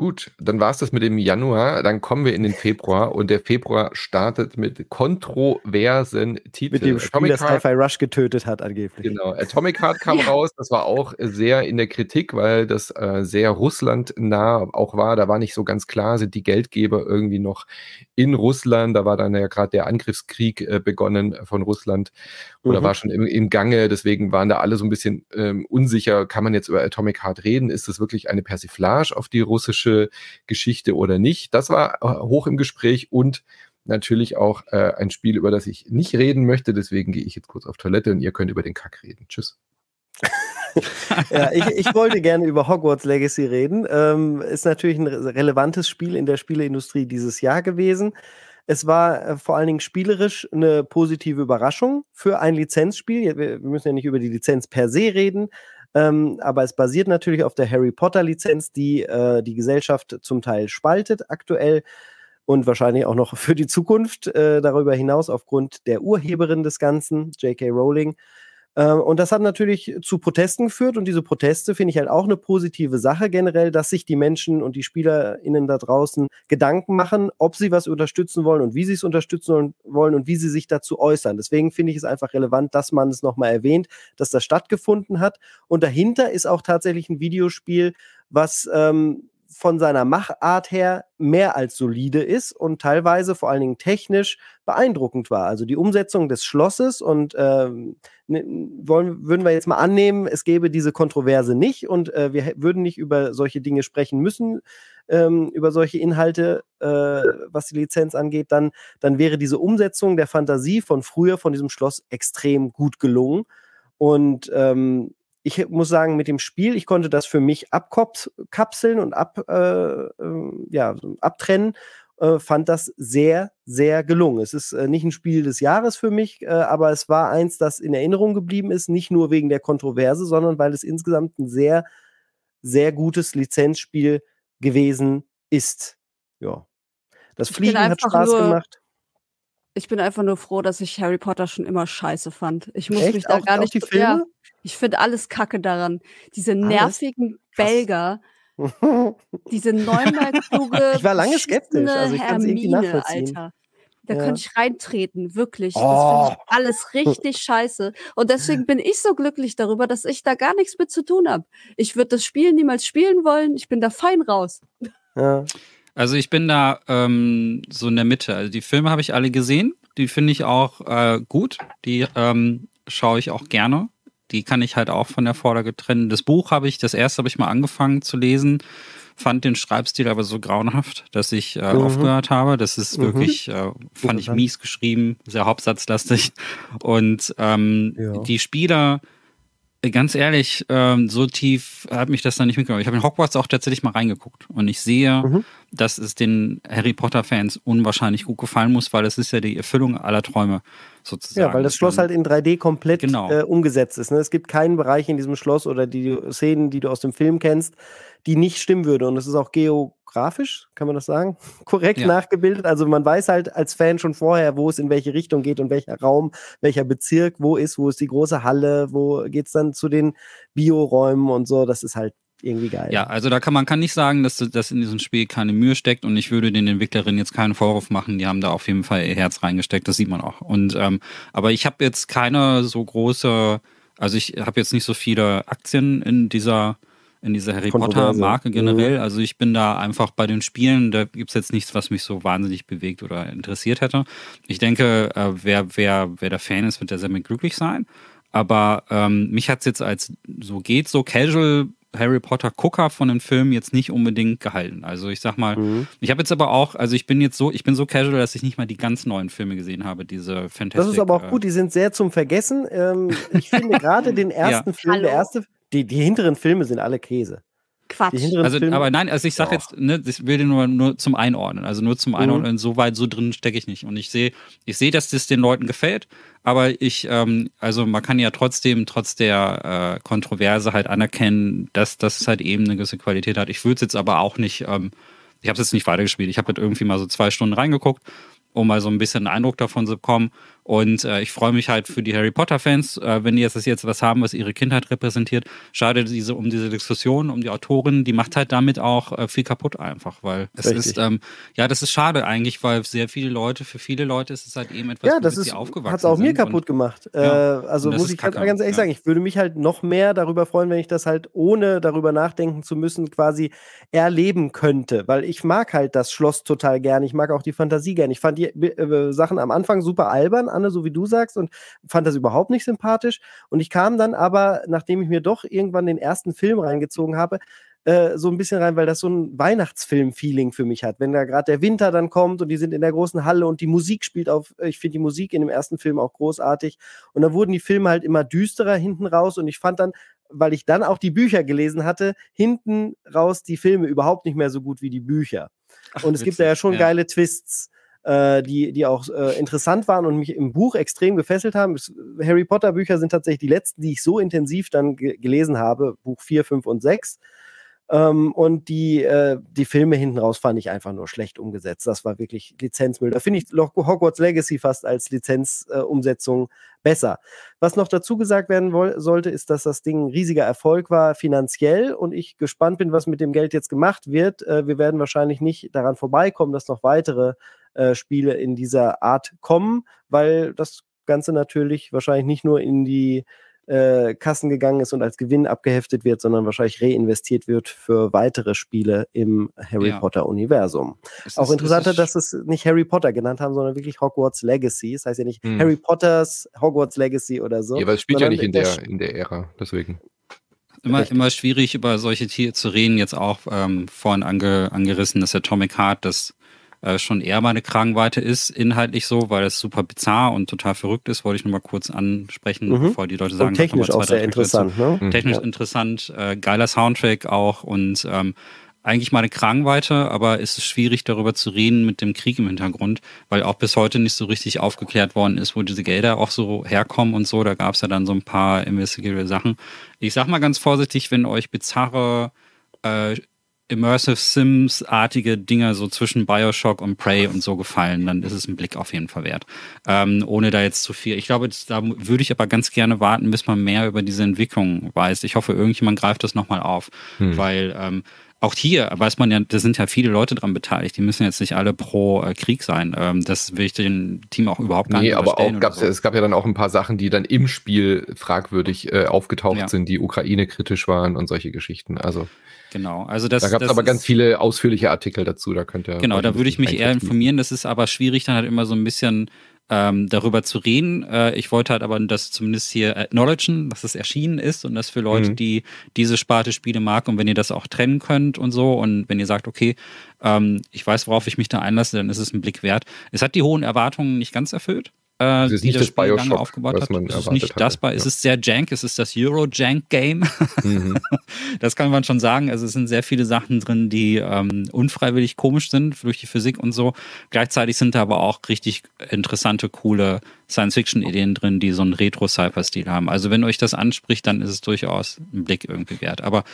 Gut, dann war es das mit dem Januar. Dann kommen wir in den Februar und der Februar startet mit kontroversen Titeln. Mit dem Spiel, Atomic das Hi-Fi Rush getötet hat, angeblich. Genau, Atomic Heart kam ja. [LAUGHS] raus. Das war auch sehr in der Kritik, weil das äh, sehr russlandnah auch war. Da war nicht so ganz klar, sind die Geldgeber irgendwie noch in Russland. Da war dann ja gerade der Angriffskrieg äh, begonnen von Russland oder mhm. war schon im, im, Gange. Deswegen waren da alle so ein bisschen ähm, unsicher. Kann man jetzt über Atomic Heart reden? Ist das wirklich eine Persiflage auf die russische historische Geschichte oder nicht. Das war äh, hoch im Gespräch und natürlich auch äh, ein Spiel, über das ich nicht reden möchte. Deswegen gehe ich jetzt kurz auf Toilette und ihr könnt über den Kack reden. Tschüss. [LAUGHS] ja, ich, ich, wollte gerne über Hogwarts Legacy reden. Ähm, ist natürlich ein relevantes Spiel in der Spieleindustrie dieses Jahr gewesen. Es war äh, vor allen Dingen spielerisch eine positive Überraschung für ein Lizenzspiel. Wir müssen ja nicht über die Lizenz per se reden, ähm, aber es basiert natürlich auf der Harry Potter-Lizenz, die äh, die Gesellschaft zum Teil spaltet aktuell und wahrscheinlich auch noch für die Zukunft äh, darüber hinaus aufgrund der Urheberin des Ganzen, J.K. Rowling. Äh, und das hat natürlich zu Protesten geführt und diese Proteste finde ich halt auch eine positive Sache generell, dass sich die Menschen und die SpielerInnen da draußen Gedanken machen, ob sie was unterstützen wollen und wie sie es unterstützen wollen und wie sie sich dazu äußern. Deswegen finde ich es einfach relevant, dass man es nochmal erwähnt, dass das stattgefunden hat. Und dahinter ist auch tatsächlich ein Videospiel, was ähm, von seiner Machart her mehr als solide ist und teilweise vor allen Dingen technisch beeindruckend war. Also die Umsetzung des Schlosses und ne, wollen, würden wir jetzt mal annehmen, es gäbe diese Kontroverse nicht und äh, wir würden nicht über solche Dinge sprechen müssen, ähm, über solche Inhalte, äh, was die Lizenz angeht, dann, dann wäre diese Umsetzung der Fantasie von früher, von diesem Schloss, extrem gut gelungen. Und ähm, ich muss sagen, mit dem Spiel, ich konnte das für mich abkapseln und ab, äh, äh, ja, abtrennen, äh, fand das sehr, sehr gelungen. Es ist äh, nicht ein Spiel des Jahres für mich, äh, aber es war eins, das in Erinnerung geblieben ist, nicht nur wegen der Kontroverse, sondern weil es insgesamt ein sehr, sehr gutes Lizenzspiel gewesen ist. Ja. Das Fliegen hat Spaß gemacht. Ich bin einfach nur froh, dass ich Harry Potter schon immer scheiße fand. Ich muss Echt? mich da auch, gar nicht. die Filme? Ja, ich finde alles kacke daran. Diese nervigen [LAUGHS] Belger, diese neunmal kluge. ich war lange skeptisch, also ich kann es irgendwie nachvollziehen. Alter. Da Ja. könnte ich reintreten, wirklich. Das Oh. finde ich alles richtig scheiße. Und deswegen bin ich so glücklich darüber, dass ich da gar nichts mit zu tun habe. Ich würde das Spiel niemals spielen wollen. Ich bin da fein raus. Ja. Also ich bin da ähm, so in der Mitte. Also die Filme habe ich alle gesehen. Die finde ich auch äh, gut. Die ähm, schaue ich auch gerne. Die kann ich halt auch von der Vorlage trennen. Das Buch habe ich, das erste habe ich mal angefangen zu lesen, fand den Schreibstil aber so grauenhaft, dass ich äh, Mhm. aufgehört habe. Das ist Mhm. wirklich, äh, fand ich mies geschrieben, sehr hauptsatzlastig. Und ähm, Ja. die Spieler, ganz ehrlich, ähm, so tief hat mich das dann nicht mitgenommen. Ich habe in Hogwarts auch tatsächlich mal reingeguckt und ich sehe, Mhm. dass es den Harry Potter-Fans unwahrscheinlich gut gefallen muss, weil es ist ja die Erfüllung aller Träume sozusagen. Ja, weil das Schloss Und- halt in 3D komplett Genau. äh, umgesetzt ist. Ne? Es gibt keinen Bereich in diesem Schloss oder die Szenen, die du aus dem Film kennst, die nicht stimmen würde. Und es ist auch geografisch, kann man das sagen, [LAUGHS] korrekt Ja. nachgebildet. Also man weiß halt als Fan schon vorher, wo es in welche Richtung geht und welcher Raum, welcher Bezirk, wo ist, wo ist die große Halle, wo geht es dann zu den Bioräumen und so. Das ist halt irgendwie geil. Ja, also da kann man kann nicht sagen, dass, dass in diesem Spiel keine Mühe steckt und ich würde den Entwicklerinnen jetzt keinen Vorwurf machen. Die haben da auf jeden Fall ihr Herz reingesteckt, das sieht man auch. Und ähm, aber ich habe jetzt keine so große, also ich habe jetzt nicht so viele Aktien in dieser in dieser Harry Potter Kontroverse. Marke generell. Also ich bin da einfach bei den Spielen, da gibt's jetzt nichts, was mich so wahnsinnig bewegt oder interessiert hätte. Ich denke, äh, wer, wer, wer der Fan ist, wird da sehr mit glücklich sein. Aber ähm, mich hat's jetzt als so geht, so casual Harry Potter Gucker von den Filmen jetzt nicht unbedingt gehalten. Also ich sag mal, Mhm. ich habe jetzt aber auch, also ich bin jetzt so, ich bin so casual, dass ich nicht mal die ganz neuen Filme gesehen habe, diese Fantastic. Das ist aber auch äh, gut, die sind sehr zum Vergessen. Ähm, ich finde [LAUGHS] gerade den ersten Film, der Hallo? erste, die, die hinteren Filme sind alle Käse. Quatsch. Also, Filme, aber nein, also ich sage Doch. jetzt, ne, ich will den nur, nur zum Einordnen. Also nur zum Mhm. Einordnen, so weit, so drin stecke ich nicht. Und ich sehe, ich sehe, dass das den Leuten gefällt, aber ich, ähm, also man kann ja trotzdem, trotz der äh, Kontroverse halt anerkennen, dass, es halt eben eine gewisse Qualität hat. Ich würde es jetzt aber auch nicht, ähm, ich habe es jetzt nicht weitergespielt. Ich habe halt irgendwie mal so zwei Stunden reingeguckt, um mal so ein bisschen einen Eindruck davon zu bekommen. Und äh, ich freue mich halt für die Harry Potter-Fans, äh, wenn die jetzt, jetzt was haben, was ihre Kindheit repräsentiert. Schade diese, um diese Diskussion, um die Autorin, die macht halt damit auch äh, viel kaputt einfach, weil es ist, ähm, ja, das ist schade eigentlich, weil sehr viele Leute, für viele Leute ist es halt eben etwas, ja, das ist, aufgewachsen hat es auch mir kaputt gemacht. Ja, äh, also muss ich ganz ehrlich ja. sagen, ich würde mich halt noch mehr darüber freuen, wenn ich das halt ohne darüber nachdenken zu müssen quasi erleben könnte, weil ich mag halt das Schloss total gern, ich mag auch die Fantasie gern. Ich fand die äh, Sachen am Anfang super albern, Anne, so wie du sagst, und fand das überhaupt nicht sympathisch. Und ich kam dann aber, nachdem ich mir doch irgendwann den ersten Film reingezogen habe, äh, so ein bisschen rein, weil das so ein Weihnachtsfilm-Feeling für mich hat. Wenn da gerade der Winter dann kommt und die sind in der großen Halle und die Musik spielt auf, ich finde die Musik in dem ersten Film auch großartig. Und dann wurden die Filme halt immer düsterer hinten raus und ich fand dann, weil ich dann auch die Bücher gelesen hatte, hinten raus die Filme überhaupt nicht mehr so gut wie die Bücher. Ach, und es witzig, gibt da ja schon ja. geile Twists äh, die, die auch äh, interessant waren und mich im Buch extrem gefesselt haben. Harry Potter Bücher sind tatsächlich die letzten, die ich so intensiv dann gelesen habe, Buch 4, 5 und 6. Ähm, und die, äh, die Filme hinten raus fand ich einfach nur schlecht umgesetzt. Das war wirklich Lizenzmüll. Da finde ich Hogwarts Legacy fast als Lizenzumsetzung äh, besser. Was noch dazu gesagt werden sollte, ist, dass das Ding ein riesiger Erfolg war finanziell und ich gespannt bin, was mit dem Geld jetzt gemacht wird. Äh, wir werden wahrscheinlich nicht daran vorbeikommen, dass noch weitere äh, Spiele in dieser Art kommen, weil das Ganze natürlich wahrscheinlich nicht nur in die äh, Kassen gegangen ist und als Gewinn abgeheftet wird, sondern wahrscheinlich reinvestiert wird für weitere Spiele im Harry ja. Potter Universum. Es Auch interessanter, dass es nicht Harry Potter genannt haben, sondern wirklich Hogwarts Legacy. Das heißt ja nicht hm. Harry Potters Hogwarts Legacy oder so. Ja, aber es spielt ja nicht in der, in der Ära, deswegen. Immer, immer schwierig, über solche Tiere zu reden. Jetzt auch ähm, vorhin ange, angerissen, dass Atomic Heart das äh, schon eher meine Kragenweite ist, inhaltlich so, weil es super bizarr und total verrückt ist, wollte ich nur mal kurz ansprechen, mhm. bevor die Leute sagen, und technisch auch sehr interessant, ne? Mhm. Technisch ja. interessant, äh, geiler Soundtrack auch und ähm, eigentlich meine Kragenweite, aber es ist schwierig darüber zu reden mit dem Krieg im Hintergrund, weil auch bis heute nicht so richtig aufgeklärt worden ist, wo diese Gelder auch so herkommen und so. Da gab es ja dann so ein paar investigative Sachen. Ich sag mal ganz vorsichtig, wenn euch bizarre äh, Immersive Sims-artige Dinge so zwischen Bioshock und Prey und so gefallen, dann ist es ein Blick auf jeden Fall wert. Ähm, ohne da jetzt zu viel. Ich glaube, da würde ich aber ganz gerne warten, bis man mehr über diese Entwicklung weiß. Ich hoffe, irgendjemand greift das nochmal auf, hm. weil ähm, auch hier weiß man ja, da sind ja viele Leute dran beteiligt. Die müssen jetzt nicht alle pro äh, Krieg sein. Ähm, das will ich dem Team auch überhaupt gar nee, nicht aber auch gab's, so. es gab ja dann auch ein paar Sachen, die dann im Spiel fragwürdig äh, aufgetaucht ja. sind, die Ukraine kritisch waren und solche Geschichten. Also Genau, also das. Da gab es aber ganz viele ausführliche Artikel dazu, da könnt ihr. Genau, da würde ich mich eher informieren. Das ist aber schwierig, dann halt immer so ein bisschen ähm, darüber zu reden. Äh, ich wollte halt aber das zumindest hier acknowledgen, dass es erschienen ist und das für Leute, mhm. die diese Sparte Spiele mag und wenn ihr das auch trennen könnt und so und wenn ihr sagt, okay, ähm, ich weiß, worauf ich mich da einlasse, dann ist es ein Blick wert. Es hat die hohen Erwartungen nicht ganz erfüllt äh, es ist nicht das, das Bioshock, lange aufgebaut hat. Es ist nicht das bei, ja. es ist sehr jank, es ist das Euro-Jank-Game. Mhm. [LAUGHS] das kann man schon sagen. Also es sind sehr viele Sachen drin, die ähm, unfreiwillig komisch sind durch die Physik und so. Gleichzeitig sind da aber auch richtig interessante, coole Science-Fiction-Ideen drin, die so einen Retro-Cypher-Stil haben. Also wenn euch das anspricht, dann ist es durchaus ein Blick irgendwie wert. Aber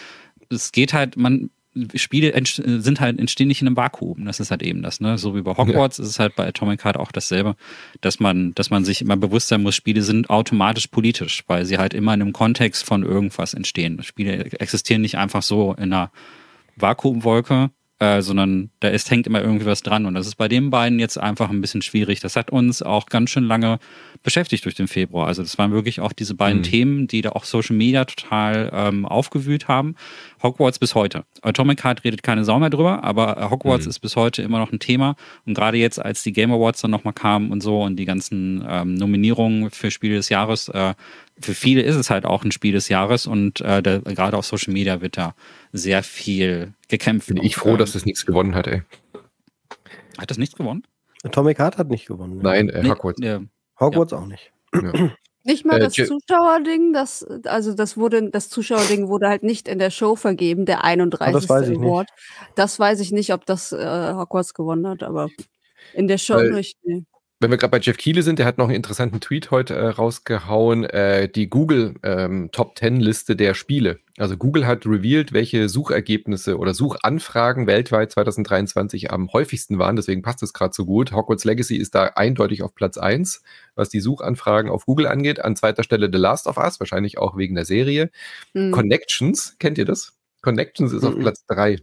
es geht halt, man Spiele sind halt, entstehen nicht in einem Vakuum. Das ist halt eben das, ne? So wie bei Hogwarts ja. ist es halt bei Atomic Heart auch dasselbe, dass man, dass man sich immer bewusst sein muss, Spiele sind automatisch politisch, weil sie halt immer in einem Kontext von irgendwas entstehen. Spiele existieren nicht einfach so in einer Vakuumwolke, äh, sondern da ist, hängt immer irgendwie was dran. Und das ist bei den beiden jetzt einfach ein bisschen schwierig. Das hat uns auch ganz schön lange beschäftigt durch den Februar. Also das waren wirklich auch diese beiden mhm. Themen, die da auch Social Media total ähm, aufgewühlt haben. Hogwarts bis heute. Atomic Heart redet keine Sau mehr drüber, aber Hogwarts mhm. ist bis heute immer noch ein Thema. Und gerade jetzt, als die Game Awards dann nochmal kamen und so und die ganzen ähm, Nominierungen für Spiele des Jahres, äh, für viele ist es halt auch ein Spiel des Jahres und äh, der, gerade auf Social Media wird da sehr viel gekämpft. Bin ich froh, ähm, dass das nichts gewonnen hat, ey. Hat das nichts gewonnen? Atomic Heart hat nicht gewonnen. Ne? Nein, äh, Hogwarts. Nee, Hogwarts ja. auch nicht. Ja. Nicht mal äh, das Zuschauerding, das, also das wurde, das Zuschauerding wurde halt nicht in der Show vergeben, der 31. Oh, das weiß ich Award. Nicht. Das weiß ich nicht, ob das äh, Hogwarts gewonnen hat, aber in der Show Weil, nicht. Nee. Wenn wir gerade bei Jeff Keele sind, der hat noch einen interessanten Tweet heute äh, rausgehauen, äh, die Google ähm, Top 10 Liste der Spiele. Also Google hat revealed, welche Suchergebnisse oder Suchanfragen weltweit 2023 am häufigsten waren, deswegen passt es gerade so gut. Hogwarts Legacy ist da eindeutig auf Platz 1, was die Suchanfragen auf Google angeht. An zweiter Stelle The Last of Us, wahrscheinlich auch wegen der Serie. Mhm. Connections, kennt ihr das? Connections ist mhm. auf Platz 3.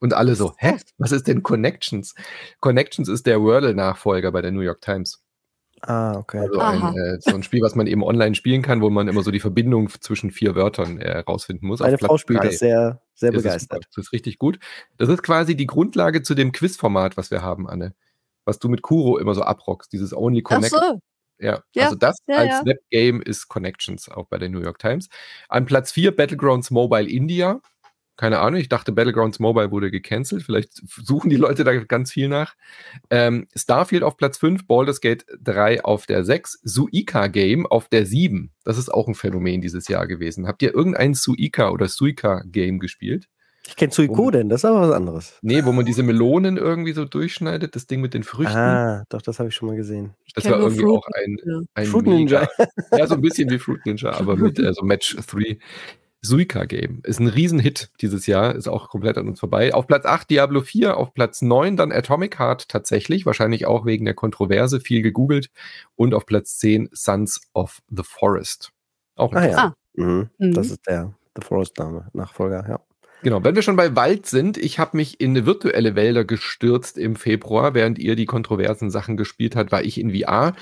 Und alle so, hä? Was ist denn Connections? Connections ist der Wordle-Nachfolger bei der New York Times. Ah, okay. Also ein, äh, so ein Spiel, was man eben online spielen kann, wo man immer so die Verbindung zwischen vier Wörtern herausfinden äh, muss. Meine Frau spielt das sehr, sehr das begeistert. Ist, das ist richtig gut. Das ist quasi die Grundlage zu dem Quizformat, was wir haben, Anne. Was du mit Kuro immer so abrockst, dieses Only Connect. Ach so. Ja, ja, also das ja, als ja. Snap-Game ist Connections, auch bei der New York Times. An Platz 4 Battlegrounds Mobile India. Keine Ahnung, ich dachte, Battlegrounds Mobile wurde gecancelt. Vielleicht suchen die Leute da ganz viel nach. Ähm, Starfield auf Platz 5, Baldur's Gate 3 auf der 6, Suika Game auf der 7. Das ist auch ein Phänomen dieses Jahr gewesen. Habt ihr irgendein Suika oder Suika Game gespielt? Ich kenne Suikoden, das ist aber was anderes. Nee, wo man diese Melonen irgendwie so durchschneidet, das Ding mit den Früchten. Ah, doch, das habe ich schon mal gesehen. Das war irgendwie Fruit, auch ein, ein Fruit Ninja. ja, so ein bisschen wie Fruit Ninja, aber mit also Match 3. Suika Game. Ist ein Riesenhit dieses Jahr, ist auch komplett an uns vorbei. Auf Platz 8 Diablo 4, auf Platz 9 dann Atomic Heart tatsächlich, wahrscheinlich auch wegen der Kontroverse, viel gegoogelt. Und auf Platz 10 Sons of the Forest. Auch ah, ja. Mhm. Mhm. Das ist der The Forest-Name, Nachfolger, ja. Genau, wenn wir schon bei Wald sind, ich habe mich in virtuelle Wälder gestürzt im Februar, während ihr die kontroversen Sachen gespielt habt, war ich in VR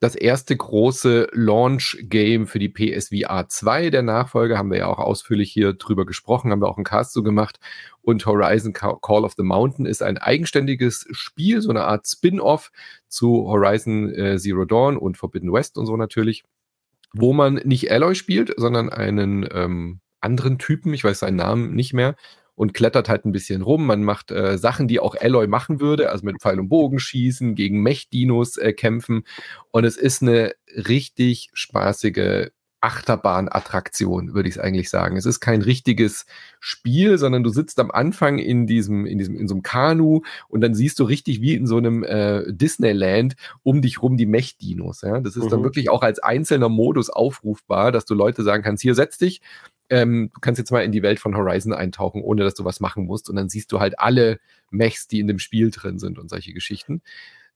das erste große Launch-Game für die PSVR 2. Der Nachfolger haben wir ja auch ausführlich hier drüber gesprochen, haben wir auch einen Cast so gemacht. Und Horizon Call of the Mountain ist ein eigenständiges Spiel, so eine Art Spin-off zu Horizon äh, Zero Dawn und Forbidden West und so natürlich, wo man nicht Alloy spielt, sondern einen ähm, anderen Typen, ich weiß seinen Namen nicht mehr, und klettert halt ein bisschen rum. Man macht äh, Sachen, die auch Alloy machen würde, also mit Pfeil und Bogen schießen, gegen Mech-Dinos äh, kämpfen. Und es ist eine richtig spaßige Achterbahn-Attraktion, würde ich es eigentlich sagen. Es ist kein richtiges Spiel, sondern du sitzt am Anfang in diesem, in diesem, in so einem Kanu und dann siehst du richtig wie in so einem äh, Disneyland um dich rum die Mech-Dinos. Ja? Das ist mhm. dann wirklich auch als einzelner Modus aufrufbar, dass du Leute sagen kannst, hier setz dich, ähm, du kannst jetzt mal in die Welt von Horizon eintauchen, ohne dass du was machen musst. Und dann siehst du halt alle Mechs, die in dem Spiel drin sind und solche Geschichten.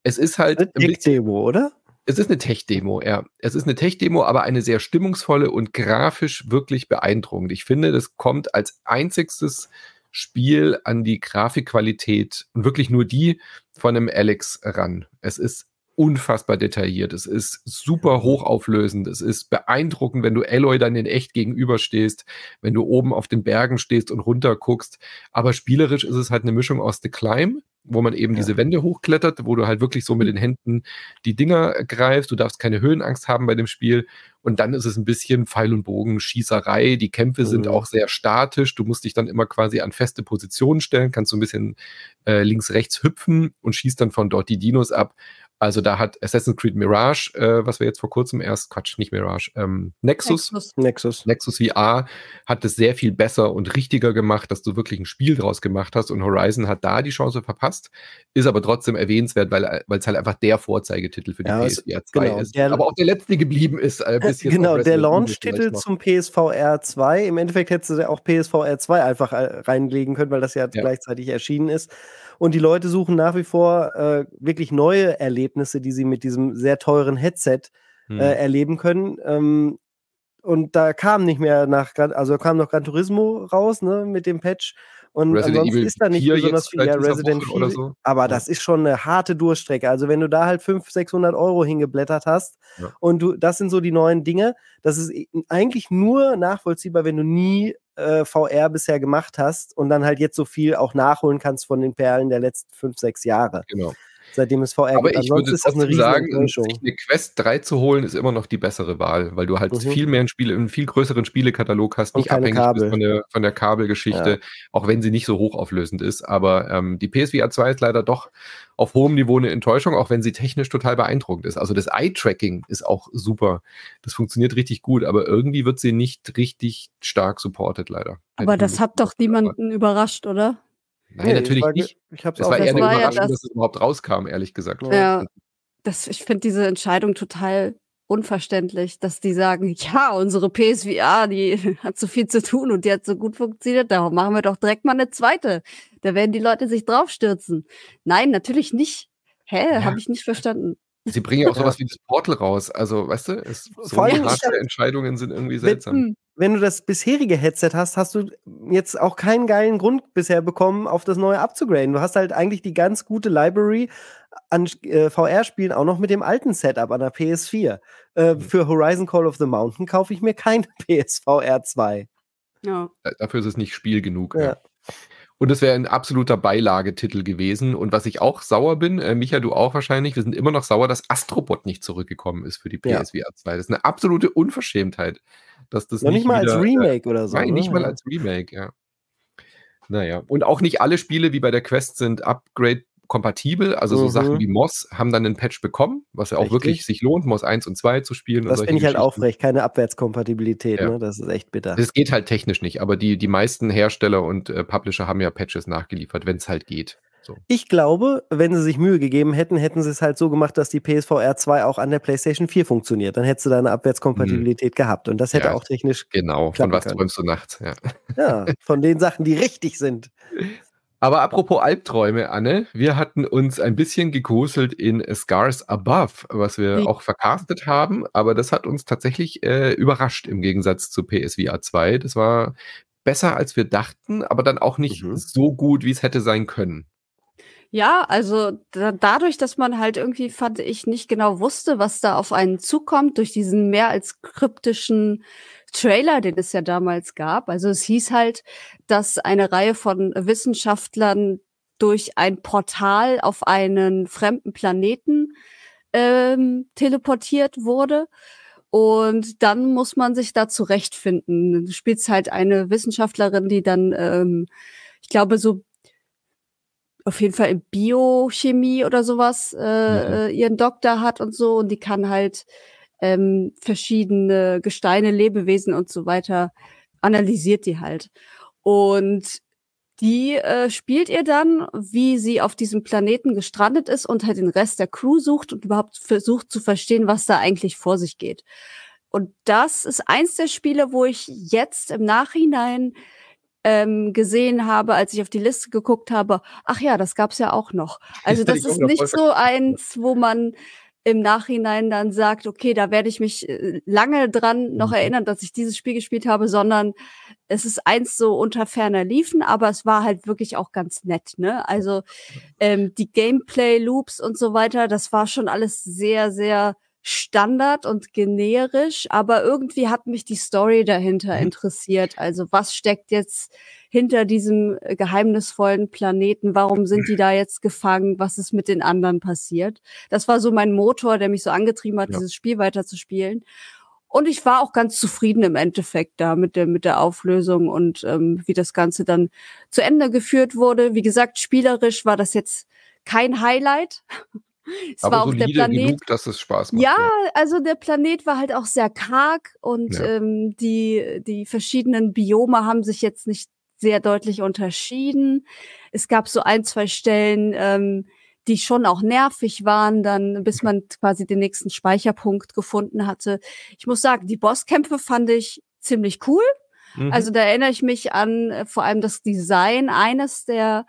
Es ist halt. Eine Tech-Demo, oder? Es ist eine Tech-Demo, ja. Es ist eine Tech-Demo, aber eine sehr stimmungsvolle und grafisch wirklich beeindruckend. Ich finde, das kommt als einziges Spiel an die Grafikqualität und wirklich nur die von einem Alex ran. Es ist unfassbar detailliert. Es ist super hochauflösend. Es ist beeindruckend, wenn du Alloy dann in echt gegenüberstehst, wenn du oben auf den Bergen stehst und runter guckst. Aber spielerisch ist es halt eine Mischung aus The Climb, wo man eben ja. diese Wände hochklettert, wo du halt wirklich so mit den Händen die Dinger greifst. Du darfst keine Höhenangst haben bei dem Spiel. Und dann ist es ein bisschen Pfeil und Bogen, Schießerei. Die Kämpfe mhm. sind auch sehr statisch. Du musst dich dann immer quasi an feste Positionen stellen, kannst so ein bisschen äh, links, rechts hüpfen und schießt dann von dort die Dinos ab. Also da hat Assassin's Creed Mirage, äh, was wir jetzt vor kurzem erst, Quatsch, nicht Mirage, ähm, Nexus, Nexus, Nexus, VR hat es sehr viel besser und richtiger gemacht, dass du wirklich ein Spiel draus gemacht hast und Horizon hat da die Chance verpasst, ist aber trotzdem erwähnenswert, weil es halt einfach der Vorzeigetitel für die ja, PSVR 2 genau, ist, der, aber auch der letzte geblieben ist. Äh, bis genau, der Launch-Titel zum PSVR 2, im Endeffekt hättest du auch PSVR 2 einfach äh, reinlegen können, weil das ja, ja. gleichzeitig erschienen ist. Und die Leute suchen nach wie vor äh, wirklich neue Erlebnisse, die sie mit diesem sehr teuren Headset hm. äh, erleben können. Ähm, und da kam nicht mehr nach, also kam noch Gran Turismo raus, ne, mit dem Patch. Und Resident ansonsten Evil ist da nicht besonders viel. Ja, Resident Evil. So. Aber ja. das ist schon eine harte Durchstrecke. Also wenn du da halt 500, 600 Euro hingeblättert hast ja. und du, das sind so die neuen Dinge, das ist eigentlich nur nachvollziehbar, wenn du nie äh, VR bisher gemacht hast und dann halt jetzt so viel auch nachholen kannst von den Perlen der letzten fünf, sechs Jahre. Genau seitdem es VR Aber gibt. ich würde ist das eine sagen, sich eine Quest 3 zu holen, ist immer noch die bessere Wahl, weil du halt mhm. viel mehr ein Spiel, einen viel größeren Spielekatalog hast, nicht abhängig bist von der, von der Kabelgeschichte, ja. auch wenn sie nicht so hochauflösend ist. Aber ähm, die PSVR 2 ist leider doch auf hohem Niveau eine Enttäuschung, auch wenn sie technisch total beeindruckend ist. Also das Eye-Tracking ist auch super. Das funktioniert richtig gut, aber irgendwie wird sie nicht richtig stark supported, leider. Aber das hat doch niemanden überrascht, oder? Nein, nee, natürlich war, nicht. Ich hab's es war eher eine Überraschung, ja das. dass es überhaupt rauskam, ehrlich gesagt. Ja. das, ich finde diese Entscheidung total unverständlich, dass die sagen, [LAUGHS] ja, unsere PSVR, die [LAUGHS] hat so viel zu tun und die hat so gut funktioniert, darum machen wir doch direkt mal eine zweite. Da werden die Leute sich draufstürzen. Nein, natürlich nicht. Hä, ja. habe ich nicht verstanden. Sie bringen ja auch [LAUGHS] sowas wie das Portal raus. Also, weißt du, es, so harte Entscheidungen sind irgendwie seltsam. Wenn, wenn, du das bisherige Headset hast, hast du jetzt auch keinen geilen Grund bisher bekommen, auf das neue abzugraden. Du hast halt eigentlich die ganz gute Library an äh, VR-Spielen auch noch mit dem alten Setup an der PS4. Äh, mhm. Für Horizon Call of the Mountain kaufe ich mir kein [LAUGHS] PSVR 2. Ja. Dafür ist es nicht Spiel genug. Ja. ja. Und es wäre ein absoluter Beilagetitel gewesen. Und was ich auch sauer bin, äh, Micha, du auch wahrscheinlich, wir sind immer noch sauer, dass Astrobot nicht zurückgekommen ist für die PSVR ja. 2. Das ist eine absolute Unverschämtheit. Dass das Noch nicht, nicht mal wieder, als Remake äh, oder so. Nein, nicht ne? mal als Remake, ja. Naja, und auch nicht alle Spiele wie bei der Quest sind Upgrade kompatibel. Also so mhm. Sachen wie Moss haben dann einen Patch bekommen, was ja auch Richtig. wirklich sich lohnt, Moss 1 und 2 zu spielen. Das finde ich halt auch frech, keine Abwärtskompatibilität, ja. ne? Das ist echt bitter. Das geht halt technisch nicht, aber die, die meisten Hersteller und äh, Publisher haben ja Patches nachgeliefert, wenn es halt geht. So. Ich glaube, wenn sie sich Mühe gegeben hätten, hätten sie es halt so gemacht, dass die PSVR 2 auch an der PlayStation 4 funktioniert. Dann hättest du da eine Abwärtskompatibilität hm. gehabt. Und das hätte ja, auch technisch. Genau, von was träumst du nachts? Ja. ja, von den Sachen, die [LAUGHS] richtig sind. Aber apropos Albträume, Anne, wir hatten uns ein bisschen gegruselt in Scars Above, was wir mhm. auch vercastet haben, aber das hat uns tatsächlich äh, überrascht im Gegensatz zu PSVR 2. Das war besser, als wir dachten, aber dann auch nicht mhm. so gut, wie es hätte sein können. Ja, also da, dadurch, dass man halt irgendwie, fand ich, nicht genau wusste, was da auf einen zukommt, durch diesen mehr als kryptischen Trailer, den es ja damals gab. Also es hieß halt, dass eine Reihe von Wissenschaftlern durch ein Portal auf einen fremden Planeten ähm, teleportiert wurde. Und dann muss man sich da zurechtfinden. Du spielst halt eine Wissenschaftlerin, die dann, ähm, ich glaube, so auf jeden Fall in Biochemie oder sowas äh, mhm. Äh, ihren Doktor hat und so. Und die kann halt ähm, verschiedene Gesteine, Lebewesen und so weiter, analysiert die halt. Und die äh, spielt ihr dann, wie sie auf diesem Planeten gestrandet ist und halt den Rest der Crew sucht und überhaupt versucht zu verstehen, was da eigentlich vor sich geht. Und das ist eins der Spiele, wo ich jetzt im Nachhinein ähm, gesehen habe, als ich auf die Liste geguckt habe, ach ja, das gab's ja auch noch. Also [LAUGHS] das ist nicht so eins, wo man im Nachhinein dann sagt, okay, da werde ich mich äh, lange dran noch mhm. erinnern, dass ich dieses Spiel gespielt habe, sondern es ist eins so unter ferner Liefen, aber es war halt wirklich auch ganz nett, ne? Also ähm, die Gameplay-Loops und so weiter, das war schon alles sehr, sehr Standard und generisch, aber irgendwie hat mich die Story dahinter mhm. interessiert. Also was steckt jetzt hinter diesem äh, geheimnisvollen Planeten? Warum sind die da jetzt gefangen? Was ist mit den anderen passiert? Das war so mein Motor, der mich so angetrieben hat, ja. dieses Spiel weiterzuspielen. Und ich war auch ganz zufrieden im Endeffekt da mit der, mit der Auflösung und ähm, wie das Ganze dann zu Ende geführt wurde. Wie gesagt, spielerisch war das jetzt kein Highlight. [LAUGHS] Es Aber war auch der Planet. Genug, dass es Spaß macht. Ja, ja, also der Planet war halt auch sehr karg und ja. ähm, die, die verschiedenen Biome haben sich jetzt nicht sehr deutlich unterschieden. Es gab so ein, zwei Stellen, ähm, die schon auch nervig waren, dann bis man quasi den nächsten Speicherpunkt gefunden hatte. Ich muss sagen, die Bosskämpfe fand ich ziemlich cool. Mhm. Also da erinnere ich mich an äh, vor allem das Design eines der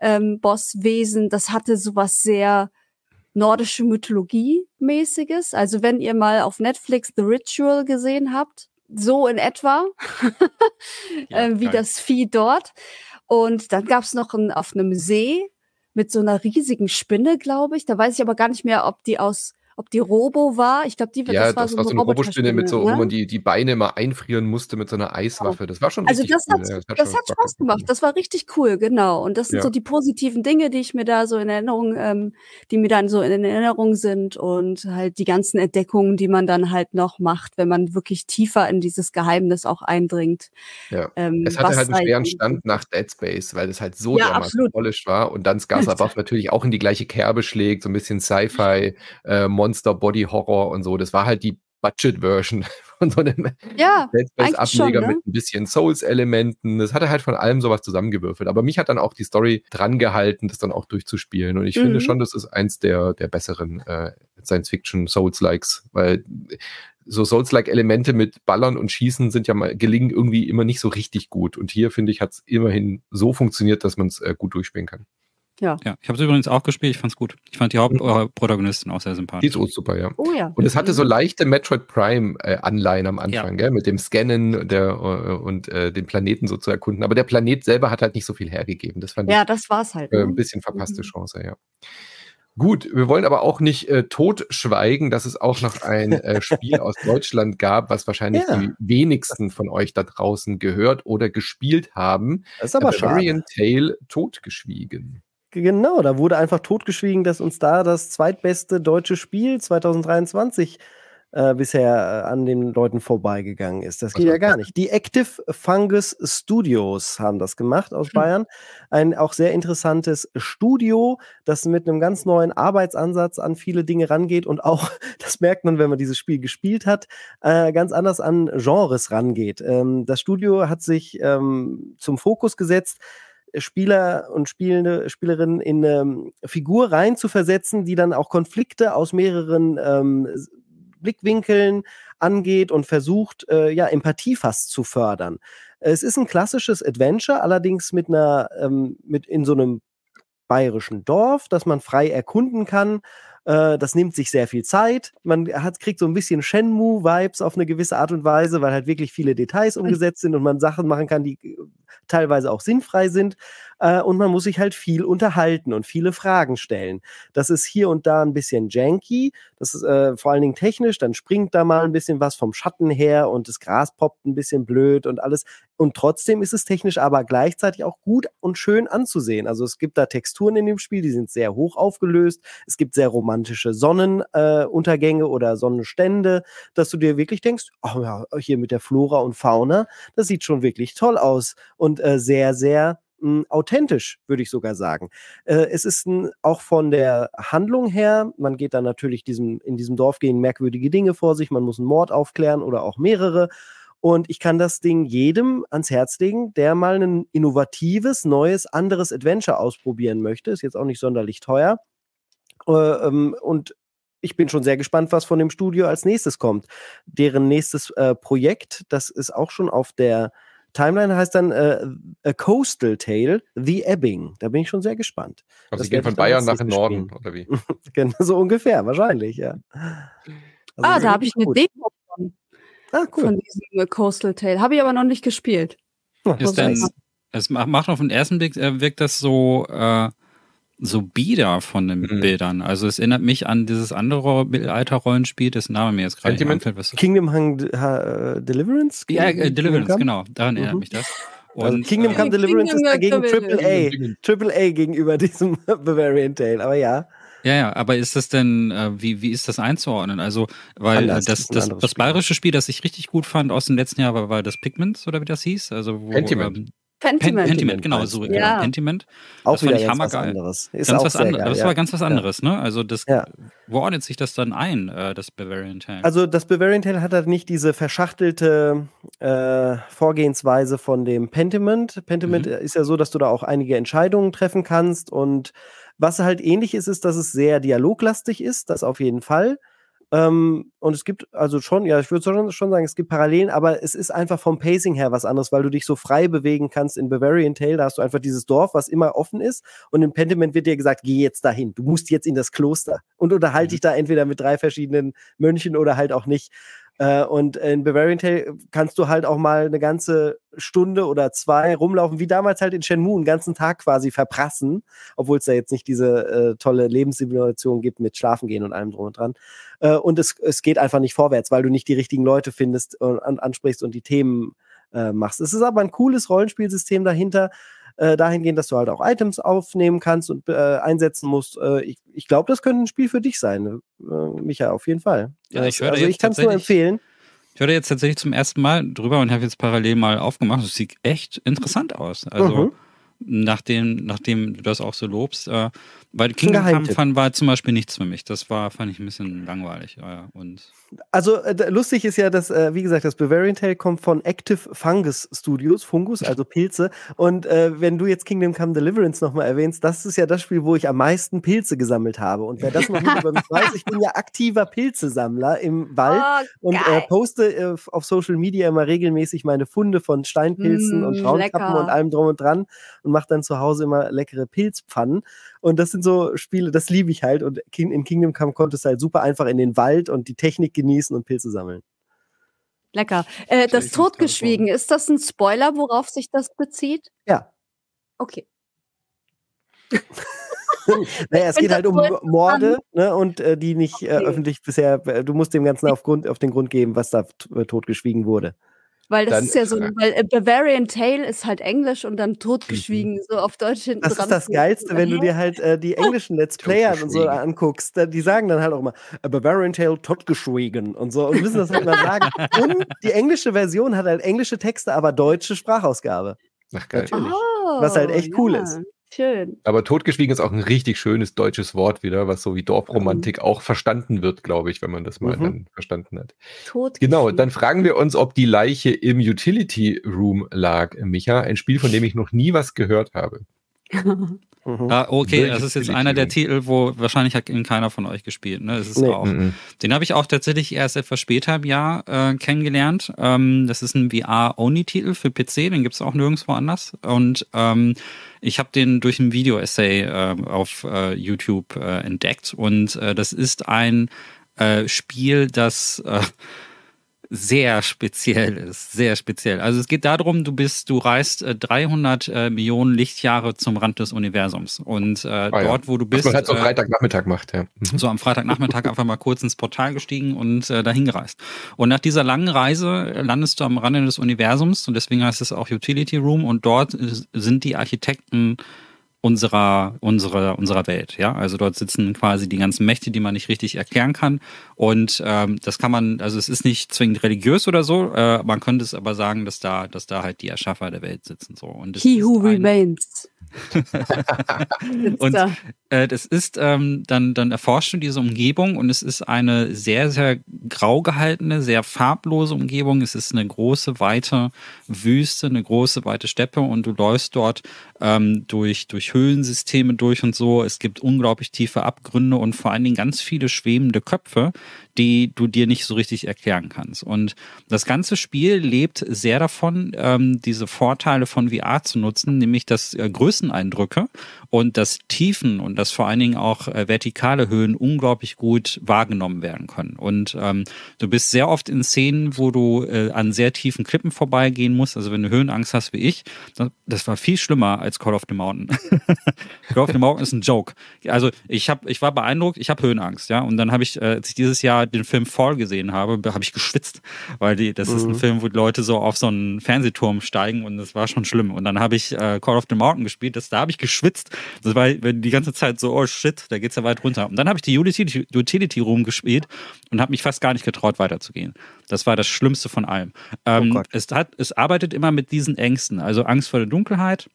ähm, Bosswesen. Das hatte sowas sehr nordische Mythologie mäßiges. Also wenn ihr mal auf Netflix The Ritual gesehen habt, so in etwa, [LAUGHS] ja, äh, wie das Vieh dort. Und dann gab es noch ein, auf einem See mit so einer riesigen Spinne, glaube ich. Da weiß ich aber gar nicht mehr, ob die aus ob die Robo war. Ich glaube, die ja, das war, das so, war so eine Robospinne mit so, ne? wo man die, die Beine mal einfrieren musste mit so einer Eiswaffe. Das war schon also das cool. Hat, das hat, das hat Spaß gemacht. Das war richtig cool, genau. Und das sind ja. so die positiven Dinge, die ich mir da so in Erinnerung, ähm, die mir dann so in Erinnerung sind und halt die ganzen Entdeckungen, die man dann halt noch macht, wenn man wirklich tiefer in dieses Geheimnis auch eindringt. Ja. Ähm, es hatte halt einen schweren Stand nach Dead Space, weil es halt so ja, dermaßen war und dann Scars [LAUGHS] Above natürlich auch in die gleiche Kerbe schlägt, so ein bisschen Sci-Fi, äh, Monster Body Horror und so. Das war halt die Budget-Version [LAUGHS] von so einem ja, Ableger ne? mit ein bisschen Souls-Elementen. Das hatte halt von allem sowas zusammengewürfelt. Aber mich hat dann auch die Story dran gehalten, das dann auch durchzuspielen. Und ich mhm. finde schon, das ist eins der, der besseren äh, Science-Fiction, Souls-Likes, weil so Souls-like-Elemente mit Ballern und Schießen sind ja mal, gelingen irgendwie immer nicht so richtig gut. Und hier, finde ich, hat es immerhin so funktioniert, dass man es äh, gut durchspielen kann. Ja. ja ich habe es übrigens auch gespielt, ich fand es gut. Ich fand die Hauptprotagonistin auch sehr sympathisch. Die ist auch super, ja. Oh ja. Und es hatte so mhm. leichte Metroid Prime-Anleihen äh, am Anfang, ja. gell? mit dem Scannen der, äh, und äh, den Planeten so zu erkunden. Aber der Planet selber hat halt nicht so viel hergegeben. Das fand ja, ich, das war's halt. Äh, ein ne? bisschen verpasste mhm. Chance, ja. Gut, wir wollen aber auch nicht äh, totschweigen, dass es auch noch ein äh, [LAUGHS] Spiel aus Deutschland gab, was wahrscheinlich ja. die wenigsten von euch da draußen gehört oder gespielt haben. Das ist aber Barbarian Tale totgeschwiegen. Genau, da wurde einfach totgeschwiegen, dass uns da das zweitbeste deutsche Spiel 2023 äh, bisher äh, an den Leuten vorbeigegangen ist. Das geht ja gar nicht. Die Active Fungus Studios haben das gemacht aus hm. Bayern. Ein auch sehr interessantes Studio, das mit einem ganz neuen Arbeitsansatz an viele Dinge rangeht und auch, [LAUGHS] das merkt man, wenn man dieses Spiel gespielt hat, äh, ganz anders an Genres rangeht. Ähm, das Studio hat sich ähm, zum Fokus gesetzt, Spieler und Spielende, Spielerinnen in eine ähm, Figur rein zu versetzen, die dann auch Konflikte aus mehreren ähm, Blickwinkeln angeht und versucht, äh, ja, Empathie fast zu fördern. Es ist ein klassisches Adventure, allerdings mit einer, ähm, mit in so einem bayerischen Dorf, das man frei erkunden kann. Äh, das nimmt sich sehr viel Zeit. Man hat, kriegt so ein bisschen Shenmue-Vibes auf eine gewisse Art und Weise, weil halt wirklich viele Details umgesetzt sind und man Sachen machen kann, die äh, teilweise auch sinnfrei sind. Äh, und man muss sich halt viel unterhalten und viele Fragen stellen. Das ist hier und da ein bisschen janky. Das ist äh, vor allen Dingen technisch. Dann springt da mal ein bisschen was vom Schatten her und das Gras poppt ein bisschen blöd und alles. Und trotzdem ist es technisch aber gleichzeitig auch gut und schön anzusehen. Also es gibt da Texturen in dem Spiel, die sind sehr hoch aufgelöst. Es gibt sehr romantische Sonnenuntergänge äh, oder Sonnenstände, dass du dir wirklich denkst, oh ja, hier mit der Flora und Fauna, das sieht schon wirklich toll aus und äh, sehr, sehr hm, authentisch, würde ich sogar sagen. Äh, es ist ein, auch von der Handlung her, man geht dann natürlich diesem, in diesem Dorf gehen merkwürdige Dinge vor sich, man muss einen Mord aufklären oder auch mehrere. Und ich kann das Ding jedem ans Herz legen, der mal ein innovatives, neues, anderes Adventure ausprobieren möchte. Ist jetzt auch nicht sonderlich teuer. Äh, ähm, und ich bin schon sehr gespannt, was von dem Studio als nächstes kommt. Deren nächstes äh, Projekt, das ist auch schon auf der Timeline heißt dann äh, A Coastal Tale, The Ebbing. Da bin ich schon sehr gespannt. Also sie gehen von Bayern nach dem Norden, oder wie? [LAUGHS] genau, so ungefähr, wahrscheinlich, ja. Also ah, da habe ich eine Demo von. Ah, cool. Von diesem äh, Coastal Tale. Habe ich aber noch nicht gespielt. Ist denn, es macht auf den ersten Blick, äh, wirkt das so äh, so bieder von den mhm. Bildern. Also es erinnert mich an dieses andere Mittelalter-Rollenspiel, dessen Name mir jetzt gerade nicht einfällt. Was Kingdom Hang uh, Deliverance? Ja, äh, Deliverance, genau. Daran mhm. erinnert mich das. Also Und, also Kingdom Come Deliverance Kingdom ist dagegen Triple A. Triple A gegenüber [LAUGHS] diesem Bavarian Tale, aber ja. Ja, ja, aber ist das denn, äh, wie, wie ist das einzuordnen? Also, weil Anders, das, das, das, das bayerische Spiel, das ich richtig gut fand aus dem letzten Jahr, war, war das Pigments oder wie das hieß? Also, wo, Pentiment. Ähm, Pentiment. Pentiment, genau, so, ja. genau, Pentiment. Auch das wieder fand ich Was anderes. Ist ganz was anderes. Das ja. war ganz was anderes, ne? Also das, ja. wo ordnet sich das dann ein, äh, das Bavarian Tale? Also das Bavarian Tale hat halt nicht diese verschachtelte äh, Vorgehensweise von dem Pentiment. Pentiment mhm. ist ja so, dass du da auch einige Entscheidungen treffen kannst und was halt ähnlich ist, ist, dass es sehr dialoglastig ist, das auf jeden Fall. Ähm, und es gibt also schon, ja, ich würde schon, schon sagen, es gibt Parallelen, aber es ist einfach vom Pacing her was anderes, weil du dich so frei bewegen kannst. In Bavarian Tale, da hast du einfach dieses Dorf, was immer offen ist. Und im Pentiment wird dir gesagt, geh jetzt dahin. Du musst jetzt in das Kloster und unterhalte mhm. dich da entweder mit drei verschiedenen Mönchen oder halt auch nicht. Äh, und in Bavarian Tale kannst du halt auch mal eine ganze Stunde oder zwei rumlaufen, wie damals halt in Shenmue, einen ganzen Tag quasi verprassen, obwohl es da jetzt nicht diese äh, tolle Lebenssimulation gibt mit Schlafen gehen und allem drum und dran. Äh, und es, es geht einfach nicht vorwärts, weil du nicht die richtigen Leute findest und, ansprichst und die Themen äh, machst. Es ist aber ein cooles Rollenspielsystem dahinter, äh, dahingehend, dass du halt auch Items aufnehmen kannst und äh, einsetzen musst. Äh, ich ich glaube, das könnte ein Spiel für dich sein, äh, Micha, auf jeden Fall. Ja, ich, also ich kann es nur empfehlen. Ich höre jetzt tatsächlich zum ersten Mal drüber und habe jetzt parallel mal aufgemacht. Es sieht echt interessant aus. Also, mhm. nachdem, nachdem du das auch so lobst. Äh, weil Kingdom Come war zum Beispiel nichts für mich. Das war, fand ich ein bisschen langweilig. Ja, und also äh, lustig ist ja, dass, äh, wie gesagt, das Bavarian Tale kommt von Active Fungus Studios, Fungus, also Pilze. Und äh, wenn du jetzt Kingdom Come Deliverance nochmal erwähnst, das ist ja das Spiel, wo ich am meisten Pilze gesammelt habe. Und wer das noch nicht [LAUGHS] über mich weiß, ich bin ja aktiver Pilzesammler im Wald oh, und äh, poste äh, auf Social Media immer regelmäßig meine Funde von Steinpilzen mm, und Braunkappen und allem drum und dran und mache dann zu Hause immer leckere Pilzpfannen. Und das sind so Spiele, das liebe ich halt. Und in Kingdom Come konntest du halt super einfach in den Wald und die Technik genießen und Pilze sammeln. Lecker. Äh, das Totgeschwiegen, ist das ein Spoiler, worauf sich das bezieht? Ja. Okay. [LAUGHS] naja, es geht halt um Morde ne, und äh, die nicht äh, okay. äh, öffentlich bisher, äh, du musst dem Ganzen auf, Grund, auf den Grund geben, was da äh, totgeschwiegen wurde. Weil das dann, ist ja so, weil äh, Bavarian Tale ist halt Englisch und dann totgeschwiegen, mhm. so auf Deutsch hinten Das dran. ist das Geilste, wenn du dir halt äh, die [LAUGHS] englischen Let's Player und so anguckst. Die sagen dann halt auch immer, Bavarian Tale totgeschwiegen und so und müssen das halt mal sagen. Und die englische Version hat halt englische Texte, aber deutsche Sprachausgabe. Ach geil. Natürlich. Oh, was halt echt cool ja. ist. Schön. Aber totgeschwiegen ist auch ein richtig schönes deutsches Wort wieder, was so wie Dorfromantik mhm. auch verstanden wird, glaube ich, wenn man das mal mhm. dann verstanden hat. Genau, dann fragen wir uns, ob die Leiche im Utility Room lag, Micha. Ein Spiel, von dem ich noch nie was gehört habe. [LAUGHS] Mhm. Ah, okay, das ist jetzt einer der Titel, wo wahrscheinlich hat ihn keiner von euch gespielt. Ne? Das ist nee. auch, mhm. Den habe ich auch tatsächlich erst etwas später im Jahr äh, kennengelernt. Ähm, das ist ein VR-Only-Titel für PC, den gibt es auch nirgendwo anders. Und ähm, ich habe den durch ein Video-Essay äh, auf äh, YouTube äh, entdeckt. Und äh, das ist ein äh, Spiel, das äh, sehr speziell ist, sehr speziell. Also es geht darum, du bist, du reist äh, 300 äh, Millionen Lichtjahre zum Rand des Universums und äh, ah, dort, ja. wo du bist, Was man halt so äh, Freitagnachmittag macht, ja. Mhm. So am Freitagnachmittag [LAUGHS] einfach mal kurz ins Portal gestiegen und äh, dahin gereist. Und nach dieser langen Reise landest du am Rande des Universums und deswegen heißt es auch Utility Room und dort sind die Architekten unserer, unserer, unserer Welt. Ja, also dort sitzen quasi die ganzen Mächte, die man nicht richtig erklären kann. Und ähm, das kann man, also es ist nicht zwingend religiös oder so. Äh, man könnte es aber sagen, dass da, dass da halt die Erschaffer der Welt sitzen. So. Und He who remains. [LAUGHS] und äh, das ist, ähm, dann, dann erforscht du diese Umgebung und es ist eine sehr, sehr grau gehaltene, sehr farblose Umgebung. Es ist eine große, weite Wüste, eine große, weite Steppe und du läufst dort ähm, durch, durch Höhlensysteme durch und so. Es gibt unglaublich tiefe Abgründe und vor allen Dingen ganz viele schwebende Köpfe, die du dir nicht so richtig erklären kannst. Und das ganze Spiel lebt sehr davon, ähm, diese Vorteile von VR zu nutzen, nämlich das äh, Größeneindrücke und das Tiefen und das vor allen Dingen auch äh, vertikale Höhen unglaublich gut wahrgenommen werden können. Und ähm, du bist sehr oft in Szenen, wo du äh, an sehr tiefen Klippen vorbeigehen musst. Also wenn du Höhenangst hast wie ich, das, das war viel schlimmer als Call of the Mountain. [LAUGHS] Call of the Mountain ist ein Joke. Also ich habe, ich war beeindruckt, ich habe Höhenangst, ja. Und dann habe ich, äh, als ich dieses Jahr den Film Fall gesehen habe, habe ich geschwitzt, weil die, das mhm. ist ein mhm. Film, wo Leute so auf so einen Fernsehturm steigen und das war schon schlimm. Und dann habe ich äh, Call of the Mountain gespielt, das, da habe ich geschwitzt. Das war die ganze Zeit so, oh shit, da geht's ja weit runter. Und dann habe ich die Utility, Utility Room gespielt und habe mich fast gar nicht getraut, weiterzugehen. Das war das Schlimmste von allem. Ähm, oh es, hat, es arbeitet immer mit diesen Ängsten, also Angst vor der Dunkelheit,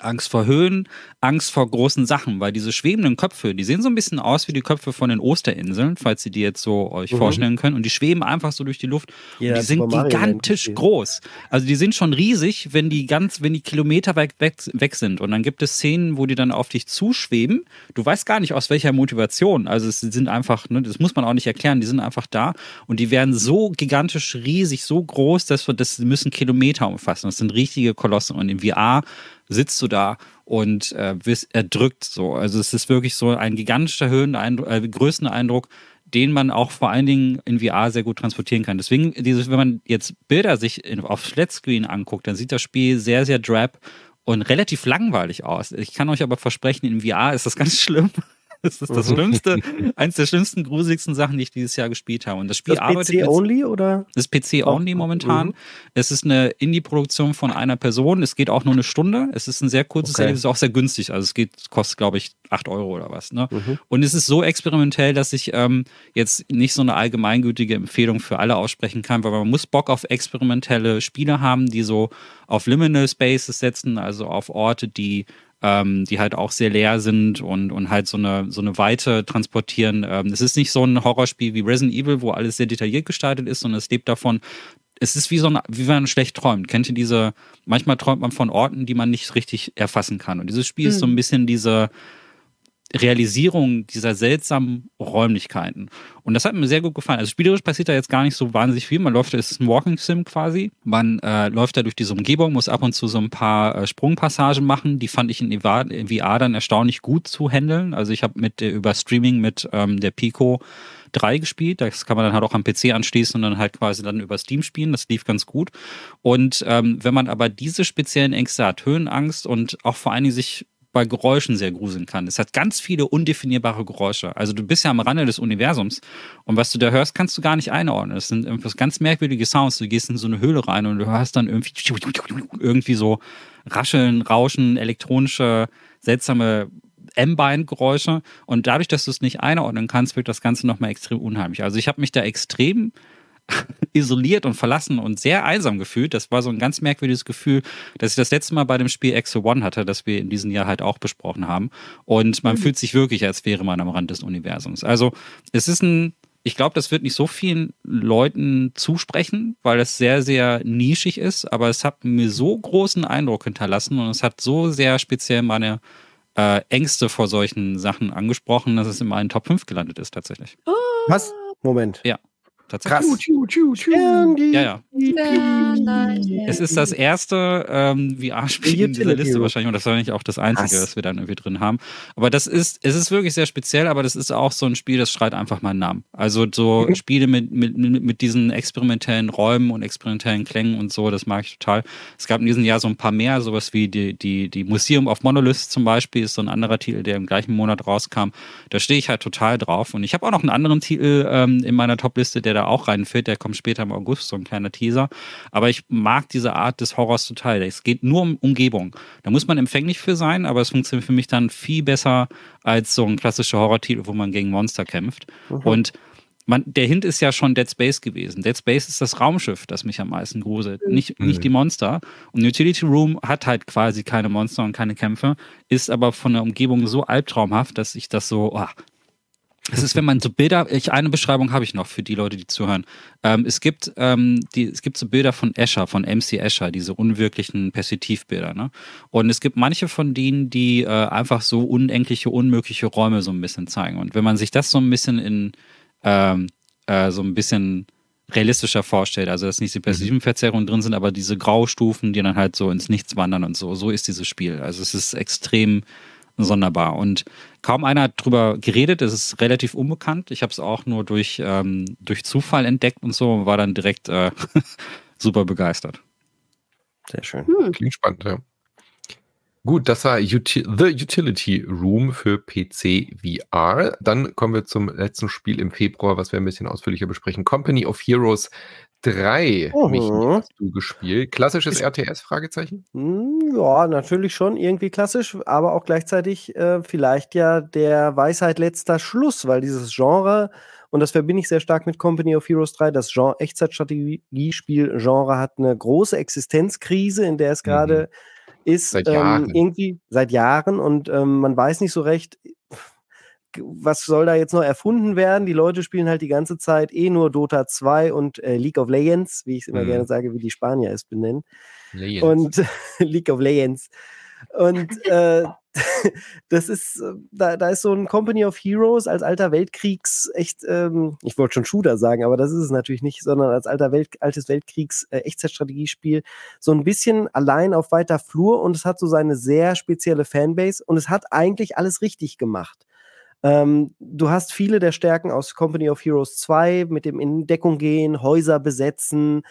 Angst vor Höhen, Angst vor großen Sachen, weil diese schwebenden Köpfe, die sehen so ein bisschen aus wie die Köpfe von den Osterinseln, falls ihr die jetzt so euch mhm. vorstellen könnt. Und die schweben einfach so durch die Luft. Ja, die sind gigantisch groß. Also die sind schon riesig, wenn die ganz, wenn die Kilometer weit weg, weg sind. Und dann gibt es Szenen, wo die dann auf dich zuschweben. Du weißt gar nicht aus welcher Motivation. Also es sind einfach, ne, das muss man auch nicht erklären, die sind einfach da. Und die werden so gigantisch riesig, so groß, dass wir, das müssen Kilometer umfassen. Das sind richtige Kolosse. Und im VR sitzt du da und äh, wirst erdrückt so. Also es ist wirklich so ein gigantischer Höheneindruck, äh, Größeneindruck, den man auch vor allen Dingen in VR sehr gut transportieren kann. Deswegen, dieses, wenn man jetzt Bilder sich in, auf Flatscreen anguckt, dann sieht das Spiel sehr, sehr drab und relativ langweilig aus. Ich kann euch aber versprechen, in VR ist das [LAUGHS] ganz schlimm. [LAUGHS] Das ist das mhm. Schlimmste, eines der schlimmsten, gruseligsten Sachen, die ich dieses Jahr gespielt habe. Und das Spiel das arbeitet. PC only oder? Das ist PC only momentan. Mhm. Es ist eine Indie-Produktion von einer Person. Es geht auch nur eine Stunde. Es ist ein sehr kurzes okay. Erlebnis, ist auch sehr günstig. Also es geht, kostet, glaube ich, 8 Euro oder was. Ne? Mhm. Und es ist so experimentell, dass ich ähm, jetzt nicht so eine allgemeingültige Empfehlung für alle aussprechen kann, weil man muss Bock auf experimentelle Spiele haben, die so auf Liminal Spaces setzen, also auf Orte, die ähm, die halt auch sehr leer sind und, und halt so eine, so eine Weite transportieren. Ähm, es ist nicht so ein Horrorspiel wie Resident Evil, wo alles sehr detailliert gestaltet ist, sondern es lebt davon, es ist wie so ein, wie wenn man schlecht träumt. Kennt ihr diese, manchmal träumt man von Orten, die man nicht richtig erfassen kann. Und dieses Spiel mhm. ist so ein bisschen diese, Realisierung dieser seltsamen Räumlichkeiten. Und das hat mir sehr gut gefallen. Also spielerisch passiert da jetzt gar nicht so wahnsinnig viel. Man läuft, es ist ein Walking Sim quasi. Man äh, läuft da durch diese Umgebung, muss ab und zu so ein paar äh, Sprungpassagen machen. Die fand ich in VR, dann erstaunlich gut zu handeln. Also ich habe mit äh, über Streaming mit ähm, der Pico 3 gespielt. Das kann man dann halt auch am PC anschließen und dann halt quasi dann über Steam spielen. Das lief ganz gut. Und ähm, wenn man aber diese speziellen Ängste hat, Höhenangst und auch vor allen Dingen sich bei Geräuschen sehr gruseln kann. Es hat ganz viele undefinierbare Geräusche. Also du bist ja am Rande des Universums und was du da hörst, kannst du gar nicht einordnen. Es sind irgendwas ganz merkwürdige Sounds. Du gehst in so eine Höhle rein und du hörst dann irgendwie, irgendwie so Rascheln, Rauschen, elektronische, seltsame M-Bein-Geräusche. Und dadurch, dass du es nicht einordnen kannst, wird das Ganze nochmal extrem unheimlich. Also ich habe mich da extrem isoliert und verlassen und sehr einsam gefühlt. Das war so ein ganz merkwürdiges Gefühl, dass ich das letzte Mal bei dem Spiel Exo One hatte, das wir in diesem Jahr halt auch besprochen haben. Und man mhm. fühlt sich wirklich, als wäre man am Rand des Universums. Also es ist ein, ich glaube, das wird nicht so vielen Leuten zusprechen, weil es sehr, sehr nischig ist, aber es hat mir so großen Eindruck hinterlassen und es hat so sehr speziell meine äh, Ängste vor solchen Sachen angesprochen, dass es in meinen Top 5 gelandet ist tatsächlich. Was? Moment. Ja tatsächlich. Krass. Ja, ja. Es ist das erste ähm, VR-Spiel in dieser Liste wahrscheinlich und das war nicht auch das einzige, Krass. das wir dann irgendwie drin haben. Aber das ist, es ist wirklich sehr speziell, aber das ist auch so ein Spiel, das schreit einfach meinen Namen. Also so mhm. Spiele mit, mit, mit diesen experimentellen Räumen und experimentellen Klängen und so, das mag ich total. Es gab in diesem Jahr so ein paar mehr, sowas wie die, die, die Museum of Monoliths zum Beispiel, ist so ein anderer Titel, der im gleichen Monat rauskam. Da stehe ich halt total drauf. Und ich habe auch noch einen anderen Titel ähm, in meiner Topliste, der da auch reinfällt. Der kommt später im August, so ein kleiner Teaser. Aber ich mag diese Art des Horrors total. Es geht nur um Umgebung. Da muss man empfänglich für sein, aber es funktioniert für mich dann viel besser als so ein klassischer Horror-Titel, wo man gegen Monster kämpft. Mhm. Und man, der Hint ist ja schon Dead Space gewesen. Dead Space ist das Raumschiff, das mich am meisten gruselt, mhm. nicht, nicht die Monster. Und Utility Room hat halt quasi keine Monster und keine Kämpfe, ist aber von der Umgebung so albtraumhaft, dass ich das so, oh, es ist, wenn man so Bilder, ich, eine Beschreibung habe ich noch für die Leute, die zuhören. Ähm, es gibt, ähm, die, es gibt so Bilder von Escher, von MC Escher, diese unwirklichen Perspektivbilder, ne? Und es gibt manche von denen, die äh, einfach so unendliche, unmögliche Räume so ein bisschen zeigen. Und wenn man sich das so ein bisschen in, ähm, äh, so ein bisschen realistischer vorstellt, also dass nicht die Perspektivenverzerrungen drin sind, aber diese Graustufen, die dann halt so ins Nichts wandern und so, so ist dieses Spiel. Also es ist extrem sonderbar. Und kaum einer hat drüber geredet, es ist relativ unbekannt. Ich habe es auch nur durch, ähm, durch Zufall entdeckt und so und war dann direkt äh, [LAUGHS] super begeistert. Sehr schön. Hm. Klingt spannend, ja. Gut, das war Uti The Utility Room für PC VR. Dann kommen wir zum letzten Spiel im Februar, was wir ein bisschen ausführlicher besprechen. Company of Heroes 3, mhm. Michi, hast du gespielt. Klassisches Ist, RTS? Fragezeichen? Hm, ja, natürlich schon irgendwie klassisch, aber auch gleichzeitig äh, vielleicht ja der Weisheit letzter Schluss, weil dieses Genre, und das verbinde ich sehr stark mit Company of Heroes 3, das Genre Echtzeitstrategiespiel-Genre hat eine große Existenzkrise, in der es gerade mhm. ist. Seit Jahren. Ähm, irgendwie seit Jahren und ähm, man weiß nicht so recht, was soll da jetzt noch erfunden werden? Die Leute spielen halt die ganze Zeit eh nur Dota 2 und äh, League of Legends, wie ich es immer mhm. gerne sage, wie die Spanier es benennen. Legends. Und [LAUGHS] League of Legends. Und [LAUGHS] äh, [LAUGHS] das ist, äh, da, da ist so ein Company of Heroes als alter Weltkriegs, echt, ähm, ich wollte schon Shooter sagen, aber das ist es natürlich nicht, sondern als alter Welt, altes Weltkriegs äh, Echtzeitstrategiespiel so ein bisschen allein auf weiter Flur und es hat so seine sehr spezielle Fanbase und es hat eigentlich alles richtig gemacht. Ähm, du hast viele der Stärken aus Company of Heroes 2 mit dem in Deckung gehen, Häuser besetzen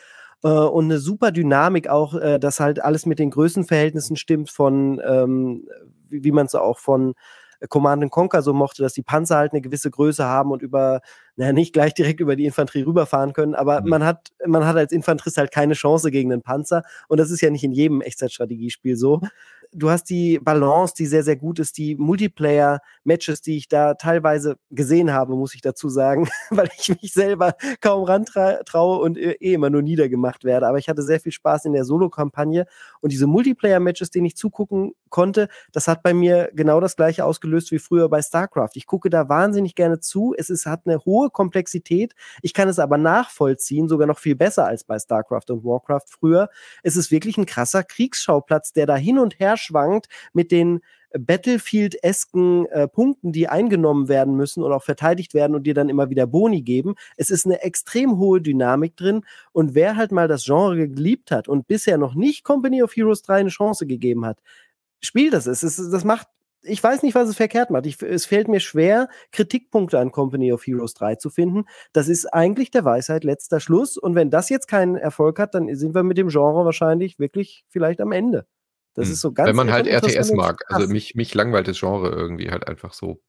äh, und eine super Dynamik auch, äh, dass halt alles mit den Größenverhältnissen stimmt von, ähm, wie, wie man es auch von Command Conquer so mochte, dass die Panzer halt eine gewisse Größe haben und über, naja, nicht gleich direkt über die Infanterie rüberfahren können, aber mhm. man hat, man hat als Infanterist halt keine Chance gegen einen Panzer und das ist ja nicht in jedem Echtzeitstrategiespiel so du hast die Balance, die sehr, sehr gut ist, die Multiplayer-Matches, die ich da teilweise gesehen habe, muss ich dazu sagen, [LAUGHS] weil ich mich selber kaum rantraue und eh immer nur niedergemacht werde. Aber ich hatte sehr viel Spaß in der Solo-Kampagne und diese Multiplayer-Matches, denen ich zugucken konnte, das hat bei mir genau das gleiche ausgelöst wie früher bei StarCraft. Ich gucke da wahnsinnig gerne zu. Es ist, hat eine hohe Komplexität. Ich kann es aber nachvollziehen, sogar noch viel besser als bei StarCraft und Warcraft früher. Es ist wirklich ein krasser Kriegsschauplatz, der da hin und her schwankt mit den Battlefield-esken äh, Punkten, die eingenommen werden müssen und auch verteidigt werden und dir dann immer wieder Boni geben. Es ist eine extrem hohe Dynamik drin und wer halt mal das Genre geliebt hat und bisher noch nicht Company of Heroes 3 eine Chance gegeben hat, spielt das. Es ist, das macht ich weiß nicht, was es verkehrt macht. Ich, es fällt mir schwer, Kritikpunkte an Company of Heroes 3 zu finden. Das ist eigentlich der Weisheit letzter Schluss. Und wenn das jetzt keinen Erfolg hat, dann sind wir mit dem Genre wahrscheinlich wirklich vielleicht am Ende. Das hm. ist so ganz. Wenn man halt RTS mag. Also mich, mich langweilt das Genre irgendwie halt einfach so.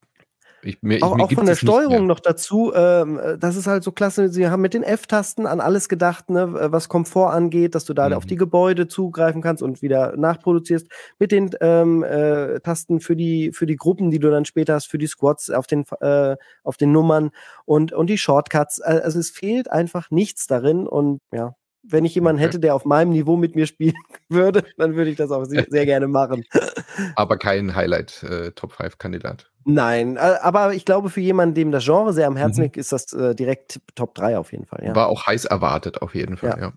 Ich, mir, auch, ich, auch von der Steuerung noch dazu, ähm, äh, das ist halt so klasse. Sie haben mit den F-Tasten an alles gedacht, ne, was Komfort angeht, dass du da mhm. auf die Gebäude zugreifen kannst und wieder nachproduzierst. Mit den ähm, äh, Tasten für die, für die Gruppen, die du dann später hast, für die Squads auf den, äh, auf den Nummern und, und die Shortcuts. Also es fehlt einfach nichts darin und ja, wenn ich jemanden hätte, der auf meinem Niveau mit mir spielen [LAUGHS] würde, dann würde ich das auch sehr, sehr gerne machen. [LAUGHS] Aber kein Highlight äh, Top 5 Kandidat. Nein, aber ich glaube, für jemanden, dem das Genre sehr am Herzen mhm. liegt, ist das äh, direkt Top 3 auf jeden Fall. Ja. War auch heiß erwartet, auf jeden Fall, ja. ja.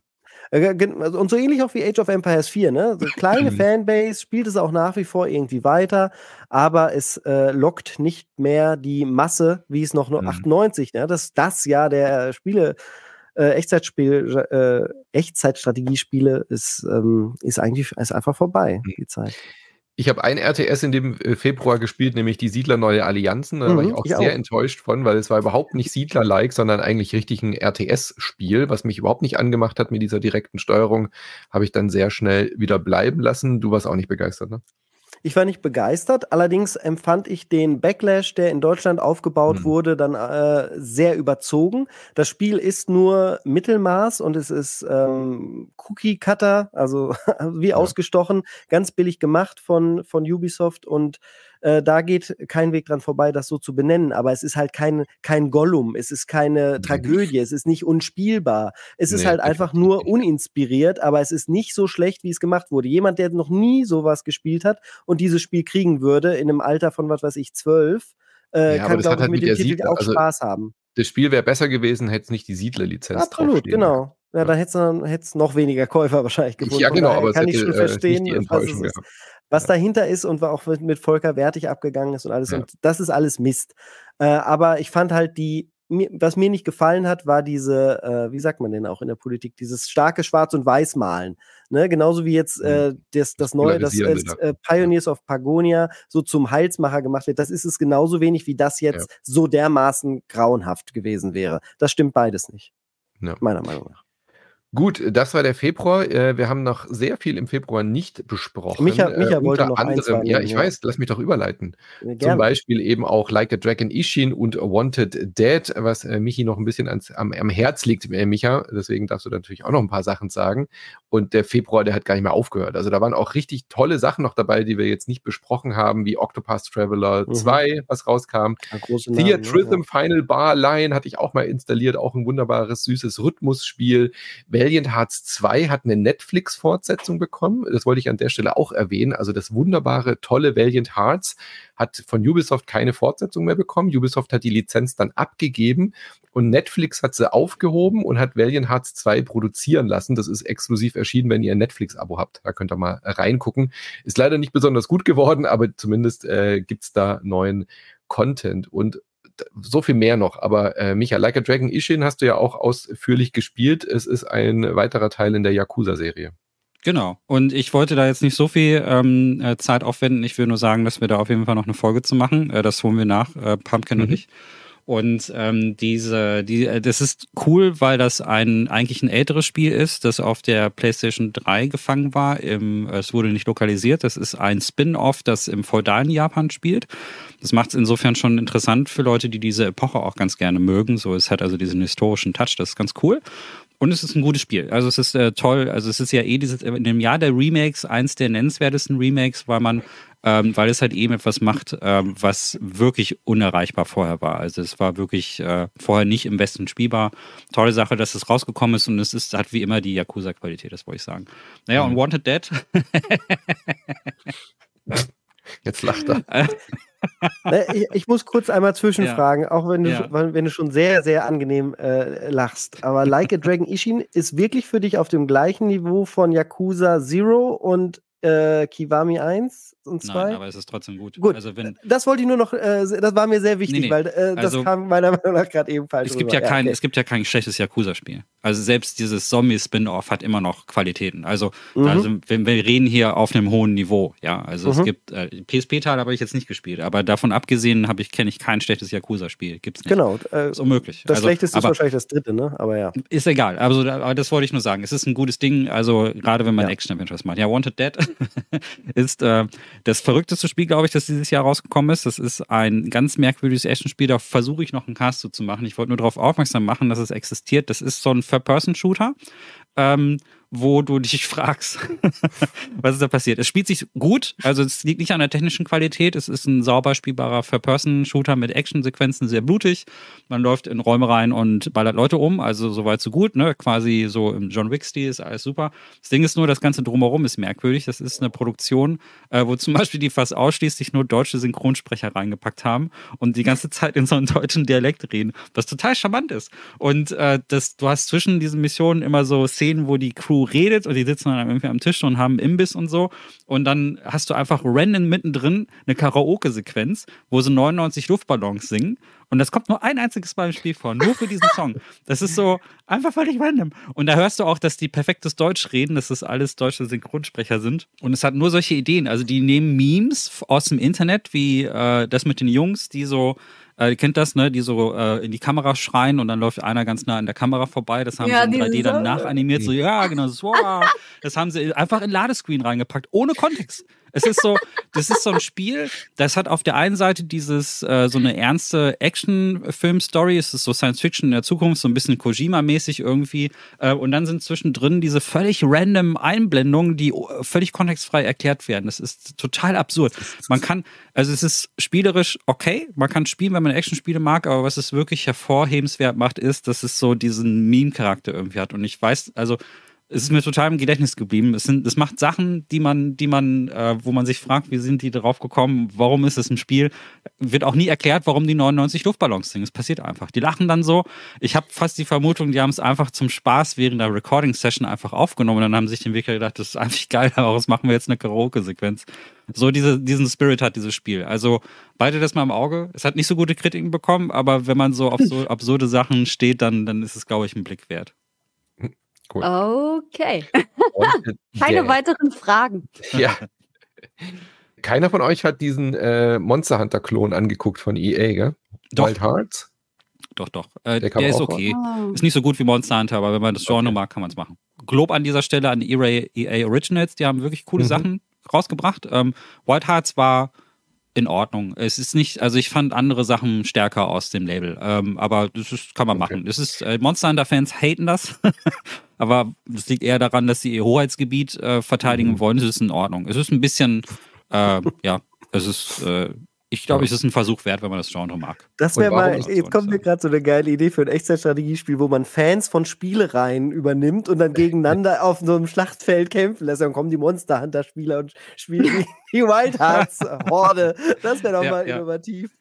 Äh, also, und so ähnlich auch wie Age of Empires 4, ne? So [CLEARS THROAT] kleine Fanbase, spielt es auch nach wie vor irgendwie weiter, aber es äh, lockt nicht mehr die Masse, wie es noch mhm. 98, ne? Das das Jahr der Spiele äh, Echtzeitspiel, äh, Echtzeitstrategiespiele ist, ähm, ist eigentlich ist einfach vorbei, mhm. die Zeit. Ich habe ein RTS in dem äh, Februar gespielt, nämlich die Siedler Neue Allianzen. Da mhm, war ich auch ich sehr auch. enttäuscht von, weil es war überhaupt nicht Siedler-like, sondern eigentlich richtig ein RTS-Spiel, was mich überhaupt nicht angemacht hat mit dieser direkten Steuerung. Habe ich dann sehr schnell wieder bleiben lassen. Du warst auch nicht begeistert, ne? Ich war nicht begeistert, allerdings empfand ich den Backlash, der in Deutschland aufgebaut mhm. wurde, dann äh, sehr überzogen. Das Spiel ist nur Mittelmaß und es ist ähm, Cookie Cutter, also [LAUGHS] wie ja. ausgestochen, ganz billig gemacht von, von Ubisoft und äh, da geht kein Weg dran vorbei, das so zu benennen. Aber es ist halt kein, kein Gollum, es ist keine Tragödie, es ist nicht unspielbar. Es nee, ist halt einfach nur uninspiriert, aber es ist nicht so schlecht, wie es gemacht wurde. Jemand, der noch nie sowas gespielt hat und dieses Spiel kriegen würde, in einem Alter von, was weiß ich, zwölf, äh, ja, kann, glaube ich, halt mit, dem Titel Siedler, auch also Spaß haben. Das Spiel wäre besser gewesen, hätte es nicht die Siedler-Lizenz Absolut, genau. Ja, ja. dann hätte es noch weniger Käufer wahrscheinlich gefunden. Ja, genau, aber kann ich schon äh, verstehen, was, es ist, was dahinter ist und auch mit Volker Wertig abgegangen ist und alles. Ja. Und das ist alles Mist. Äh, aber ich fand halt die, was mir nicht gefallen hat, war diese, äh, wie sagt man denn auch in der Politik, dieses starke Schwarz- und Weiß-Malen. Ne? Genauso wie jetzt mhm. äh, das, das neue, das äh, Pioneers of Pagonia so zum Heilsmacher gemacht wird. Das ist es genauso wenig, wie das jetzt ja. so dermaßen grauenhaft gewesen wäre. Das stimmt beides nicht. Ja. Meiner Meinung nach. Gut, das war der Februar. Äh, wir haben noch sehr viel im Februar nicht besprochen. Micha, Micha äh, wollte noch anderem, ein, Ja, ich ja. weiß, lass mich doch überleiten. Ja, Zum Beispiel eben auch Like a Dragon Ishin und Wanted Dead, was äh, Michi noch ein bisschen ans, am, am Herz liegt, äh, Micha. Deswegen darfst du natürlich auch noch ein paar Sachen sagen. Und der Februar, der hat gar nicht mehr aufgehört. Also da waren auch richtig tolle Sachen noch dabei, die wir jetzt nicht besprochen haben, wie Octopus Traveler mhm. 2, was rauskam. Theatrism ja. Final Bar Line hatte ich auch mal installiert, auch ein wunderbares, süßes Rhythmusspiel. Valiant Hearts 2 hat eine Netflix-Fortsetzung bekommen. Das wollte ich an der Stelle auch erwähnen. Also das wunderbare, tolle Valiant Hearts hat von Ubisoft keine Fortsetzung mehr bekommen. Ubisoft hat die Lizenz dann abgegeben und Netflix hat sie aufgehoben und hat Valiant Hearts 2 produzieren lassen. Das ist exklusiv erschienen, wenn ihr ein Netflix-Abo habt. Da könnt ihr mal reingucken. Ist leider nicht besonders gut geworden, aber zumindest äh, gibt es da neuen Content. Und so viel mehr noch. Aber äh, Micha, Like a Dragon Ishin hast du ja auch ausführlich gespielt. Es ist ein weiterer Teil in der Yakuza-Serie. Genau. Und ich wollte da jetzt nicht so viel ähm, äh, Zeit aufwenden. Ich will nur sagen, dass wir da auf jeden Fall noch eine Folge zu machen. Äh, das holen wir nach, äh, Pumpkin mhm. und ich. Und ähm, diese, die, äh, das ist cool, weil das ein eigentlich ein älteres Spiel ist, das auf der PlayStation 3 gefangen war. Im, es wurde nicht lokalisiert. Das ist ein Spin-off, das im feudalen Japan spielt. Das macht es insofern schon interessant für Leute, die diese Epoche auch ganz gerne mögen. So, es hat also diesen historischen Touch, das ist ganz cool. Und es ist ein gutes Spiel. Also es ist äh, toll. Also es ist ja eh dieses, in dem Jahr der Remakes eins der nennenswertesten Remakes, weil man ähm, weil es halt eben etwas macht, ähm, was wirklich unerreichbar vorher war. Also es war wirklich äh, vorher nicht im Westen spielbar. Tolle Sache, dass es rausgekommen ist und es ist, hat wie immer die Yakuza-Qualität, das wollte ich sagen. Naja, mhm. und Wanted Dead. [LAUGHS] Jetzt lacht er. [LAUGHS] ich, ich, muss kurz einmal zwischenfragen, ja. auch wenn du, ja. wenn du schon sehr, sehr angenehm äh, lachst. Aber Like a Dragon Ishin ist wirklich für dich auf dem gleichen Niveau von Yakuza Zero und äh, Kiwami 1 und 2. Nein, aber es ist trotzdem gut. Gut, also wenn, das wollte ich nur noch, äh, das war mir sehr wichtig, nee, nee. weil äh, das also, kam meiner [LAUGHS] Meinung nach gerade eben falsch es gibt ja, kein, okay. Es gibt ja kein schlechtes Yakuza-Spiel. Also selbst dieses Zombie-Spin-Off hat immer noch Qualitäten. Also, mhm. also wir, wir, reden hier auf einem hohen Niveau. Ja, also mhm. es gibt äh, PSP-Teile habe ich jetzt nicht gespielt, aber davon abgesehen habe ich kenne ich kein schlechtes Yakuza-Spiel. Gibt's nicht. Genau, äh, ist unmöglich. Das also, schlechteste ist wahrscheinlich das dritte, ne? Aber ja. Ist egal. Also, aber das wollte ich nur sagen. Es ist ein gutes Ding. Also gerade wenn man ja. Action-Adventures macht. Ja, Wanted Dead [LAUGHS] ist äh, das verrückteste Spiel, glaube ich, das dieses Jahr rausgekommen ist. Das ist ein ganz merkwürdiges Actionspiel. Da versuche ich noch einen Cast zu machen. Ich wollte nur darauf aufmerksam machen, dass es existiert. Das ist so ein Third-Person-Shooter. Ähm, wo du dich [LAUGHS] fragst, was ist da passiert. Es spielt sich gut, also es liegt nicht an der technischen Qualität, es ist ein sauber spielbarer First-Person-Shooter mit Actionsequenzen, sehr blutig. Man läuft in Räume rein und ballert Leute um, also soweit so gut, ne? quasi so im John Wick-Stil ist alles super. Das Ding ist nur, das Ganze drumherum ist merkwürdig. Das ist eine Produktion, äh, wo zum [LAUGHS] Beispiel die fast ausschließlich nur deutsche Synchronsprecher reingepackt haben und die ganze Zeit in so einem deutschen Dialekt reden, was total charmant ist. Und äh, das, du hast zwischen diesen Missionen immer so Szenen, wo die Crew redet und die sitzen dann irgendwie am Tisch und haben Imbiss und so. Und dann hast du einfach random mittendrin eine Karaoke-Sequenz, wo sie 99 Luftballons singen. Und das kommt nur ein einziges Mal im Spiel vor, nur für diesen Song. Das ist so einfach völlig random. Und da hörst du auch, dass die perfektes Deutsch reden, dass das alles deutsche Synchronsprecher sind. Und es hat nur solche Ideen. Also die nehmen Memes aus dem Internet, wie äh, das mit den Jungs, die so äh, ihr kennt das, ne? Die so äh, in die Kamera schreien und dann läuft einer ganz nah an der Kamera vorbei. Das haben ja, sie in 3D dann nachanimiert. So, ja, genau, so, wow. [LAUGHS] Das haben sie einfach in Ladescreen reingepackt, ohne Kontext. Es ist so, das ist so ein Spiel, das hat auf der einen Seite dieses, äh, so eine ernste Action-Film-Story, es ist so Science-Fiction in der Zukunft, so ein bisschen Kojima-mäßig irgendwie. Äh, und dann sind zwischendrin diese völlig random Einblendungen, die äh, völlig kontextfrei erklärt werden. Das ist total absurd. Man kann, also es ist spielerisch okay, man kann spielen, wenn man Action-Spiele mag, aber was es wirklich hervorhebenswert macht, ist, dass es so diesen Meme-Charakter irgendwie hat. Und ich weiß, also es ist mir total im Gedächtnis geblieben. Es, sind, es macht Sachen, die man, die man, äh, wo man sich fragt, wie sind die darauf gekommen, warum ist es ein Spiel? Wird auch nie erklärt, warum die 99 Luftballons singen. Es passiert einfach. Die lachen dann so. Ich habe fast die Vermutung, die haben es einfach zum Spaß während der Recording-Session einfach aufgenommen. Und dann haben sich den Weg gedacht, das ist eigentlich geil, [LAUGHS] daraus machen wir jetzt eine Karaoke-Sequenz. So diese, diesen Spirit hat dieses Spiel. Also beide das mal im Auge. Es hat nicht so gute Kritiken bekommen, aber wenn man so auf so [LAUGHS] absurde Sachen steht, dann, dann ist es, glaube ich, ein Blick wert. Cool. Okay. [LAUGHS] Keine yeah. weiteren Fragen. Ja. Keiner von euch hat diesen äh, Monster Hunter Klon angeguckt von EA, gell? Doch. Wild Hearts? Doch, doch. Äh, der, der ist okay. Oh. Ist nicht so gut wie Monster Hunter, aber wenn man das Genre okay. mag, kann man es machen. Glob an dieser Stelle an EA, EA Originals, die haben wirklich coole mhm. Sachen rausgebracht. Ähm, Wild Hearts war in Ordnung. Es ist nicht, also ich fand andere Sachen stärker aus dem Label, ähm, aber das ist, kann man okay. machen. Das ist, äh, Monster Hunter Fans haten das, [LAUGHS] aber das liegt eher daran, dass sie ihr Hoheitsgebiet äh, verteidigen mhm. wollen. Es ist in Ordnung. Es ist ein bisschen, äh, [LAUGHS] ja, es ist äh, ich glaube, es ist ein Versuch wert, wenn man das Genre mag. Das wäre mal, jetzt kommt mir gerade so eine geile Idee für ein Echtzeitstrategiespiel, wo man Fans von Spielereien übernimmt und dann gegeneinander [LAUGHS] auf so einem Schlachtfeld kämpfen lässt. Dann kommen die Monster Hunter Spieler und spielen die [LAUGHS] Wild Hearts Horde. Das wäre doch ja, mal ja. innovativ.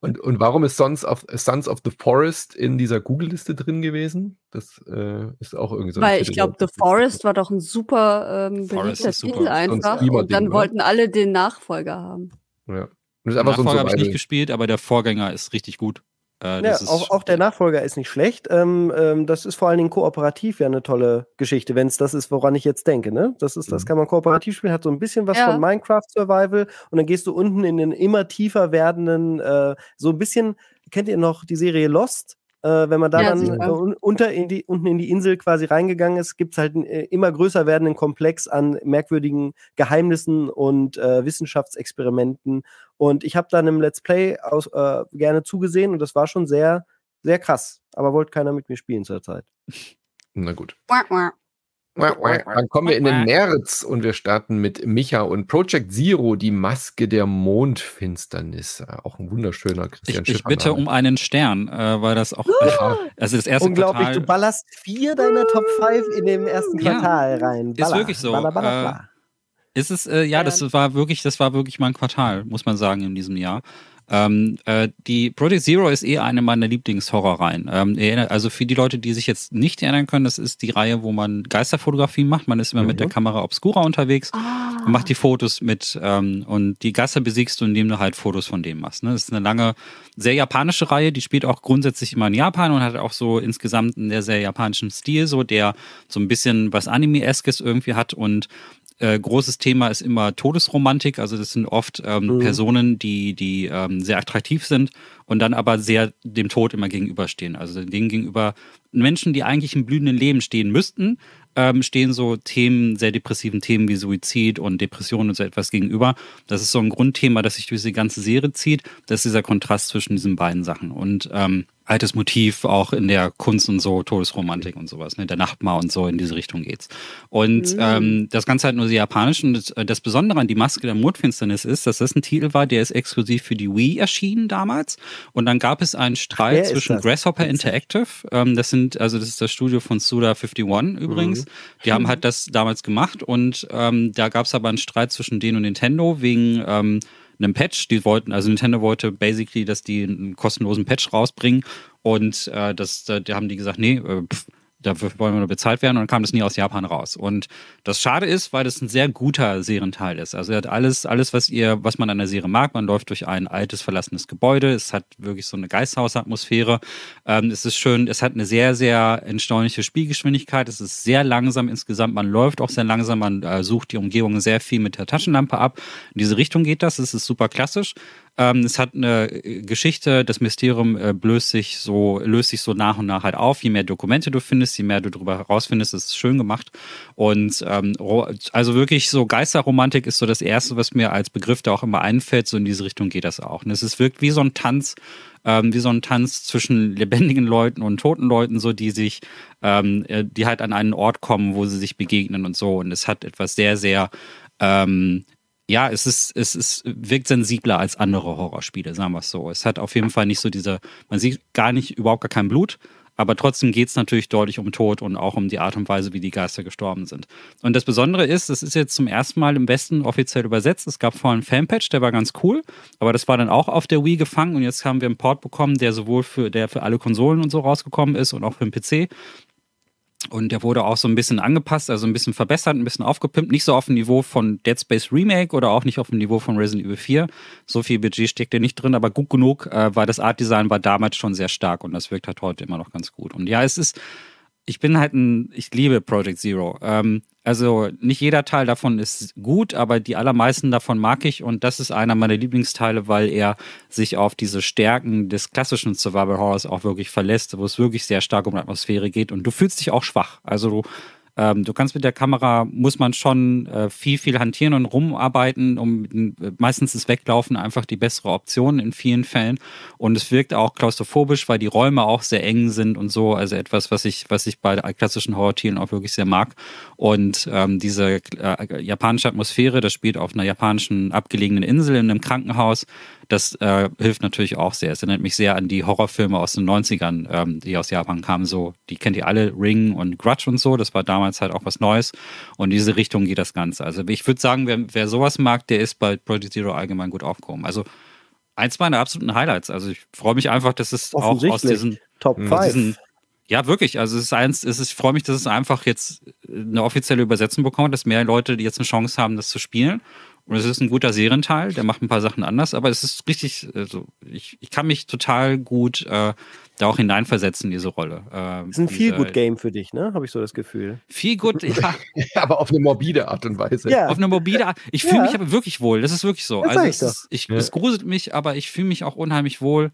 Und, und warum ist Sons of, Sons of the Forest in dieser Google-Liste drin gewesen? Das äh, ist auch irgendwie so. Weil ich glaube, The Forest war doch ein super ähm, beliebter Titel einfach. Und dann wollten alle den Nachfolger haben. Ja. Das ist einfach Nachfolger so habe ich nicht gespielt, aber der Vorgänger ist richtig gut. Äh, ja, auch, auch, der Nachfolger ist nicht schlecht. Ähm, ähm, das ist vor allen Dingen kooperativ ja eine tolle Geschichte, wenn es das ist, woran ich jetzt denke. Ne? Das, ist, das mhm. kann man kooperativ spielen, hat so ein bisschen was ja. von Minecraft Survival und dann gehst du unten in den immer tiefer werdenden, äh, so ein bisschen kennt ihr noch die Serie Lost? Äh, wenn man da Ja, dann äh, un- unter in die, unten in die Insel quasi reingegangen ist, gibt es halt einen äh, immer größer werdenden Komplex an merkwürdigen Geheimnissen und äh, Wissenschaftsexperimenten. Und ich habe dann im Let's Play aus, äh, gerne zugesehen und das war schon sehr, sehr krass. Aber wollte keiner mit mir spielen zurzeit. Na gut. Dann kommen wir in den März und wir starten mit Micha und Project Zero, die Maske der Mondfinsternis. Äh, Auch ein wunderschöner Ich, Christian ich Schiffer bitte um einen Stern, äh, weil das auch. Also das erste Unglaublich, Quartal du ballerst vier deiner Top 5 in dem ersten Ja, Quartal rein. ist wirklich so. Baller, baller, Äh, baller. Ist es, äh, ja, das war wirklich, das war wirklich mein Quartal, muss man sagen, in diesem Jahr. Ähm, äh, die Project Zero ist eh eine meiner Lieblingshorrorreihen. Ähm, also für die Leute, die sich jetzt nicht erinnern können, das ist die Reihe, wo man Geisterfotografie macht. Man ist immer mit der Kamera Obscura unterwegs Ah. und macht die Fotos mit ähm, und die Geister besiegst du, indem du halt Fotos von dem machst. Ne? Das ist eine lange, sehr japanische Reihe, die spielt auch grundsätzlich immer in Japan und hat auch so insgesamt einen sehr, sehr japanischen Stil, so der so ein bisschen was Anime-eskes irgendwie hat und äh, großes Thema ist immer Todesromantik. Also das sind oft ähm, Mhm. Personen, die, die ähm, sehr attraktiv sind und dann aber sehr dem Tod immer gegenüberstehen. Also denen gegenüber Menschen, die eigentlich im blühenden Leben stehen müssten, ähm, stehen so Themen, sehr depressiven Themen wie Suizid und Depressionen und so etwas gegenüber. Das ist so ein Grundthema, das sich durch die ganze Serie zieht. Das ist dieser Kontrast zwischen diesen beiden Sachen. Und ähm, altes Motiv auch in der Kunst und so, Todesromantik und sowas, ne? Der Nachtmahr und so, in diese Richtung geht's. Und Mhm. ähm, das Ganze halt nur sehr japanisch. Und das, äh, das Besondere an die Maske der Mondfinsternis ist, dass das ein Titel war, der ist exklusiv für die Wii erschienen damals. Und dann gab es einen Streit ist zwischen? Grasshopper. Interactive, ähm, das sind, also das ist das Studio von Suda51 übrigens. Die haben halt das damals gemacht und ähm, da gab es aber einen Streit zwischen denen und Nintendo wegen ähm, einem Patch. Die wollten, also Nintendo wollte basically, dass die einen kostenlosen Patch rausbringen und äh, das, da, da haben die gesagt, nee, äh, pff, dafür wollen wir nur bezahlt werden und dann kam das nie aus Japan raus. Und das schade ist, weil das ein sehr guter Serienteil ist. Also er hat alles, alles, was ihr, was man an der Serie mag. Man läuft durch ein altes, verlassenes Gebäude. Es hat wirklich so eine Geisthausatmosphäre. Ähm, es ist schön, es hat eine sehr, sehr entstaunliche Spielgeschwindigkeit. Es ist sehr langsam insgesamt. Man läuft auch sehr langsam. Man äh, sucht die Umgebung sehr viel mit der Taschenlampe ab. In diese Richtung geht das. Es ist super klassisch. Ähm, es hat eine äh, Geschichte, das Mysterium äh, löst sich so, löst sich so nach und nach halt auf. Je mehr Dokumente du findest, je mehr du darüber herausfindest, ist es schön gemacht. Und ähm, also wirklich so Geisterromantik ist so das Erste, was mir als Begriff da auch immer einfällt. So in diese Richtung geht das auch. Und es ist wirkt wie so ein Tanz, ähm, wie so ein Tanz zwischen lebendigen Leuten und toten Leuten, so die sich, ähm, äh, die halt an einen Ort kommen, wo sie sich begegnen und so. Und es hat etwas sehr, sehr ähm, ja, es ist, es ist, wirkt sensibler als andere Horrorspiele, sagen wir es so. Es hat auf jeden Fall nicht so diese, man sieht gar nicht, überhaupt gar kein Blut, aber trotzdem geht es natürlich deutlich um Tod und auch um die Art und Weise, wie die Geister gestorben sind. Und das Besondere ist, es ist jetzt zum ersten Mal im Westen offiziell übersetzt. Es gab vorhin einen Fanpatch, der war ganz cool, aber das war dann auch auf der Wii gefangen und jetzt haben wir einen Port bekommen, der sowohl für, der für alle Konsolen und so rausgekommen ist und auch für den PC. Und der wurde auch so ein bisschen angepasst, also ein bisschen verbessert, ein bisschen aufgepimpt. Nicht so auf dem Niveau von Dead Space Remake oder auch nicht auf dem Niveau von Resident Evil 4. So viel Budget steckt ja nicht drin, aber gut genug, äh, weil das Art Design war damals schon sehr stark und das wirkt halt heute immer noch ganz gut. Und ja, es ist, ich bin halt ein, ich liebe Project Zero. Ähm, also nicht jeder Teil davon ist gut, aber die allermeisten davon mag ich und das ist einer meiner Lieblingsteile, weil er sich auf diese Stärken des klassischen Survival Horrors auch wirklich verlässt, wo es wirklich sehr stark um Atmosphäre geht und du fühlst dich auch schwach. Also du ähm, du kannst mit der Kamera, muss man schon äh, viel, viel hantieren und rumarbeiten. Um, äh, meistens ist Weglaufen einfach die bessere Option in vielen Fällen. Und es wirkt auch klaustrophobisch, weil die Räume auch sehr eng sind und so. Also etwas, was ich, was ich bei klassischen Horrortieren auch wirklich sehr mag. Und ähm, diese äh, japanische Atmosphäre, das spielt auf einer japanischen abgelegenen Insel in einem Krankenhaus. Das äh, hilft natürlich auch sehr. Es erinnert mich sehr an die Horrorfilme aus den 90ern, ähm, die aus Japan kamen. So, die kennt ihr alle, Ring und Grudge und so. Das war damals halt auch was Neues. Und in diese Richtung geht das Ganze. Also ich würde sagen, wer, wer sowas mag, der ist bei Project Zero allgemein gut aufgehoben. Also eins meiner absoluten Highlights. Also ich freue mich einfach, dass es auch aus diesen Top Mhm. 5. diesen, ja, wirklich. Also es ist eins, es ist, ich freue mich, dass es einfach jetzt eine offizielle Übersetzung bekommt, dass mehr Leute jetzt eine Chance haben, das zu spielen. Und es ist ein guter Serienteil, der macht ein paar Sachen anders, aber es ist richtig, also ich, ich kann mich total gut äh, da auch hineinversetzen in diese Rolle. Äh, ist ein diese- Feel-Good-Game für dich, ne? Habe ich so das Gefühl. Viel gut, ja, [LAUGHS] Aber auf eine morbide Art und Weise. Ja. auf eine mobile Art. Ich fühle Ja. mich aber wirklich wohl. Das ist wirklich so. Das also sag ich es, ist, ich, Ja. es gruselt mich, aber ich fühle mich auch unheimlich wohl.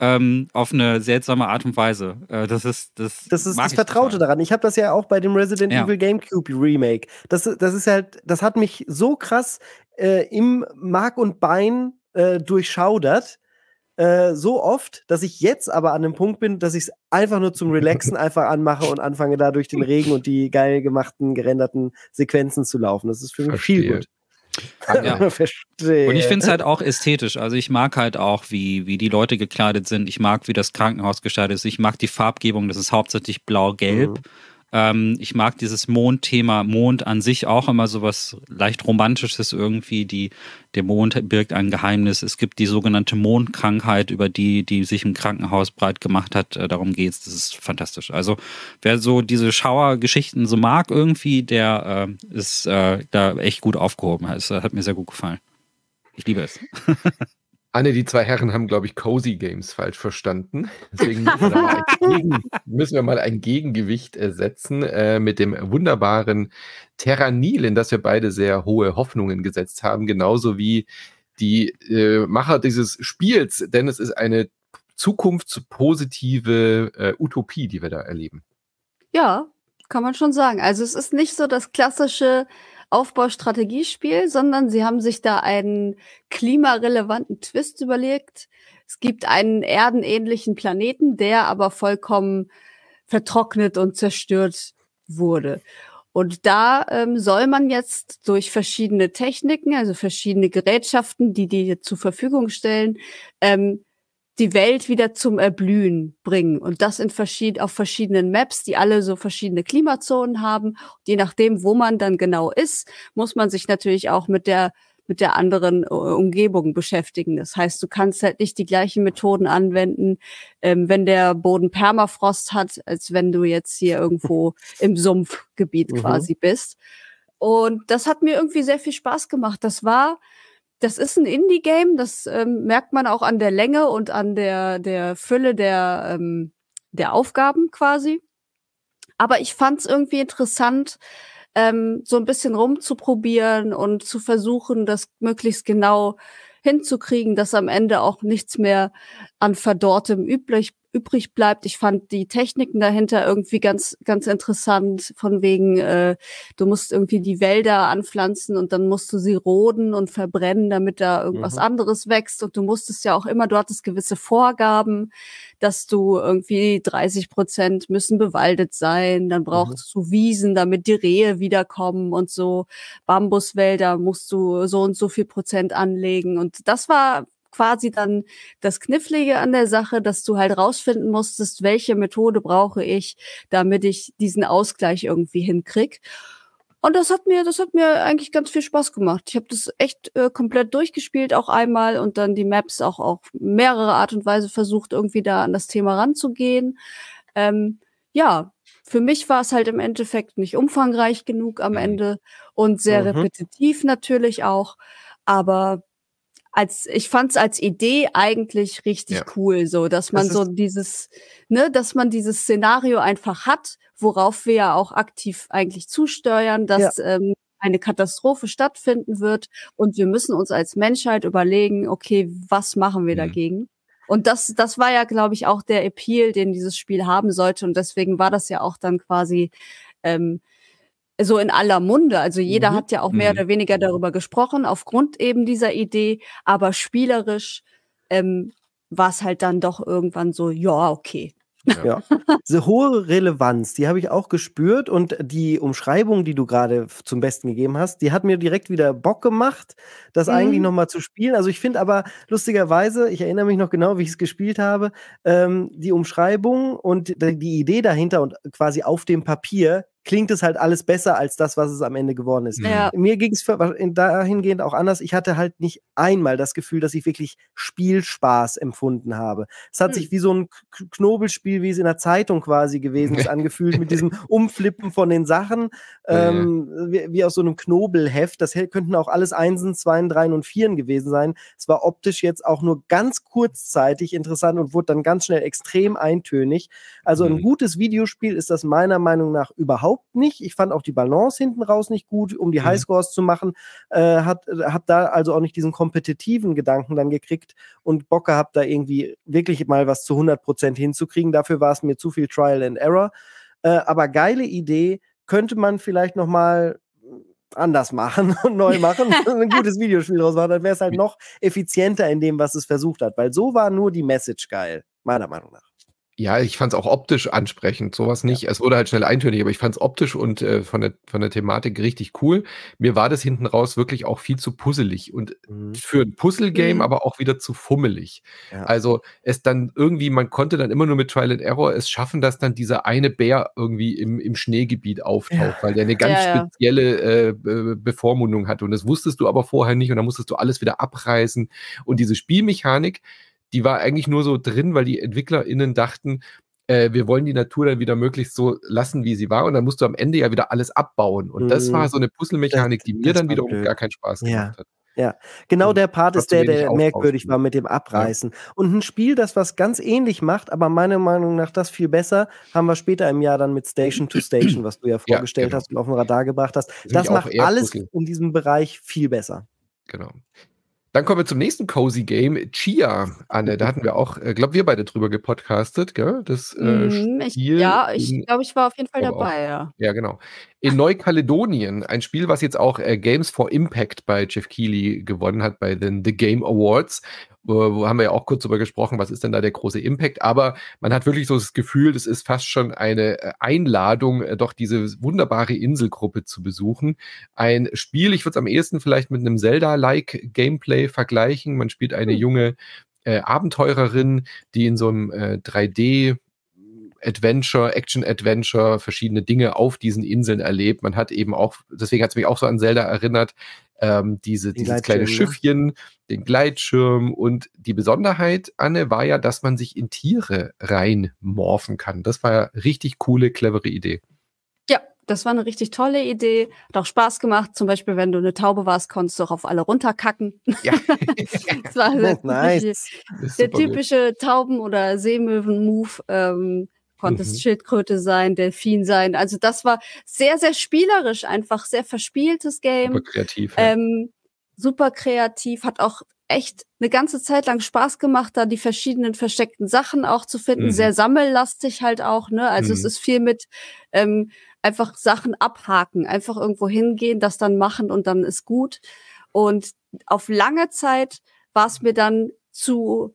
ähm, auf eine seltsame Art und Weise. Äh, das ist das. Das ist das Vertraute total. daran. Ich habe das ja auch bei dem Resident ja. Evil GameCube Remake. Das, das ist halt, das hat mich so krass äh, im Mark und Bein äh, durchschaudert. Äh, so oft, dass ich jetzt aber an dem Punkt bin, dass ich es einfach nur zum Relaxen [LAUGHS] einfach anmache und anfange da durch den Regen und die geil gemachten, gerenderten Sequenzen zu laufen. Das ist für mich Verstehe. viel gut. Ja. [LAUGHS] Verstehe. Und ich finde es halt auch ästhetisch. Also ich mag halt auch, wie, wie die Leute gekleidet sind. Ich mag, wie das Krankenhaus gestaltet ist. Ich mag die Farbgebung. Das ist hauptsächlich blau-gelb. Mhm. Ähm, ich mag dieses Mondthema, Mond an sich auch immer so was leicht Romantisches irgendwie. Die, der Mond birgt ein Geheimnis. Es gibt die sogenannte Mondkrankheit, über die, die sich im Krankenhaus breit gemacht hat. Äh, darum geht's. Das ist fantastisch. Also wer so diese Schauergeschichten so mag irgendwie, der äh, ist äh, da echt gut aufgehoben. Es hat mir sehr gut gefallen. Ich liebe es. [LAUGHS] Anne, die zwei Herren haben, glaube ich, Cozy Games falsch verstanden. Deswegen müssen wir mal ein, Gegen, [LAUGHS] müssen wir mal ein Gegengewicht ersetzen äh, mit dem wunderbaren Terranil, in das wir beide sehr hohe Hoffnungen gesetzt haben, genauso wie die äh, Macher dieses Spiels, denn es ist eine zukunftspositive äh, Utopie, die wir da erleben. Ja, kann man schon sagen. Also es ist nicht so das klassische Aufbaustrategiespiel, sondern sie haben sich da einen klimarelevanten Twist überlegt. Es gibt einen erdenähnlichen Planeten, der aber vollkommen vertrocknet und zerstört wurde. Und da ähm, soll man jetzt durch verschiedene Techniken, also verschiedene Gerätschaften, die die zur Verfügung stellen, ähm, die Welt wieder zum Erblühen bringen. Und das in verschied auf verschiedenen Maps, die alle so verschiedene Klimazonen haben. Und je nachdem, wo man dann genau ist, muss man sich natürlich auch mit der mit der anderen äh, Umgebung beschäftigen. Das heißt, du kannst halt nicht die gleichen Methoden anwenden, ähm, wenn der Boden Permafrost hat, als wenn du jetzt hier irgendwo [LAUGHS] im Sumpfgebiet mhm. quasi bist. Und das hat mir irgendwie sehr viel Spaß gemacht. Das war das ist ein Indie-Game, das ähm, merkt man auch an der Länge und an der, der Fülle der, ähm, der Aufgaben quasi. Aber ich fand es irgendwie interessant, ähm, so ein bisschen rumzuprobieren und zu versuchen, das möglichst genau hinzukriegen, dass am Ende auch nichts mehr an Verdorrtem üblich, übrig bleibt. Ich fand die Techniken dahinter irgendwie ganz, ganz interessant, von wegen, äh, du musst irgendwie die Wälder anpflanzen und dann musst du sie roden und verbrennen, damit da irgendwas mhm. anderes wächst. Und du musstest ja auch immer, du hattest gewisse Vorgaben, dass du irgendwie 30 Prozent müssen bewaldet sein, dann brauchst mhm. du Wiesen, damit die Rehe wiederkommen und so. Bambuswälder musst du so und so viel Prozent anlegen. Und das war quasi dann das Knifflige an der Sache, dass du halt rausfinden musstest, welche Methode brauche ich, damit ich diesen Ausgleich irgendwie hinkrieg. Und das hat mir, das hat mir eigentlich ganz viel Spaß gemacht. Ich habe das echt äh, komplett durchgespielt, auch einmal und dann die Maps auch auf mehrere Art und Weise versucht, irgendwie da an das Thema ranzugehen. Ähm, ja, für mich war es halt im Endeffekt nicht umfangreich genug am mhm. Ende und sehr mhm. repetitiv natürlich auch. Aber als ich fand es als Idee eigentlich richtig ja. cool, so dass man das so dieses, ne, dass man dieses Szenario einfach hat, worauf wir ja auch aktiv eigentlich zusteuern, dass ja. ähm, eine Katastrophe stattfinden wird und wir müssen uns als Menschheit überlegen, okay, was machen wir mhm. dagegen? Und das, das war ja, glaube ich, auch der Appeal, den dieses Spiel haben sollte. Und deswegen war das ja auch dann quasi ähm, so in aller Munde. Also jeder mhm. hat ja auch mehr mhm. oder weniger darüber gesprochen, aufgrund eben dieser Idee, aber spielerisch ähm, war es halt dann doch irgendwann so, ja, okay. Ja. Diese hohe Relevanz, die habe ich auch gespürt und die Umschreibung, die du gerade zum Besten gegeben hast, die hat mir direkt wieder Bock gemacht, das mhm. eigentlich nochmal zu spielen. Also ich finde aber lustigerweise, ich erinnere mich noch genau, wie ich es gespielt habe, ähm, die Umschreibung und die Idee dahinter und quasi auf dem Papier klingt es halt alles besser als das, was es am Ende geworden ist. Ja. Mir ging es dahingehend auch anders. Ich hatte halt nicht einmal das Gefühl, dass ich wirklich Spielspaß empfunden habe. Es hat hm. sich wie so ein Knobelspiel, wie es in der Zeitung quasi gewesen ist, [LAUGHS] angefühlt mit diesem Umflippen von den Sachen, ähm, wie, wie, aus so einem Knobelheft. Das könnten auch alles Einsen, Zweien, Dreien und Vieren gewesen sein. Es war optisch jetzt auch nur ganz kurzzeitig interessant und wurde dann ganz schnell extrem eintönig. Also ein mhm. gutes Videospiel ist das meiner Meinung nach überhaupt überhaupt nicht. Ich fand auch die Balance hinten raus nicht gut, um die mhm. Highscores zu machen. Äh, hat, hab da also auch nicht diesen kompetitiven Gedanken dann gekriegt und Bock gehabt, da irgendwie wirklich mal was zu 100% hinzukriegen. Dafür war es mir zu viel Trial and Error. Äh, aber geile Idee, könnte man vielleicht noch mal anders machen [LAUGHS] und neu machen, [LAUGHS] ein gutes Videospiel draus machen, dann wäre es halt noch effizienter in dem, was es versucht hat. Weil so war nur die Message geil, meiner Meinung nach. Ja, ich fand es auch optisch ansprechend, sowas nicht. Ja. Es wurde halt schnell eintönig, aber ich fand es optisch und äh, von, der, von der Thematik richtig cool. Mir war das hinten raus wirklich auch viel zu puzzelig und mhm. für ein Puzzle-Game mhm. aber auch wieder zu fummelig. Ja. Also es dann irgendwie, man konnte dann immer nur mit Trial and Error es schaffen, dass dann dieser eine Bär irgendwie im, im Schneegebiet auftaucht, ja. weil der eine ganz spezielle äh, Bevormundung hatte und das wusstest du aber vorher nicht und dann musstest du alles wieder abreißen und diese Spielmechanik, die war eigentlich nur so drin, weil die EntwicklerInnen dachten, äh, wir wollen die Natur dann wieder möglichst so lassen, wie sie war. Und dann musst du am Ende ja wieder alles abbauen. Und mhm. das war so eine Puzzlemechanik, die mir dann wiederum blöd. gar keinen Spaß ja. gemacht hat. Ja, genau der Part ist der, der merkwürdig war mit dem Abreißen. Ja. Und ein Spiel, das was ganz ähnlich macht, aber meiner Meinung nach das viel besser, haben wir später im Jahr dann mit Station to Station, was du ja vorgestellt ja, genau. hast und auf dem Radar gebracht hast. Das, das macht alles Puzzle. in diesem Bereich viel besser. Genau. Dann kommen wir zum nächsten Cozy Game, Chia. Anne, da hatten wir auch, äh, glaube wir beide drüber gepodcastet, gell? Das äh, mm, ich, ja, ich glaube, ich war auf jeden Fall dabei, auch. ja. Ja, genau. In Neukaledonien, ein Spiel, was jetzt auch äh, Games for Impact bei Jeff Keighley gewonnen hat bei den The Game Awards wo haben wir ja auch kurz drüber gesprochen, was ist denn da der große Impact, aber man hat wirklich so das Gefühl, das ist fast schon eine äh, Einladung, äh, doch diese wunderbare Inselgruppe zu besuchen. Ein Spiel, ich würde es am ehesten vielleicht mit einem Zelda-like Gameplay vergleichen. Man spielt eine hm. junge äh, Abenteurerin, die in so einem äh, 3D Adventure, Action-Adventure, verschiedene Dinge auf diesen Inseln erlebt. Man hat eben auch, deswegen hat es mich auch so an Zelda erinnert, ähm, diese, dieses kleine Schiffchen, den Gleitschirm und die Besonderheit, Anne, war ja, dass man sich in Tiere reinmorphen kann. Das war ja richtig coole, clevere Idee. Ja, das war eine richtig tolle Idee. Hat auch Spaß gemacht. Zum Beispiel, wenn du eine Taube warst, konntest du auch auf alle runterkacken. Ja. [LAUGHS] das war der, nice. typische, der typische Tauben- oder Seemöwen-Move. Ähm, konntest mhm. Schildkröte sein, Delfin sein. Also das war sehr, sehr spielerisch, einfach sehr verspieltes Game. Super kreativ. Ja. Ähm, super kreativ, hat auch echt eine ganze Zeit lang Spaß gemacht, da die verschiedenen versteckten Sachen auch zu finden. Mhm. Sehr sammellastig halt auch, ne? Also mhm. es ist viel mit ähm, einfach Sachen abhaken, einfach irgendwo hingehen, das dann machen und dann ist gut. Und auf lange Zeit war es mir dann zu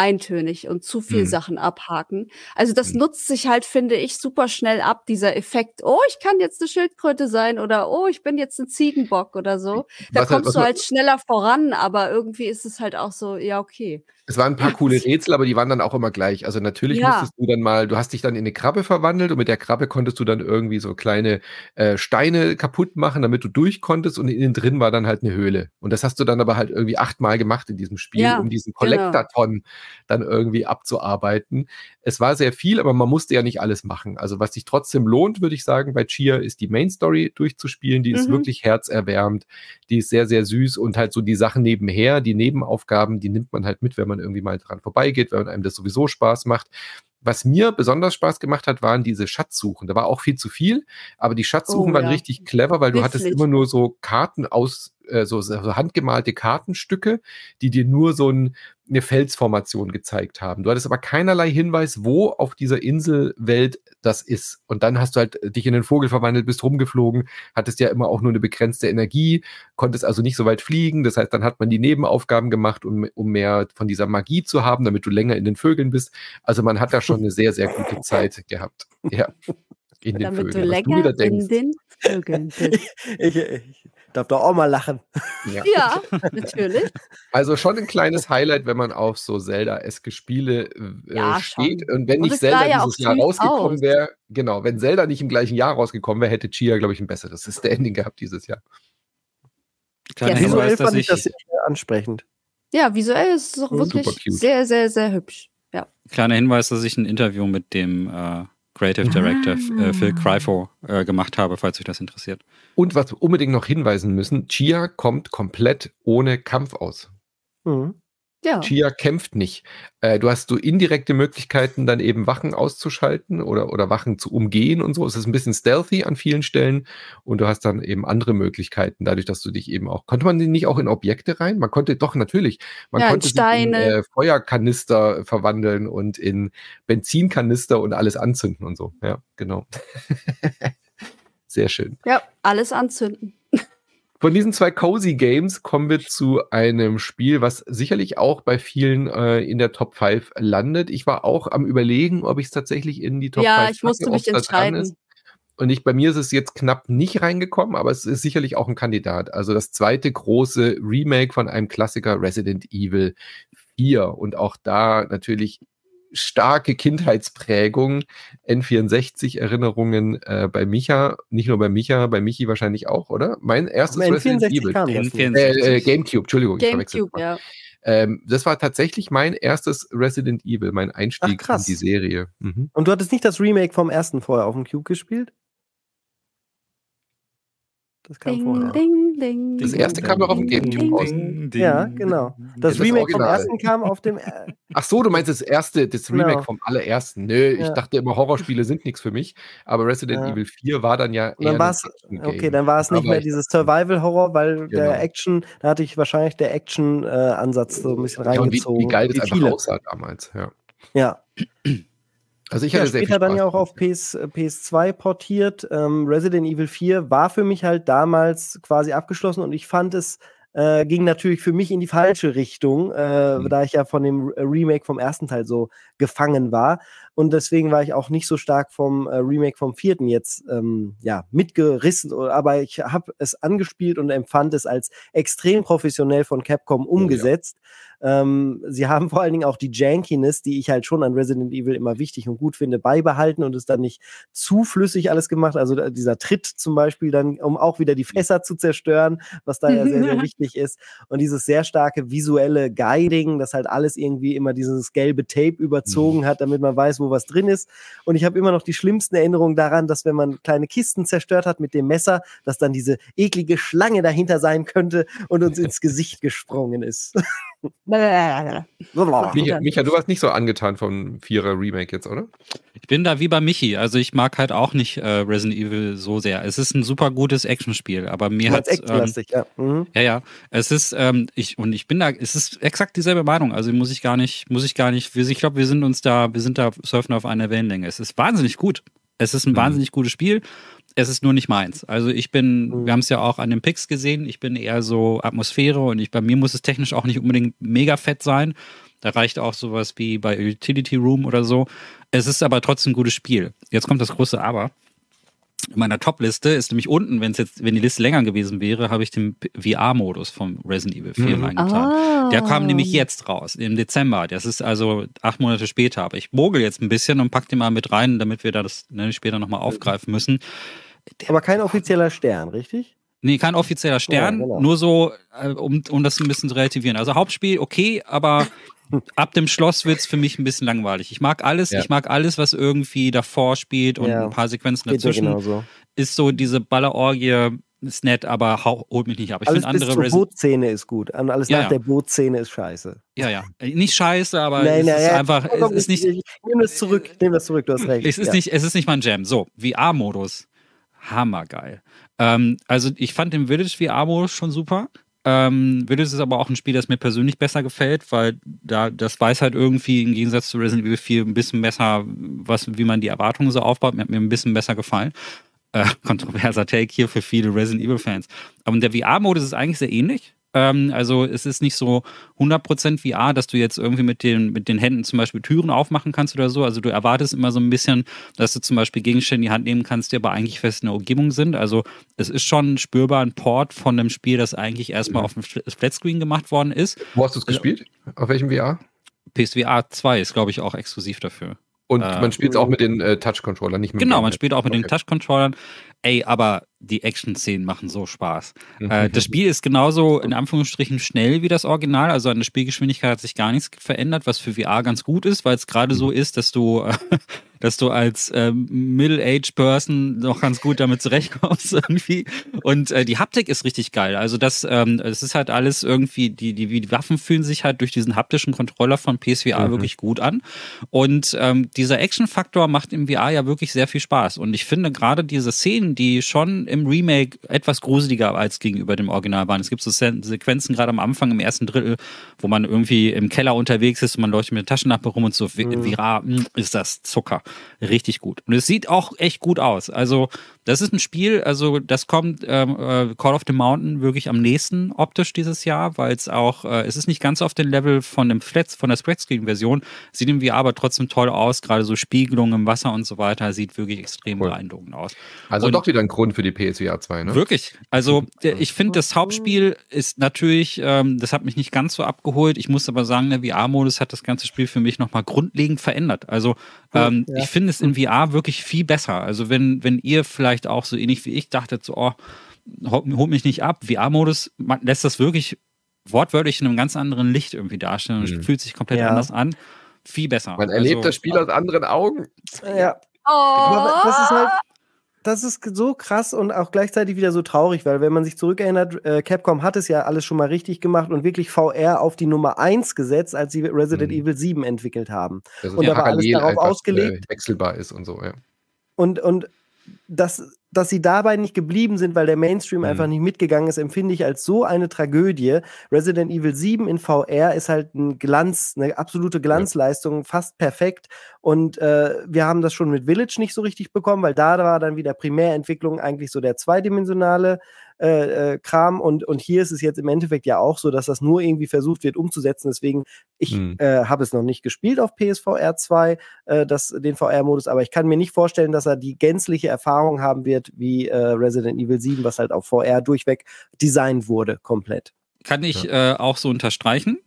eintönig und zu viel mhm. Sachen abhaken. Also das mhm. nutzt sich halt, finde ich, super schnell ab, dieser Effekt, oh, ich kann jetzt eine Schildkröte sein oder oh, ich bin jetzt ein Ziegenbock oder so. Da was kommst halt, du halt schneller voran, aber irgendwie ist es halt auch so, ja, okay. Es waren ein paar coole Rätsel, aber die waren dann auch immer gleich. Also natürlich ja. musstest du dann mal, du hast dich dann in eine Krabbe verwandelt und mit der Krabbe konntest du dann irgendwie so kleine äh, Steine kaputt machen, damit du durch konntest und innen drin war dann halt eine Höhle. Und das hast du dann aber halt irgendwie achtmal gemacht in diesem Spiel, ja, um diesen Kollektorton genau. Dann irgendwie abzuarbeiten. Es war sehr viel, aber man musste ja nicht alles machen. Also was sich trotzdem lohnt, würde ich sagen, bei Chia ist die Main Story durchzuspielen. Die ist mhm. wirklich herzerwärmend. Die ist sehr, sehr süß und halt so die Sachen nebenher, die Nebenaufgaben, die nimmt man halt mit, wenn man irgendwie mal dran vorbeigeht, wenn einem das sowieso Spaß macht. Was mir besonders Spaß gemacht hat, waren diese Schatzsuchen. Da war auch viel zu viel, aber die Schatzsuchen oh, waren ja. richtig clever, weil Witzig. du hattest immer nur so Karten aus, äh, so, so handgemalte Kartenstücke, die dir nur so ein, eine Felsformation gezeigt haben. Du hattest aber keinerlei Hinweis, wo auf dieser Inselwelt das ist. Und dann hast du halt dich in den Vogel verwandelt, bist rumgeflogen, hattest ja immer auch nur eine begrenzte Energie, konntest also nicht so weit fliegen. Das heißt, dann hat man die Nebenaufgaben gemacht, um, um mehr von dieser Magie zu haben, damit du länger in den Vögeln bist. Also man hat da schon eine sehr, sehr gute Zeit gehabt. Ja. In den damit Vögeln. du länger du in den Vögeln bist. [LAUGHS] ich, ich, Darf doch auch mal lachen. Ja. ja, [LAUGHS] natürlich. Also schon ein kleines Highlight, wenn man auf so Zelda-eske Spiele äh, ja, steht. Schon. Und wenn nicht Zelda ja dieses Jahr rausgekommen wäre, genau, wenn Zelda nicht im gleichen Jahr rausgekommen wäre, hätte Chia, glaube ich, ein besseres [LAUGHS] Standing gehabt dieses Jahr. Kleiner ja, visuell fand ich das sehr ansprechend. Ja, visuell ist es auch wirklich sehr, sehr, sehr hübsch. Ja. Kleiner Hinweis, dass ich ein Interview mit dem äh, Creative Director äh, Phil Cryfo äh, gemacht habe, falls euch das interessiert. Und was wir unbedingt noch hinweisen müssen, Chia kommt komplett ohne Kampf aus. Mhm. Ja. Chia kämpft nicht. Äh, du hast so indirekte Möglichkeiten, dann eben Wachen auszuschalten oder, oder Wachen zu umgehen und so. Es ist ein bisschen stealthy an vielen Stellen und du hast dann eben andere Möglichkeiten, dadurch, dass du dich eben auch. Konnte man die nicht auch in Objekte rein? Man konnte doch natürlich. Man Ja, in konnte in Steine. äh, Feuerkanister verwandeln und in Benzinkanister und alles anzünden und so. Ja, genau. [LAUGHS] Sehr schön. Ja, alles anzünden. Von diesen zwei Cozy Games kommen wir zu einem Spiel, was sicherlich auch bei vielen äh, in der Top 5 landet. Ich war auch am überlegen, ob ich es tatsächlich in die Top ja, 5 ich musste mich entscheiden. Und ich, bei mir ist es jetzt knapp nicht reingekommen, aber es ist sicherlich auch ein Kandidat. Also das zweite große Remake von einem Klassiker Resident Evil 4. Und auch da natürlich starke Kindheitsprägung, N64-Erinnerungen äh, bei Micha, nicht nur bei Micha, bei Michi wahrscheinlich auch, oder? Mein erstes Am Resident N64 Evil. kam das nicht. N64. Äh, äh, Gamecube, Entschuldigung, ich verwechsel Gamecube, ja. ähm, das war tatsächlich mein erstes Resident Evil, mein Einstieg Ach, in die Serie. Mhm. Und du hattest nicht das Remake vom ersten vorher auf dem Cube gespielt? Das kam Ding, vorher. ding, ding. Das erste kam doch auf dem Gamecube raus. Ja, genau. Das das Remake vom Original. ersten kam auf dem. Äh, [LAUGHS] Ach so, du meinst das erste, das Remake Genau. vom allerersten. Nö, ich Ja. dachte immer, Horrorspiele sind nichts für mich. Aber Resident Ja. Evil 4 war dann ja Und dann eher war's- okay, dann war es nicht mehr dieses Survival-Horror, weil Genau. der Action, da hatte ich wahrscheinlich der Action-Ansatz so ein bisschen Ja, und wie, reingezogen. wie geil das einfach viele. aussah damals. Ja. Ja, Also ich ja, hatte sehr viel später dann ja auch auf PS, äh, PS2 portiert. Ähm, Resident Evil 4 war für mich halt damals quasi abgeschlossen und ich fand es äh, ging natürlich für mich in die falsche Richtung, äh, Mhm. da ich ja von dem Re- Remake vom ersten Teil so gefangen war. Und deswegen war ich auch nicht so stark vom äh, Remake vom vierten jetzt ähm, ja, mitgerissen. Aber ich habe es angespielt und empfand es als extrem professionell von Capcom umgesetzt. Ähm, sie haben vor allen Dingen auch die Jankiness, die ich halt schon an Resident Evil immer wichtig und gut finde, beibehalten und es dann nicht zu flüssig alles gemacht. Also dieser Tritt zum Beispiel dann, um auch wieder die Fässer zu zerstören, was da ja sehr, sehr [LAUGHS] wichtig ist. Und dieses sehr starke visuelle Guiding, das halt alles irgendwie immer dieses gelbe Tape überzogen hat, damit man weiß, wo was drin ist. Und ich habe immer noch die schlimmsten Erinnerungen daran, dass wenn man kleine Kisten zerstört hat mit dem Messer, dass dann diese eklige Schlange dahinter sein könnte und uns ins Gesicht [LAUGHS] gesprungen ist. Micha, Micha, du warst nicht so angetan vom Vierer Remake jetzt, oder? Ich bin da wie bei Michi. Also ich mag halt auch nicht äh, Resident Evil so sehr. Es ist ein super gutes Actionspiel, aber mir hat actionlastig, ja. Mhm. ja, ja. Es ist, ähm, ich, und ich bin da, es ist exakt dieselbe Meinung. Also muss ich gar nicht, muss ich gar nicht, wir- ich glaube, wir sind uns da, wir sind da, surfen auf einer Wellenlänge. Es ist wahnsinnig gut. Es ist ein Mhm. wahnsinnig gutes Spiel. Es ist nur nicht meins. Also ich bin, Mhm. wir haben es ja auch an den Picks gesehen, ich bin eher so Atmosphäre und ich, bei mir muss es technisch auch nicht unbedingt mega fett sein. Da reicht auch sowas wie bei Utility Room oder so. Es ist aber trotzdem ein gutes Spiel. Jetzt kommt das große Aber. In meiner Top-Liste ist nämlich unten, wenn es jetzt, wenn die Liste länger gewesen wäre, habe ich den VR-Modus vom Resident Evil 4 Mhm. reingetan. Ah. Der kam nämlich jetzt raus, im Dezember. Das ist also acht Monate später. Aber ich mogel jetzt ein bisschen und pack den mal mit rein, damit wir das ne, später nochmal aufgreifen müssen. Aber kein offizieller Stern, richtig? Nee, kein offizieller Stern, Ja, genau. nur so, äh, um, um das ein bisschen zu relativieren. Also Hauptspiel, okay, aber ab dem Schloss wird's für mich ein bisschen langweilig. Ich mag alles, Ja. ich mag alles, was irgendwie davor spielt und Ja. ein paar Sequenzen dazwischen. genauso. Ist so diese Ballerorgie, ist nett, aber hau- holt mich nicht ab. Ich Alles finde bis andere zur Resident Bootszene ist gut. Alles Ja, nach der Bootszene ist scheiße. Ja, ja. Nicht scheiße, aber Nein, es nein, ist einfach, es ist nicht, Ich, nehme das zurück. Ich nehme das zurück, du hast recht. es ist nicht, es ist nicht mein Jam. So, VR-Modus. Hammergeil. Ähm, also ich fand den Village VR-Modus schon super. Ähm, Village ist aber auch ein Spiel, das mir persönlich besser gefällt, weil da das weiß halt irgendwie im Gegensatz zu Resident Evil 4 ein bisschen besser, was, wie man die Erwartungen so aufbaut. Mir hat mir ein bisschen besser gefallen. Äh, [LAUGHS] kontroverser Take hier für viele Resident Evil-Fans. Aber der VR-Modus ist eigentlich sehr ähnlich. Ähm, also es ist nicht so 100% VR, dass du jetzt irgendwie mit den, mit den Händen zum Beispiel Türen aufmachen kannst oder so. Also du erwartest immer so ein bisschen, dass du zum Beispiel Gegenstände in die Hand nehmen kannst, die aber eigentlich fest in der Umgebung sind. Also es ist schon spürbar ein Port von einem Spiel, das eigentlich erstmal auf dem Flatscreen gemacht worden ist. Wo hast du es gespielt? Auf welchem VR? PSVR 2 ist, glaube ich, auch exklusiv dafür. Und Äh, man spielt es auch mit den äh, Touch-Controllern, nicht mit Genau, man spielt auch mit den Okay. Touch-Controllern. Ey, aber die Action-Szenen machen so Spaß. Mhm. Äh, das Spiel ist genauso in Anführungsstrichen schnell wie das Original. Also an der Spielgeschwindigkeit hat sich gar nichts verändert, was für VR ganz gut ist, weil es gerade Mhm. so ist, dass du, äh, dass du als ähm, Middle-Age Person noch ganz gut damit zurechtkommst [LAUGHS] irgendwie. Und äh, die Haptik ist richtig geil. Also das, ähm, es ist halt alles irgendwie, die, die, die Waffen fühlen sich halt durch diesen haptischen Controller von PSVR mhm. wirklich gut an. Und ähm, dieser Action-Faktor macht im VR ja wirklich sehr viel Spaß. Und ich finde gerade diese Szenen, die schon im Remake etwas gruseliger als gegenüber dem Original waren. Es gibt so Sequenzen gerade am Anfang im ersten Drittel, wo man irgendwie im Keller unterwegs ist und man leuchtet mit der Taschenlampe rum und so mhm. VR hm, ist das Zucker. Richtig gut. Und es sieht auch echt gut aus. Also das ist ein Spiel, also das kommt ähm, äh, Call of the Mountain wirklich am nächsten optisch dieses Jahr, weil es auch, äh, es ist nicht ganz auf dem Level von dem Flat, von der Spreadscreen-Version, sieht im VR aber trotzdem toll aus, gerade so Spiegelung im Wasser und so weiter, sieht wirklich extrem cool. beeindruckend aus. Also und doch wieder ein Grund für die PSVR 2, ne? Wirklich. Also ich finde, das Hauptspiel ist natürlich, ähm, das hat mich nicht ganz so abgeholt. Ich muss aber sagen, der VR-Modus hat das ganze Spiel für mich nochmal grundlegend verändert. Also ähm, ja. Ich finde es in VR wirklich viel besser. Also wenn, wenn ihr vielleicht auch so ähnlich wie ich dachtet, so, oh, holt mich nicht ab, VR-Modus lässt das wirklich wortwörtlich in einem ganz anderen Licht irgendwie darstellen und mhm. fühlt sich komplett ja. anders an. Viel besser. Man erlebt also, das Spiel aus anderen Augen. Ja. Oh. Das ist halt, das ist so krass und auch gleichzeitig wieder so traurig, weil wenn man sich zurückerinnert, äh, Capcom hat es ja alles schon mal richtig gemacht und wirklich VR auf die Nummer 1 gesetzt, als sie Resident mhm. Evil 7 entwickelt haben. und da war alles darauf ausgelegt. Äh, wechselbar ist und so, ja. Und, und das dass sie dabei nicht geblieben sind, weil der Mainstream mhm. einfach nicht mitgegangen ist, empfinde ich als so eine Tragödie. Resident Evil 7 in VR ist halt ein Glanz, eine absolute Glanzleistung, ja. fast perfekt. Und äh, wir haben das schon mit Village nicht so richtig bekommen, weil da war dann wieder Primärentwicklung eigentlich so der zweidimensionale äh, äh, Kram und, und hier ist es jetzt im Endeffekt ja auch so, dass das nur irgendwie versucht wird umzusetzen. Deswegen, ich mhm. äh, habe es noch nicht gespielt auf PSVR 2, äh, das, den VR-Modus, aber ich kann mir nicht vorstellen, dass er die gänzliche Erfahrung haben wird wie äh, Resident Evil 7, was halt auf VR durchweg designt wurde, komplett. Kann ich ja. Äh, auch so unterstreichen.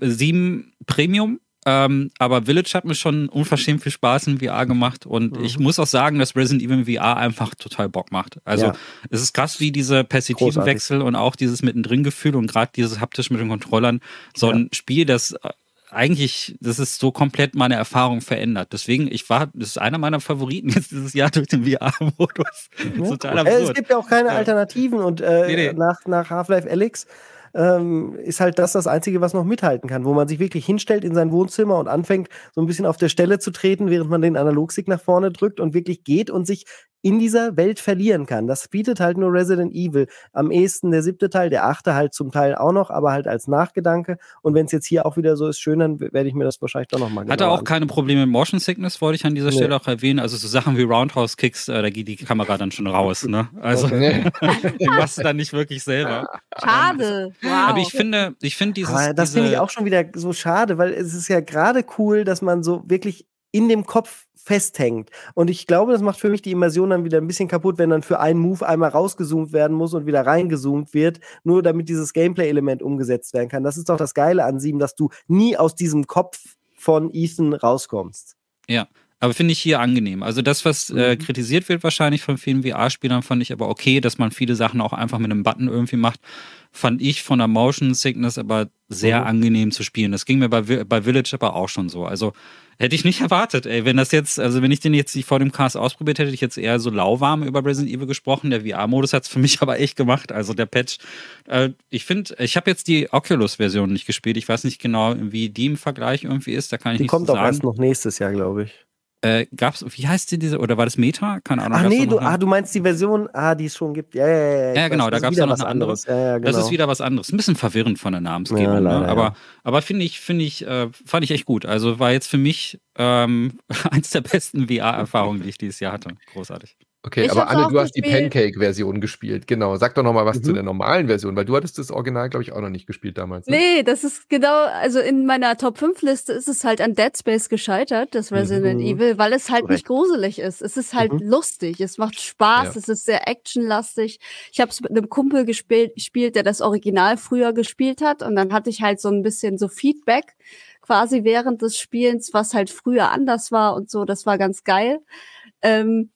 7 Premium ähm, aber Village hat mir schon unverschämt viel Spaß in VR gemacht und mhm. ich muss auch sagen, dass Resident Evil VR einfach total Bock macht. Also ja. es ist krass, wie diese perspektiven Wechsel und auch dieses mittendrin Gefühl und gerade dieses haptisch mit den Controllern, so ein Spiel, das äh, eigentlich, das ist so komplett meine Erfahrung verändert. Deswegen, ich war, das ist einer meiner Favoriten [LAUGHS] jetzt dieses Jahr durch den VR-Modus. Ja. Total absurd. Es gibt ja auch keine Alternativen und äh, nee, nee. nach, nach Half-Life Alyx ähm, ist halt das das Einzige, was noch mithalten kann, wo man sich wirklich hinstellt in sein Wohnzimmer und anfängt, so ein bisschen auf der Stelle zu treten, während man den Analogstick nach vorne drückt und wirklich geht und sich in dieser Welt verlieren kann. Das bietet halt nur Resident Evil. Am ehesten der siebte Teil, der achte halt zum Teil auch noch, aber halt als Nachgedanke. Und wenn es jetzt hier auch wieder so ist, schön, dann werde ich mir das wahrscheinlich doch nochmal Hat er auch keine Probleme mit Motion Sickness, wollte ich an dieser nee. Stelle auch erwähnen. Also so Sachen wie Roundhouse Kicks, äh, da geht die Kamera dann schon raus. Ne? Also okay. [LAUGHS] die machst du dann nicht wirklich selber. Schade. Wow. Aber ich finde, ich finde dieses. Aber das diese... finde ich auch schon wieder so schade, weil es ist ja gerade cool, dass man so wirklich in dem Kopf festhängt. Und ich glaube, das macht für mich die Immersion dann wieder ein bisschen kaputt, wenn dann für einen Move einmal rausgezoomt werden muss und wieder reingezoomt wird, nur damit dieses Gameplay-Element umgesetzt werden kann. Das ist doch das Geile an Sieben, dass du nie aus diesem Kopf von Ethan rauskommst. Ja, aber finde ich hier angenehm. Also das, was äh, mhm. kritisiert wird wahrscheinlich von vielen VR-Spielern, fand ich aber okay, dass man viele Sachen auch einfach mit einem Button irgendwie macht. Fand ich von der Motion Sickness aber sehr mhm. angenehm zu spielen. Das ging mir bei, bei Village aber auch schon so. Also Hätte ich nicht [LAUGHS] erwartet, ey. Wenn das jetzt, also wenn ich den jetzt nicht vor dem Cast ausprobiert hätte, hätte ich jetzt eher so lauwarm über Resident Evil gesprochen. Der VR-Modus hat es für mich [LAUGHS] aber echt gemacht. Also der Patch. Äh, ich finde, ich habe jetzt die Oculus-Version nicht gespielt. Ich weiß nicht genau, wie die im Vergleich irgendwie ist. Da kann ich die nicht kommt so auch erst noch nächstes Jahr, glaube ich. Äh, gab's, wie heißt die diese, oder war das Meta? Keine Ahnung. Ach nee, du, ah, du meinst die Version, ah, die es schon gibt. Ja, ja, ja. Ja, genau, weiß, da gab es ja noch eine anderes. Ja, ja, genau. Das ist wieder was anderes. Ein bisschen verwirrend von der Namensgebung, ja, leider, ne? aber, aber finde ich, finde ich, äh, fand ich echt gut. Also war jetzt für mich ähm, [LAUGHS] eins der besten VR-Erfahrungen, die ich dieses Jahr hatte. Großartig. Okay, ich aber Anne, du hast die Pancake-Version gespielt. Genau. Sag doch noch mal was mhm. zu der normalen Version, weil du hattest das Original, glaube ich, auch noch nicht gespielt damals. Ne? Nee, das ist genau, also in meiner Top-5-Liste ist es halt an Dead Space gescheitert, das Resident mhm. Evil, weil es halt Correct. nicht gruselig ist. Es ist halt mhm. lustig, es macht Spaß, ja. es ist sehr actionlastig. Ich habe es mit einem Kumpel gespielt, gespielt, der das Original früher gespielt hat und dann hatte ich halt so ein bisschen so Feedback quasi während des Spielens, was halt früher anders war und so. Das war ganz geil. Ähm,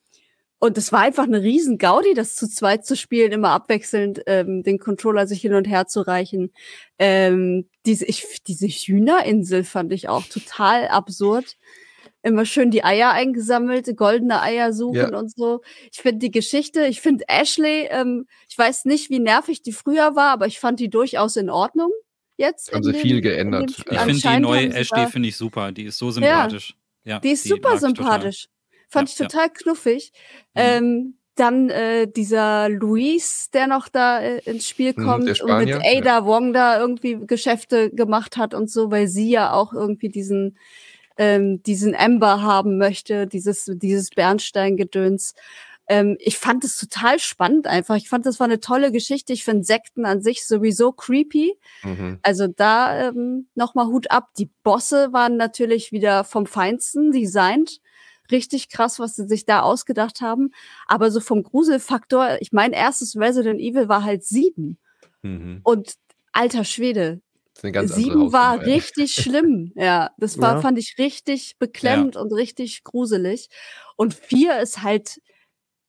und es war einfach eine riesen Gaudi, das zu zweit zu spielen, immer abwechselnd ähm, den Controller sich hin und her zu reichen. Ähm, diese, ich, diese Hühnerinsel fand ich auch total absurd. immer schön die Eier eingesammelt, goldene Eier suchen Ja. und so. Ich finde die Geschichte, ich finde Ashley, ähm, ich weiß nicht, wie nervig die früher war, aber ich fand die durchaus in Ordnung jetzt. Haben sie viel geändert. Ich finde die neue Ashley finde ich super. Die ist so sympathisch. Ja, Die ist super ich total. sympathisch. Fand Ja, ich ja. total knuffig. Mhm. Ähm, dann äh, dieser Luis, der noch da äh, ins Spiel Mhm, kommt der und mit Spanier, Ada Wong da irgendwie Geschäfte gemacht hat und so, weil sie ja auch irgendwie diesen ähm, diesen Ember haben möchte, dieses dieses Bernsteingedöns. Ähm, ich fand es total spannend einfach. Ich fand, das war eine tolle Geschichte. Ich finde Sekten an sich sowieso creepy. Mhm. Also da ähm, nochmal Hut ab. Die Bosse waren natürlich wieder vom Feinsten designt. Richtig krass, was sie sich da ausgedacht haben. Aber so vom Gruselfaktor, ich mein erstes Resident Evil war halt sieben. Mhm. Und alter Schwede, sieben war Hausnummer, richtig schlimm. [LAUGHS] Ja, das war, Ja. fand ich richtig beklemmt und richtig gruselig. Und vier ist halt,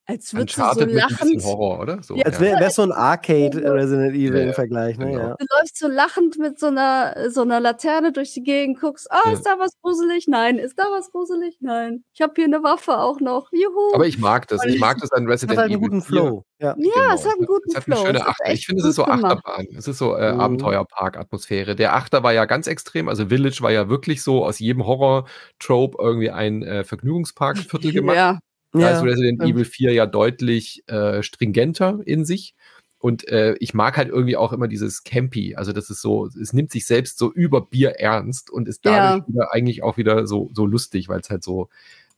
als würdest du so lachend. Horror, oder? So, Ja, Als wäre wär so ein Arcade Resident Evil Ja, im Vergleich, ne? genau. Du läufst so lachend mit so einer, so einer Laterne durch die Gegend, guckst, ah, Ja. ist da was gruselig? Nein. Ist da was gruselig? Nein. Ich habe hier eine Waffe auch noch. Juhu. Aber ich mag das. Ich mag das an Hat Resident halt einen Evil guten 4. Flow. Ja. ja, es hat einen guten Es hat eine Flow. schöne Es Achter. Ich finde, es ist so gemacht. Achterbahn. Es ist so äh, Mhm. Abenteuerpark-Atmosphäre. Der Achter war ja ganz extrem. Also Village war ja wirklich so aus jedem Horror-Trope irgendwie ein äh, Vergnügungspark-Viertel [LAUGHS] gemacht. Ja, Da ist Ja. Resident stimmt. Evil 4 ja deutlich äh, stringenter in sich. Und äh, ich mag halt irgendwie auch immer dieses Campy. Also das ist so, es nimmt sich selbst so über Bier ernst und ist dadurch Ja. wieder eigentlich auch wieder so, so lustig, weil es halt so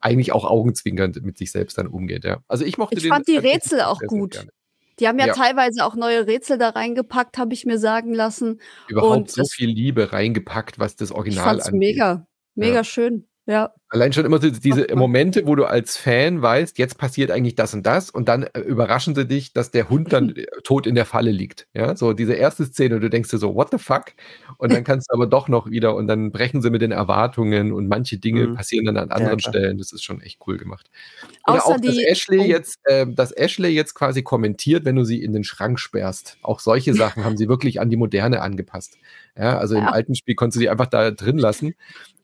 eigentlich auch augenzwinkernd mit sich selbst dann umgeht. Ja. Also ich mochte Ich fand die Rätsel auch gut. gerne. die haben ja, Ja. teilweise auch neue Rätsel da reingepackt, habe ich mir sagen lassen. Überhaupt Und so viel Liebe reingepackt, was das Ich Original fand's angeht. mega, mega Ja. schön. Ja. Allein schon immer so diese Momente, wo du als Fan weißt, jetzt passiert eigentlich das und das und dann äh, überraschen sie dich, dass der Hund dann [LAUGHS] äh, tot in der Falle liegt. Ja, so diese erste Szene und du denkst dir so, what the fuck? Und dann kannst du aber doch noch wieder und dann brechen sie mit den Erwartungen und manche Dinge Mhm. passieren dann an anderen klar. Stellen. Das ist schon echt cool gemacht. Oder Außer auch, dass Ashley oh. jetzt, äh, dass Ashley jetzt quasi kommentiert, wenn du sie in den Schrank sperrst. Auch solche [LAUGHS] Sachen haben sie wirklich an die Moderne angepasst. Ja, also im Ja. alten Spiel konntest du sie einfach da drin lassen.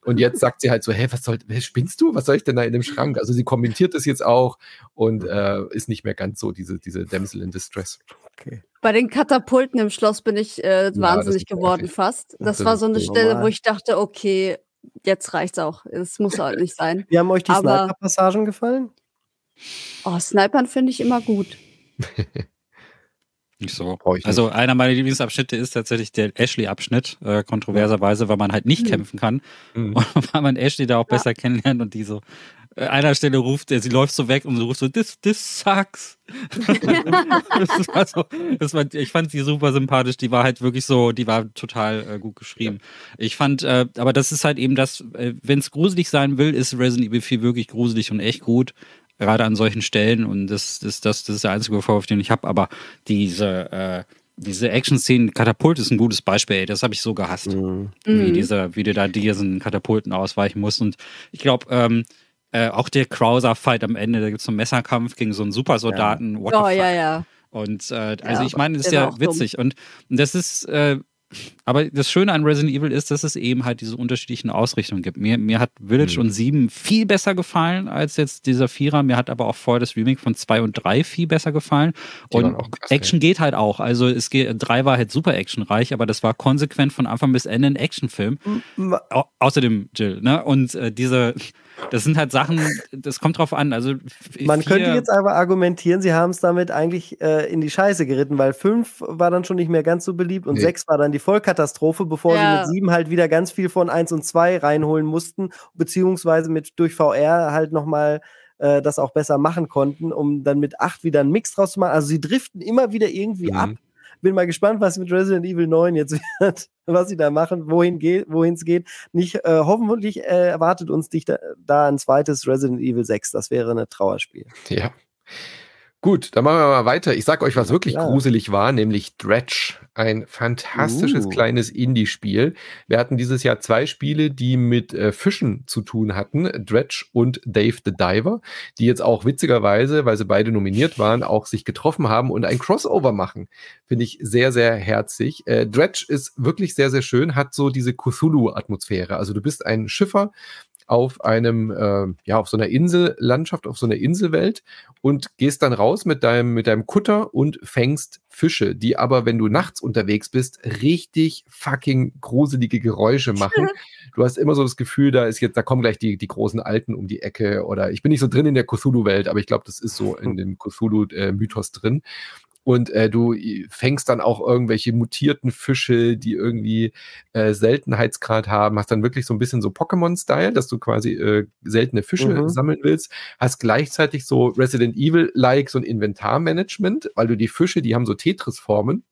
Und jetzt sagt sie halt so, hä, was soll, spinnst du? Was soll ich denn da in dem Schrank? Also sie kommentiert das jetzt auch und äh, ist nicht mehr ganz so diese, diese Damsel in Distress. Okay. Bei den Katapulten im Schloss bin ich äh, das wahnsinnig geworden fast. Das, Das war so eine Stelle, wo ich dachte, okay, jetzt reicht's auch. Es muss halt nicht sein. Wie haben euch die Sniper-Passagen gefallen? Oh, Snipern finde ich immer gut. [LAUGHS] Nicht so. Brauch ich Also einer meiner Lieblingsabschnitte ist tatsächlich der Ashley-Abschnitt, äh, kontroverserweise, weil man halt nicht Mhm. kämpfen kann Mhm. [LAUGHS] und weil man Ashley da auch Ja. besser kennenlernt und die so äh, einer Stelle ruft, äh, sie läuft so weg und sie ruft so, this, this sucks. [LAUGHS] das war so, das war, ich fand sie super sympathisch, die war halt wirklich so, die war total äh, gut geschrieben. Ich fand, äh, aber das ist halt eben das, äh, wenn es gruselig sein will, ist Resident Evil 4 wirklich gruselig und echt gut. Gerade an solchen Stellen und das, das, das, das ist der einzige Vorwurf, den ich habe. Aber diese, äh, diese Action-Szenen, Katapult ist ein gutes Beispiel, ey, das habe ich so gehasst Mhm. wie, Mhm. dieser, wie du da diesen Katapulten ausweichen musst. Und ich glaube, ähm, äh, auch der Krauser-Fight am Ende, da gibt es so einen Messerkampf gegen so einen Supersoldaten. What the Oh, fuck? ja, ja. Und äh, also Ja, ich meine, das ist ja witzig. Und das ist, äh, aber das Schöne an Resident Evil ist, dass es eben halt diese unterschiedlichen Ausrichtungen gibt. Mir, mir hat Village Mhm. und 7 viel besser gefallen als jetzt dieser Vierer. Mir hat aber auch vorher das Remake von 2 und 3 viel besser gefallen. Die Und krass, Action geht halt auch. Also es geht, 3 war halt super actionreich, aber das war konsequent von Anfang bis Ende ein Actionfilm. Au außerdem Jill, ne? Und äh, diese, das sind halt Sachen, das kommt drauf an. Also Man vier- könnte jetzt aber argumentieren, sie haben es damit eigentlich äh, in die Scheiße geritten, weil 5 war dann schon nicht mehr ganz so beliebt und Nee. 6 war dann die Vollkatastrophe, bevor Ja. sie mit 7 halt wieder ganz viel von 1 und 2 reinholen mussten, beziehungsweise mit durch VR halt nochmal äh, das auch besser machen konnten, um dann mit 8 wieder einen Mix draus zu machen. Also sie driften immer wieder irgendwie Mhm. ab. Bin mal gespannt, was mit Resident Evil 9 jetzt [LAUGHS] wird, was sie da machen, wohin geht, wohin es geht. Nicht, äh, hoffentlich äh, erwartet uns dich da, da ein zweites Resident Evil 6. Das wäre ein Trauerspiel. Ja. Gut, dann machen wir mal weiter. Ich sag euch, was wirklich klar. gruselig war, nämlich Dredge. Ein fantastisches Uh. kleines Indie-Spiel. Wir hatten dieses Jahr zwei Spiele, die mit äh, Fischen zu tun hatten. Dredge und Dave the Diver, die jetzt auch witzigerweise, weil sie beide nominiert waren, auch sich getroffen haben und ein Crossover machen. Finde ich sehr, sehr herzig. Äh, Dredge ist wirklich sehr, sehr schön, hat so diese Cthulhu-Atmosphäre. Also du bist ein Schiffer, auf einem, äh, ja, auf so einer Insellandschaft, auf so einer Inselwelt und gehst dann raus mit deinem, mit deinem Kutter und fängst Fische, die aber, wenn du nachts unterwegs bist, richtig fucking gruselige Geräusche machen. [LAUGHS] Du hast immer so das Gefühl, da ist jetzt, da kommen gleich die, die großen Alten um die Ecke oder ich bin nicht so drin in der Cthulhu-Welt, aber ich glaube, das ist so in dem Cthulhu-Mythos drin. Und äh, du fängst dann auch irgendwelche mutierten Fische, die irgendwie äh, Seltenheitsgrad haben. Hast dann wirklich so ein bisschen so Pokémon-Style, dass du quasi äh, seltene Fische mhm. sammeln willst. Hast gleichzeitig so Resident Evil-like so ein Inventarmanagement, weil du die Fische, die haben so Tetris-Formen.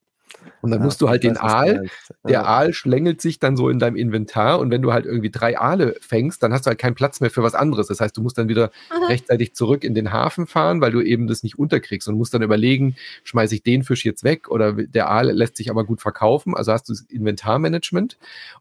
Und dann ja, musst du halt den Aal, der Aal schlängelt sich dann so in deinem Inventar und wenn du halt irgendwie drei Aale fängst, dann hast du halt keinen Platz mehr für was anderes. Das heißt, du musst dann wieder Aha. rechtzeitig zurück in den Hafen fahren, weil du eben das nicht unterkriegst und musst dann überlegen, schmeiße ich den Fisch jetzt weg oder der Aal lässt sich aber gut verkaufen. Also hast du das Inventarmanagement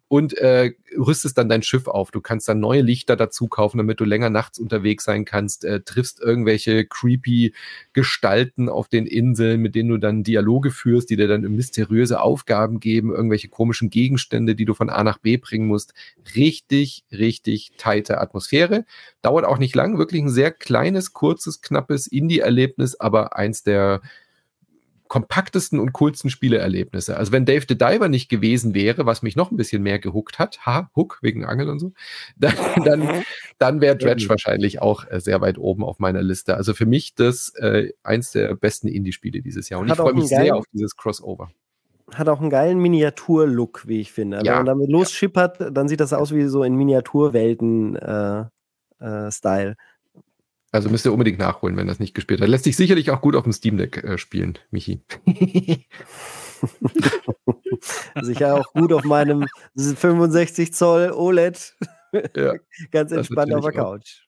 und äh, rüstest dann dein Schiff auf. Du kannst dann neue Lichter dazu kaufen, damit du länger nachts unterwegs sein kannst, äh, triffst irgendwelche creepy Gestalten auf den Inseln, mit denen du dann Dialoge führst, die dir dann mysteriöse Aufgaben geben, irgendwelche komischen Gegenstände, die du von A nach B bringen musst. Richtig, richtig tighte Atmosphäre. Dauert auch nicht lang, wirklich ein sehr kleines, kurzes, knappes Indie-Erlebnis, aber eins der kompaktesten und coolsten Spieleerlebnisse. Also wenn Dave the Diver nicht gewesen wäre, was mich noch ein bisschen mehr gehuckt hat, ha, Hook wegen Angel und so, [LAUGHS] dann, dann, dann wäre Dredge wahrscheinlich auch äh, sehr weit oben auf meiner Liste. Also für mich das äh, eins der besten Indie-Spiele dieses Jahr. Und hat ich freue mich sehr auf dieses Crossover. Hat auch einen geilen Miniatur-Look, wie ich finde. Ja. Wenn man damit losschippert, dann sieht das aus wie so in Miniaturwelten-Style. Äh, äh, also müsst ihr unbedingt nachholen, wenn das nicht gespielt hat. Lässt sich sicherlich auch gut auf dem Steam Deck äh, spielen, Michi. [LAUGHS] Sicher auch gut auf meinem 65 Zoll OLED. Ja, [LAUGHS] Ganz entspannt auf der Couch.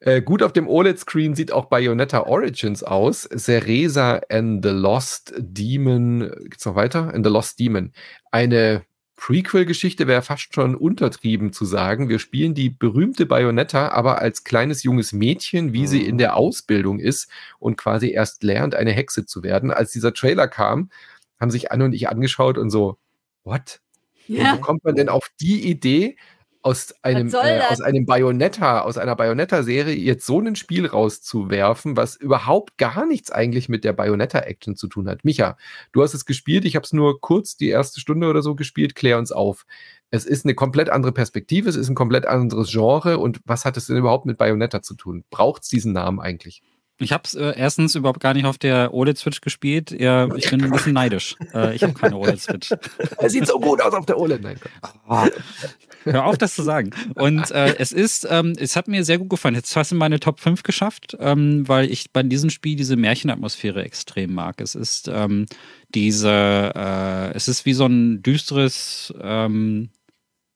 Äh, gut auf dem OLED-Screen sieht auch Bayonetta Origins aus. Cereza and the Lost Demon. Geht's noch weiter? And the Lost Demon. Eine Prequel-Geschichte wäre fast schon untertrieben zu sagen. Wir spielen die berühmte Bayonetta aber als kleines junges Mädchen, wie sie in mhm. der Ausbildung ist und quasi erst lernt, eine Hexe zu werden. Als dieser Trailer kam, haben sich Anne und ich angeschaut und so, what? Ja. Wie kommt man denn auf die Idee, aus einem, äh, aus einem Bayonetta, aus einer Bayonetta-Serie jetzt so ein Spiel rauszuwerfen, was überhaupt gar nichts eigentlich mit der Bayonetta-Action zu tun hat. Micha, du hast es gespielt, ich habe es nur kurz die erste Stunde oder so gespielt, klär uns auf. Es ist eine komplett andere Perspektive, es ist ein komplett anderes Genre und was hat es denn überhaupt mit Bayonetta zu tun? Braucht es diesen Namen eigentlich? Ich habe es äh, erstens überhaupt gar nicht auf der OLED-Switch gespielt. Ja, ich bin ein bisschen neidisch. Äh, ich habe keine OLED-Switch. [LAUGHS] Er sieht so gut aus auf der OLED. Nein. Oh. Hör auf, das zu sagen. Und äh, es ist, ähm, es hat mir sehr gut gefallen. Jetzt fast in meine Top 5 geschafft, ähm, weil ich bei diesem Spiel diese Märchenatmosphäre extrem mag. Es ist ähm, diese, äh, es ist wie so ein düsteres, ähm,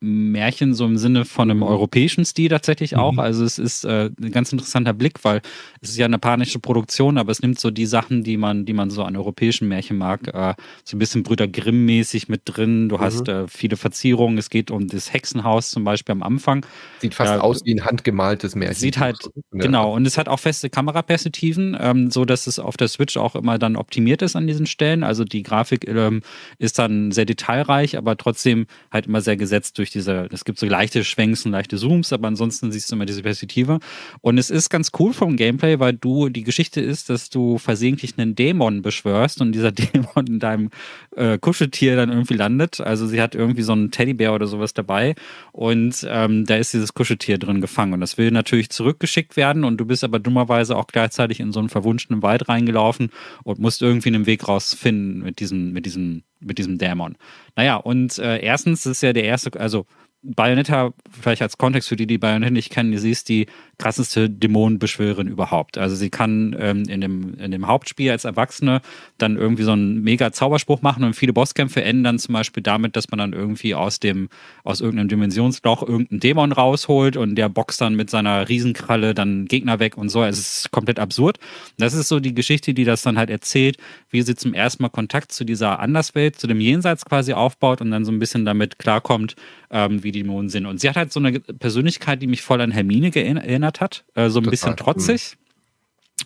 Märchen so im Sinne von einem mhm. europäischen Stil tatsächlich auch. Mhm. Also es ist äh, ein ganz interessanter Blick, weil es ist ja eine panische Produktion, aber es nimmt so die Sachen, die man, die man so an europäischen Märchen mag, äh, so ein bisschen Brüder Grimm-mäßig mit drin. Du mhm. hast äh, viele Verzierungen. Es geht um das Hexenhaus zum Beispiel am Anfang. Sieht fast aus wie ein handgemaltes Märchen. Sieht halt, ja. genau. Und es hat auch feste Kameraperspektiven, ähm, so dass es auf der Switch auch immer dann optimiert ist an diesen Stellen. Also die Grafik ähm, ist dann sehr detailreich, aber trotzdem halt immer sehr gesetzt durch diese, es gibt so leichte Schwenks und leichte Zooms, aber ansonsten siehst du immer diese Perspektive. Und es ist ganz cool vom Gameplay, weil du, die Geschichte ist, dass du versehentlich einen Dämon beschwörst und dieser [LAUGHS] Dämon in deinem äh, Kuscheltier dann irgendwie landet. Also sie hat irgendwie so einen Teddybär oder sowas dabei und ähm, da ist dieses Kuscheltier drin gefangen. Und das will natürlich zurückgeschickt werden und du bist aber dummerweise auch gleichzeitig in so einen verwunschenen Wald reingelaufen und musst irgendwie einen Weg rausfinden mit diesem, mit diesem, mit diesem Dämon. Naja, und äh, erstens ist ja der erste, also Bayonetta, vielleicht als Kontext für die, die Bayonetta nicht kennen, sie ist die krasseste Dämonenbeschwörerin überhaupt. Also sie kann ähm, in, dem, in dem Hauptspiel als Erwachsene dann irgendwie so einen mega Zauberspruch machen und viele Bosskämpfe enden dann zum Beispiel damit, dass man dann irgendwie aus dem, aus irgendeinem Dimensionsloch irgendeinen Dämon rausholt und der boxt dann mit seiner Riesenkralle dann Gegner weg und so. Es ist komplett absurd. Das ist so die Geschichte, die das dann halt erzählt, wie sie zum ersten Mal Kontakt zu dieser Anderswelt, zu dem Jenseits quasi aufbaut und dann so ein bisschen damit klarkommt, ähm, wie die Dämonen sind. Und sie hat halt so eine Persönlichkeit, die mich voll an Hermine erinnert hat. Äh, so ein Total. bisschen trotzig.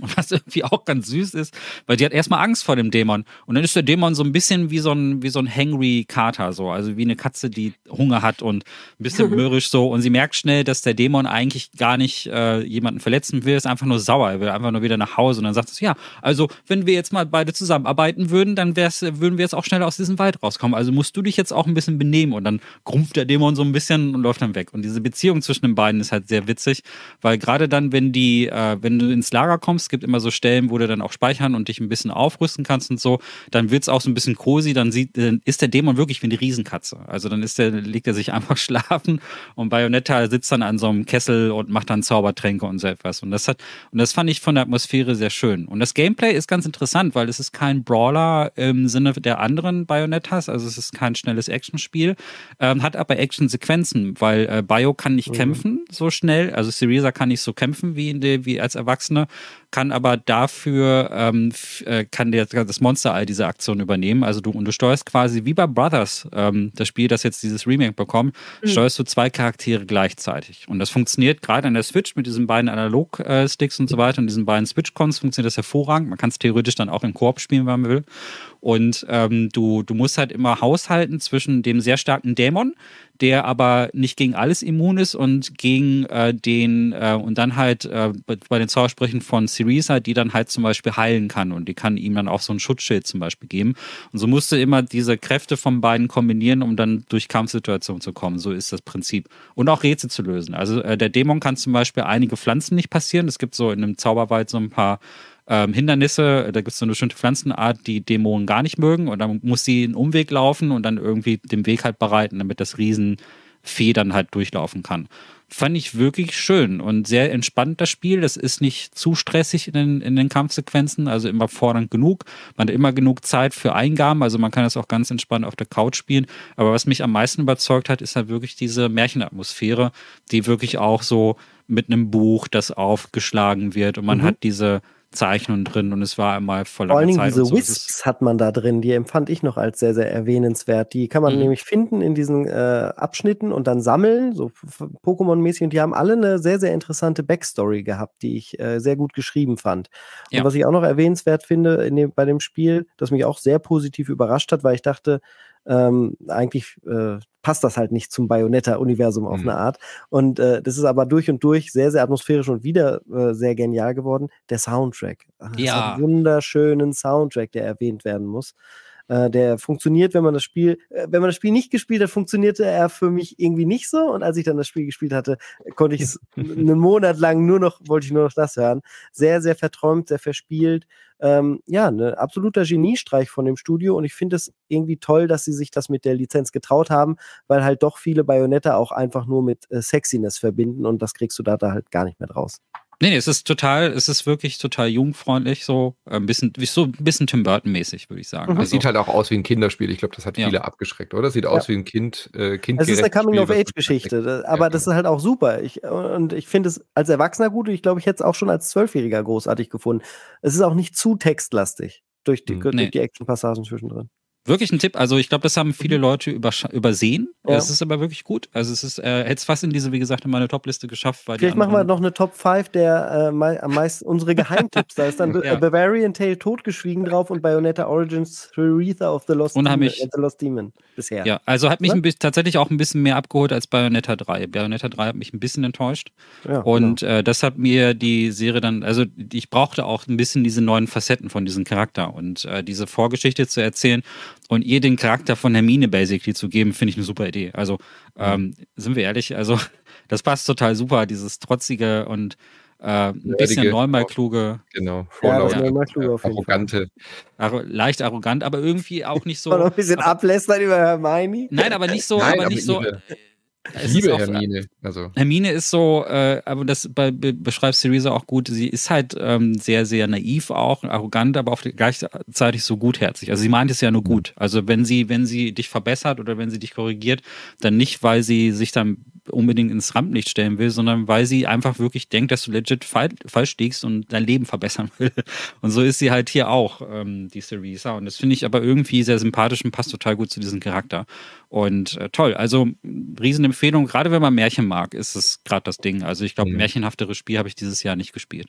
[LAUGHS] Was irgendwie auch ganz süß ist, weil die hat erstmal Angst vor dem Dämon. Und dann ist der Dämon so ein bisschen wie so ein, wie so ein hangry Kater, so. Also wie eine Katze, die Hunger hat und ein bisschen [LAUGHS] mürrisch so. Und sie merkt schnell, dass der Dämon eigentlich gar nicht äh, jemanden verletzen will, ist einfach nur sauer. Er will einfach nur wieder nach Hause. Und dann sagt es, ja, also wenn wir jetzt mal beide zusammenarbeiten würden, dann würden wir jetzt auch schneller aus diesem Wald rauskommen. Also musst du dich jetzt auch ein bisschen benehmen. Und dann grumpft der Dämon so ein bisschen und läuft dann weg. Und diese Beziehung zwischen den beiden ist halt sehr witzig, weil gerade dann, wenn die, äh, wenn du ins Lager kommst, es gibt immer so Stellen, wo du dann auch speichern und dich ein bisschen aufrüsten kannst und so. Dann wird es auch so ein bisschen cozy. Dann, sieht, dann ist der Dämon wirklich wie eine Riesenkatze. Also dann ist der, legt er sich [LAUGHS] einfach schlafen und Bayonetta sitzt dann an so einem Kessel und macht dann Zaubertränke und so etwas. Und das hat, und das fand ich von der Atmosphäre sehr schön. Und das Gameplay ist ganz interessant, weil es ist kein Brawler im Sinne der anderen Bayonettas. Also es ist kein schnelles Actionspiel, ähm, hat aber Actionsequenzen, weil äh, Bio kann nicht mhm. kämpfen so schnell. Also Syriza kann nicht so kämpfen wie, in der, wie als Erwachsene kann aber dafür, ähm, äh, kann der, das Monster all diese Aktionen übernehmen. Also du, und du steuerst quasi wie bei Brothers, ähm, das Spiel, das jetzt dieses Remake bekommt, mhm. steuerst du zwei Charaktere gleichzeitig. Und das funktioniert gerade an der Switch mit diesen beiden Analog-Sticks und so weiter und diesen beiden Switch-Cons funktioniert das hervorragend. Man kann es theoretisch dann auch in Koop spielen, wenn man will. Und ähm, du, du musst halt immer haushalten zwischen dem sehr starken Dämon, der aber nicht gegen alles immun ist und gegen äh, den äh, und dann halt äh, bei den Zaubersprüchen von Syriza, die dann halt zum Beispiel heilen kann und die kann ihm dann auch so ein Schutzschild zum Beispiel geben. Und so musst du immer diese Kräfte von beiden kombinieren, um dann durch Kampfsituationen zu kommen. So ist das Prinzip. Und auch Rätsel zu lösen. Also äh, der Dämon kann zum Beispiel einige Pflanzen nicht passieren. Es gibt so in einem Zauberwald so ein paar ähm, Hindernisse. Da gibt es so eine bestimmte Pflanzenart, die Dämonen gar nicht mögen. Und dann muss sie einen Umweg laufen und dann irgendwie den Weg halt bereiten, damit das Riesenvieh dann halt durchlaufen kann. Fand ich wirklich schön und sehr entspannt das Spiel. Das ist nicht zu stressig in den, in den Kampfsequenzen, also immer fordernd genug. Man hat immer genug Zeit für Eingaben, also man kann das auch ganz entspannt auf der Couch spielen. Aber was mich am meisten überzeugt hat, ist halt wirklich diese Märchenatmosphäre, die wirklich auch so mit einem Buch, das aufgeschlagen wird und man mhm. hat diese Zeichnungen drin und es war einmal voll Vor allen Dingen diese so. Wisps hat man da drin, die empfand ich noch als sehr, sehr erwähnenswert. Die kann man mhm. nämlich finden in diesen äh, Abschnitten und dann sammeln, so Pokémon-mäßig. Und die haben alle eine sehr, sehr interessante Backstory gehabt, die ich äh, sehr gut geschrieben fand. Ja. Und was ich auch noch erwähnenswert finde dem, bei dem Spiel, das mich auch sehr positiv überrascht hat, weil ich dachte, ähm, eigentlich äh, passt das halt nicht zum Bayonetta-Universum auf mhm. eine Art. Und äh, das ist aber durch und durch sehr, sehr atmosphärisch und wieder äh, sehr genial geworden. Der Soundtrack. Das ja. einen wunderschönen Soundtrack, der erwähnt werden muss. Äh, der funktioniert, wenn man das Spiel, äh, wenn man das Spiel nicht gespielt hat, funktionierte er für mich irgendwie nicht so. Und als ich dann das Spiel gespielt hatte, konnte ich es [LAUGHS] einen Monat lang nur noch, wollte ich nur noch das hören. Sehr, sehr verträumt, sehr verspielt. Ähm, ja, ein absoluter Geniestreich von dem Studio und ich finde es irgendwie toll, dass sie sich das mit der Lizenz getraut haben, weil halt doch viele Bayonette auch einfach nur mit äh, Sexiness verbinden und das kriegst du da, da halt gar nicht mehr draus. Nee, nee, es ist total, es ist wirklich total jugendfreundlich, so ein bisschen, so ein bisschen Tim Burton-mäßig, würde ich sagen. Mhm. Also, es sieht halt auch aus wie ein Kinderspiel. Ich glaube, das hat viele ja. abgeschreckt, oder? Sieht ja. aus wie ein Kind, äh, Kind. Es ist eine Coming-of-Age-Geschichte, aber ja, das ist halt auch super. Ich, und ich finde es als Erwachsener gut. Ich glaube, ich hätte es auch schon als Zwölfjähriger großartig gefunden. Es ist auch nicht zu textlastig durch die, mhm. durch die Action-Passagen zwischendrin. Wirklich ein Tipp. Also ich glaube, das haben viele mhm. Leute übersehen. Ja. Es ist aber wirklich gut. Also es ist, äh, hätte es fast in diese, wie gesagt, in meine Top-Liste geschafft. Vielleicht machen wir noch eine Top 5 der äh, am meisten unsere Geheimtipps. da ist dann [LAUGHS] ja. Bavarian Tale totgeschwiegen drauf und Bayonetta Origins Aretha of the Lost. Demon, the Lost Demon bisher. Ja, also hat mich ein bisschen, tatsächlich auch ein bisschen mehr abgeholt als Bayonetta 3. Bayonetta 3 hat mich ein bisschen enttäuscht. Ja, und genau. äh, das hat mir die Serie dann, also ich brauchte auch ein bisschen diese neuen Facetten von diesem Charakter und äh, diese Vorgeschichte zu erzählen und ihr den Charakter von Hermine basically zu geben, finde ich eine super Idee. Also, ähm, sind wir ehrlich, also [LAUGHS] das passt total super, dieses trotzige und äh, ein Nerdige, bisschen neunmal kluge. Genau, vorlaut, ja, ja, arrogante. Arro leicht arrogant, aber irgendwie auch nicht so. [LAUGHS] noch ein bisschen ablästern über Hermione. Nein, aber nicht so, Nein, aber nicht so. Ihre, es liebe auch, Hermine. Also. Hermine ist so, äh, aber das be beschreibt Theresa auch gut. Sie ist halt ähm, sehr, sehr naiv auch, arrogant, aber auch gleichzeitig so gutherzig. Also sie meint es ja nur gut. Also wenn sie, wenn sie dich verbessert oder wenn sie dich korrigiert, dann nicht, weil sie sich dann unbedingt ins Rampenlicht stellen will, sondern weil sie einfach wirklich denkt, dass du legit fall, falsch liegst und dein Leben verbessern will. Und so ist sie halt hier auch, ähm, die Theresa. Und das finde ich aber irgendwie sehr sympathisch und passt total gut zu diesem Charakter. Und äh, toll, also Riesenempfehlung, gerade wenn man Märchen mag, ist es gerade das Ding. Also ich glaube, mhm. märchenhafteres Spiel habe ich dieses Jahr nicht gespielt.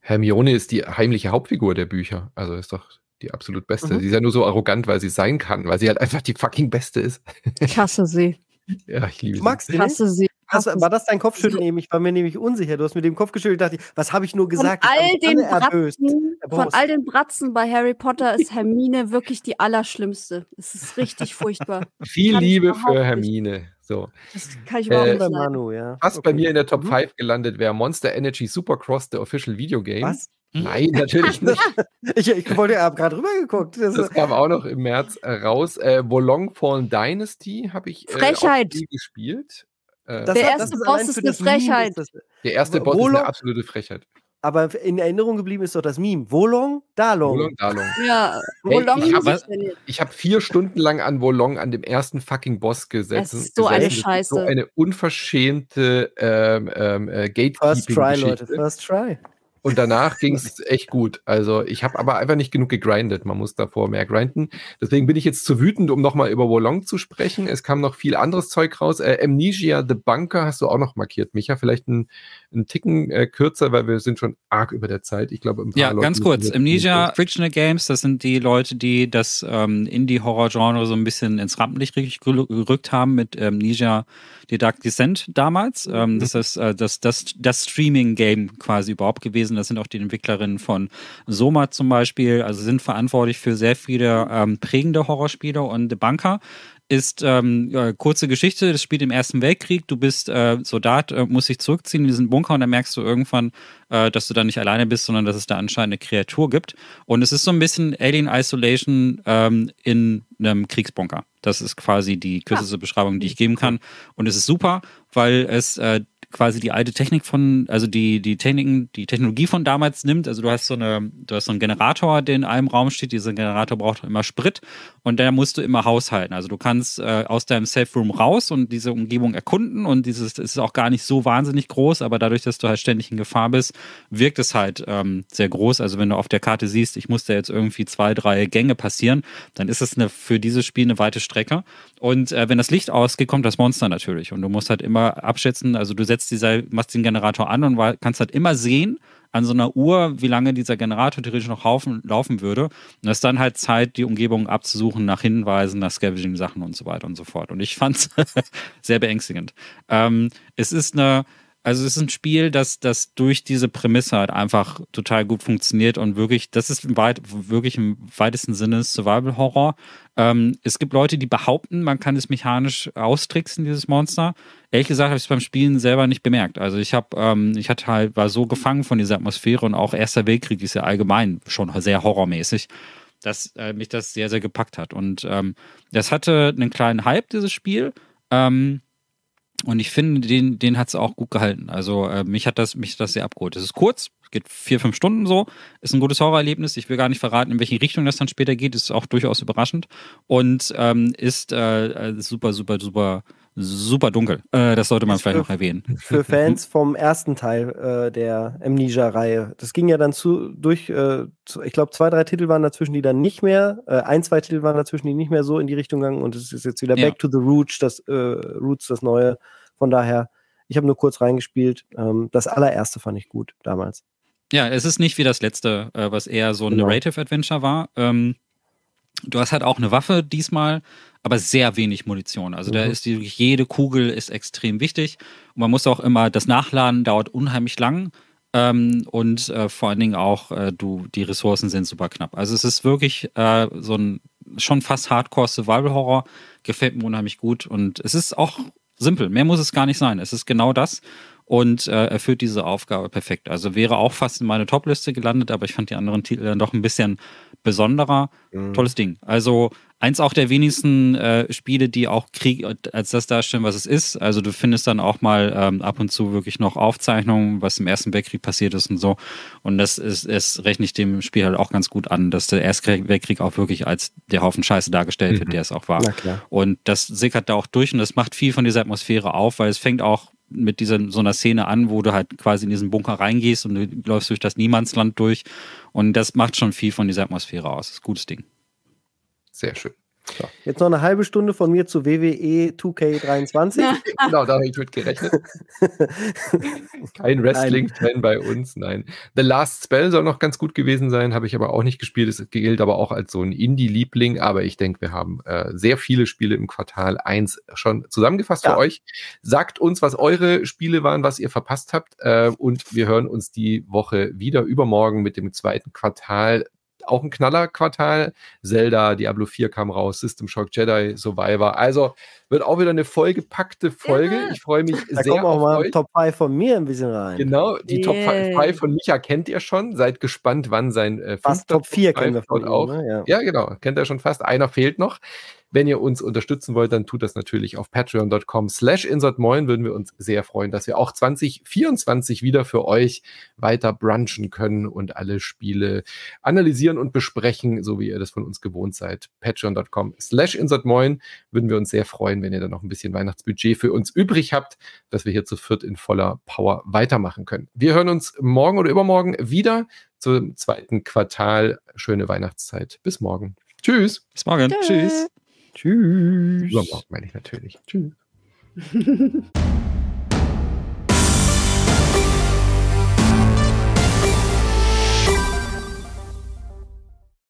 Hermione ist die heimliche Hauptfigur der Bücher. Also ist doch die absolut beste. Mhm. Sie ist ja nur so arrogant, weil sie sein kann, weil sie halt einfach die fucking beste ist. Ich hasse sie. Ja, ich liebe sie. magst Ich sie nicht? hasse sie. Hast, Hasse war das dein Kopfschütteln eben? Ich war mir nämlich unsicher. Du hast mit dem Kopf geschüttelt, dachte ich, was habe ich nur Von gesagt? Ich all, hab mich den. Bratzen, von all den Bratzen bei Harry Potter ist Hermine wirklich die allerschlimmste. Es ist richtig furchtbar. Viel Liebe für. Hermine. So. Das kann ich Äh, überhaupt Bei nicht. Manu, ja. Bei Okay. mir in der Top Mhm. 5 gelandet wäre Monster Energy Supercross, the official video game. Was? Nein, natürlich nicht. [LAUGHS] Ich, ich wollte, habe gerade rübergeguckt. Das, Das kam auch noch im März äh, raus. Äh, Wolong Fallen Dynasty habe ich äh, Frechheit. auch nie gespielt. Äh, Der das erste Boss ist für eine Frechheit. ist Das, der erste Boss ist Wolong- eine absolute Frechheit. aber in Erinnerung geblieben ist doch das Meme. Wolong, Dalong. Wolong Dalong. Ja, Hey, Wolong ich hab habe vier Stunden lang an Wolong an dem ersten fucking Boss gesessen. Das ist so eine gesessen. Das ist So Scheiße. eine unverschämte ähm, ähm, äh, First try, Leute. First try. Und danach [LAUGHS] ging es echt gut. Also ich habe aber einfach nicht genug gegrindet. Man muss davor mehr grinden. Deswegen bin ich jetzt zu wütend, um nochmal über Wolong zu sprechen. Es kam noch viel anderes Zeug raus. Äh, Amnesia The Bunker hast du auch noch markiert, Micha. Vielleicht ein, ein Ticken äh, kürzer, weil wir sind schon arg über der Zeit. Ich glaube, Ja, Leute ganz kurz. Amnesia Frictional Games, das sind die Leute, die das ähm, Indie-Horror-Genre so ein bisschen ins Rampenlicht gerü- gerückt haben mit Amnesia The Dark Descent damals. Ähm, das ist äh, das, das, das Streaming-Game quasi überhaupt gewesen. Das sind auch die Entwicklerinnen von Soma zum Beispiel, also sind verantwortlich für sehr viele ähm, prägende Horrorspiele und The Bunker ist ähm, ja, kurze Geschichte, das spielt im Ersten Weltkrieg, du bist äh, Soldat, äh, musst dich zurückziehen in diesen Bunker und dann merkst du irgendwann, äh, dass du da nicht alleine bist, sondern dass es da anscheinend eine Kreatur gibt. Und es ist so ein bisschen Alien Isolation ähm, in einem Kriegsbunker. Das ist quasi die kürzeste Beschreibung, die ich geben kann. Und es ist super, weil es äh, quasi die alte Technik von, also die, die Techniken, die Technologie von damals nimmt. Also du hast so eine, du hast so einen Generator, der in einem Raum steht. Dieser Generator braucht immer Sprit und der musst du immer haushalten. Also du kannst äh, aus deinem Safe Room raus und diese Umgebung erkunden und dieses es ist auch gar nicht so wahnsinnig groß, aber dadurch, dass du halt ständig in Gefahr bist, wirkt es halt ähm, sehr groß. Also wenn du auf der Karte siehst, ich muss da jetzt irgendwie zwei, drei Gänge passieren, dann ist es eine, für dieses Spiel eine weite Strecke. Und äh, wenn das Licht ausgeht, kommt das Monster natürlich. Und du musst halt immer abschätzen, also du setzt dieser, machst den Generator an und wa- kannst halt immer sehen, an so einer Uhr, wie lange dieser Generator theoretisch noch laufen, laufen würde. Und das ist dann halt Zeit, die Umgebung abzusuchen, nach Hinweisen, nach Scavenging-Sachen und so weiter und so fort. Und ich fand es [LAUGHS] sehr beängstigend. Ähm, es ist eine, also es ist ein Spiel, das, das durch diese Prämisse halt einfach total gut funktioniert und wirklich, das ist weit, wirklich im weitesten Sinne Survival-Horror. Ähm, es gibt Leute, die behaupten, man kann es mechanisch austricksen, dieses Monster. Ehrlich gesagt habe ich es beim Spielen selber nicht bemerkt. Also ich habe, ähm, ich hatte halt, war so gefangen von dieser Atmosphäre und auch Erster Weltkrieg ist ja allgemein schon sehr horrormäßig, dass äh, mich das sehr, sehr gepackt hat. Und ähm, das hatte einen kleinen Hype, dieses Spiel. Ähm, und ich finde, den, den hat es auch gut gehalten. Also äh, mich hat das, mich hat das sehr abgeholt. Es ist kurz, geht vier, fünf Stunden so, ist ein gutes Horrorerlebnis. Ich will gar nicht verraten, in welche Richtung das dann später geht. Ist auch durchaus überraschend und ähm, ist äh, äh, super, super, super, super dunkel. Äh, das sollte man Ist vielleicht für- noch erwähnen. [LAUGHS] Für Fans vom ersten Teil äh, der Amnesia-Reihe. Das ging ja dann zu, durch, äh, zu, ich glaube, zwei, drei Titel waren dazwischen, die dann nicht mehr, äh, ein, zwei Titel waren dazwischen, die nicht mehr so in die Richtung gegangen und es ist jetzt wieder Ja. Back to the Roots, das, äh, Roots, das Neue. Von daher, ich habe nur kurz reingespielt. Ähm, das allererste fand ich gut damals. Ja, es ist nicht wie das letzte, äh, was eher so ein Genau. Narrative Adventure war. Ähm, du hast halt auch eine Waffe diesmal, aber sehr wenig Munition. Also da Mhm. ist die, jede Kugel ist extrem wichtig. Und man muss auch immer, das Nachladen dauert unheimlich lang. Ähm, und äh, vor allen Dingen auch, äh, du, die Ressourcen sind super knapp. Also es ist wirklich äh, so ein schon fast Hardcore Survival Horror. Gefällt mir unheimlich gut. Und es ist auch simpel. Mehr muss es gar nicht sein. Es ist genau das und äh, erfüllt diese Aufgabe perfekt. Also wäre auch fast in meine Top-Liste gelandet, aber ich fand die anderen Titel dann doch ein bisschen besonderer. Mhm. Tolles Ding. Also eins auch der wenigsten äh, Spiele, die auch Krieg als das darstellen, was es ist. Also du findest dann auch mal ähm, ab und zu wirklich noch Aufzeichnungen, was im Ersten Weltkrieg passiert ist und so. Und das ist, es rechne ich dem Spiel halt auch ganz gut an, dass der Erste Weltkrieg auch wirklich als der Haufen Scheiße dargestellt wird, Mhm. der es auch war. Und das sickert da auch durch und das macht viel von dieser Atmosphäre auf, weil es fängt auch mit dieser so einer Szene an, wo du halt quasi in diesen Bunker reingehst und du läufst durch das Niemandsland durch. Und das macht schon viel von dieser Atmosphäre aus. Das ist ein gutes Ding. Sehr schön. So, jetzt noch eine halbe Stunde von mir zu WWE 2K23. [LAUGHS] [LAUGHS] genau, da habe ich mit gerechnet. [LAUGHS] Kein Wrestling-Fan bei uns, nein. The Last Spell soll noch ganz gut gewesen sein, habe ich aber auch nicht gespielt. Es gilt aber auch als so ein Indie-Liebling. Aber ich denke, wir haben äh, sehr viele Spiele im Quartal 1 schon zusammengefasst ja. für euch. Sagt uns, was eure Spiele waren, was ihr verpasst habt. Äh, und wir hören uns die Woche wieder übermorgen mit dem zweiten Quartal auch ein Knallerquartal. Zelda, Diablo 4 kam raus, System Shock Jedi, Survivor. Also wird auch wieder eine vollgepackte Folge. Ja. Ich freue mich da sehr. Da kommen auch mal euch. Top 5 von mir ein bisschen rein. Genau, die yeah. Top 5 von Micha kennt ihr schon. Seid gespannt, wann sein äh, fast Top 4 kennen wir von ihm, auch. Ne? Ja. ja, genau. Kennt er schon fast. Einer fehlt noch. Wenn ihr uns unterstützen wollt, dann tut das natürlich auf patreon.com slash insertmoin. Würden wir uns sehr freuen, dass wir auch 2024 wieder für euch weiter brunchen können und alle Spiele analysieren und besprechen, so wie ihr das von uns gewohnt seid. Patreon.com slash insertmoin. Würden wir uns sehr freuen, wenn ihr dann noch ein bisschen Weihnachtsbudget für uns übrig habt, dass wir hier zu viert in voller Power weitermachen können. Wir hören uns morgen oder übermorgen wieder zum zweiten Quartal. Schöne Weihnachtszeit. Bis morgen. Tschüss. Bis morgen. Tschüss. Tschüss. Übermorgen meine ich natürlich. Tschüss. [LAUGHS]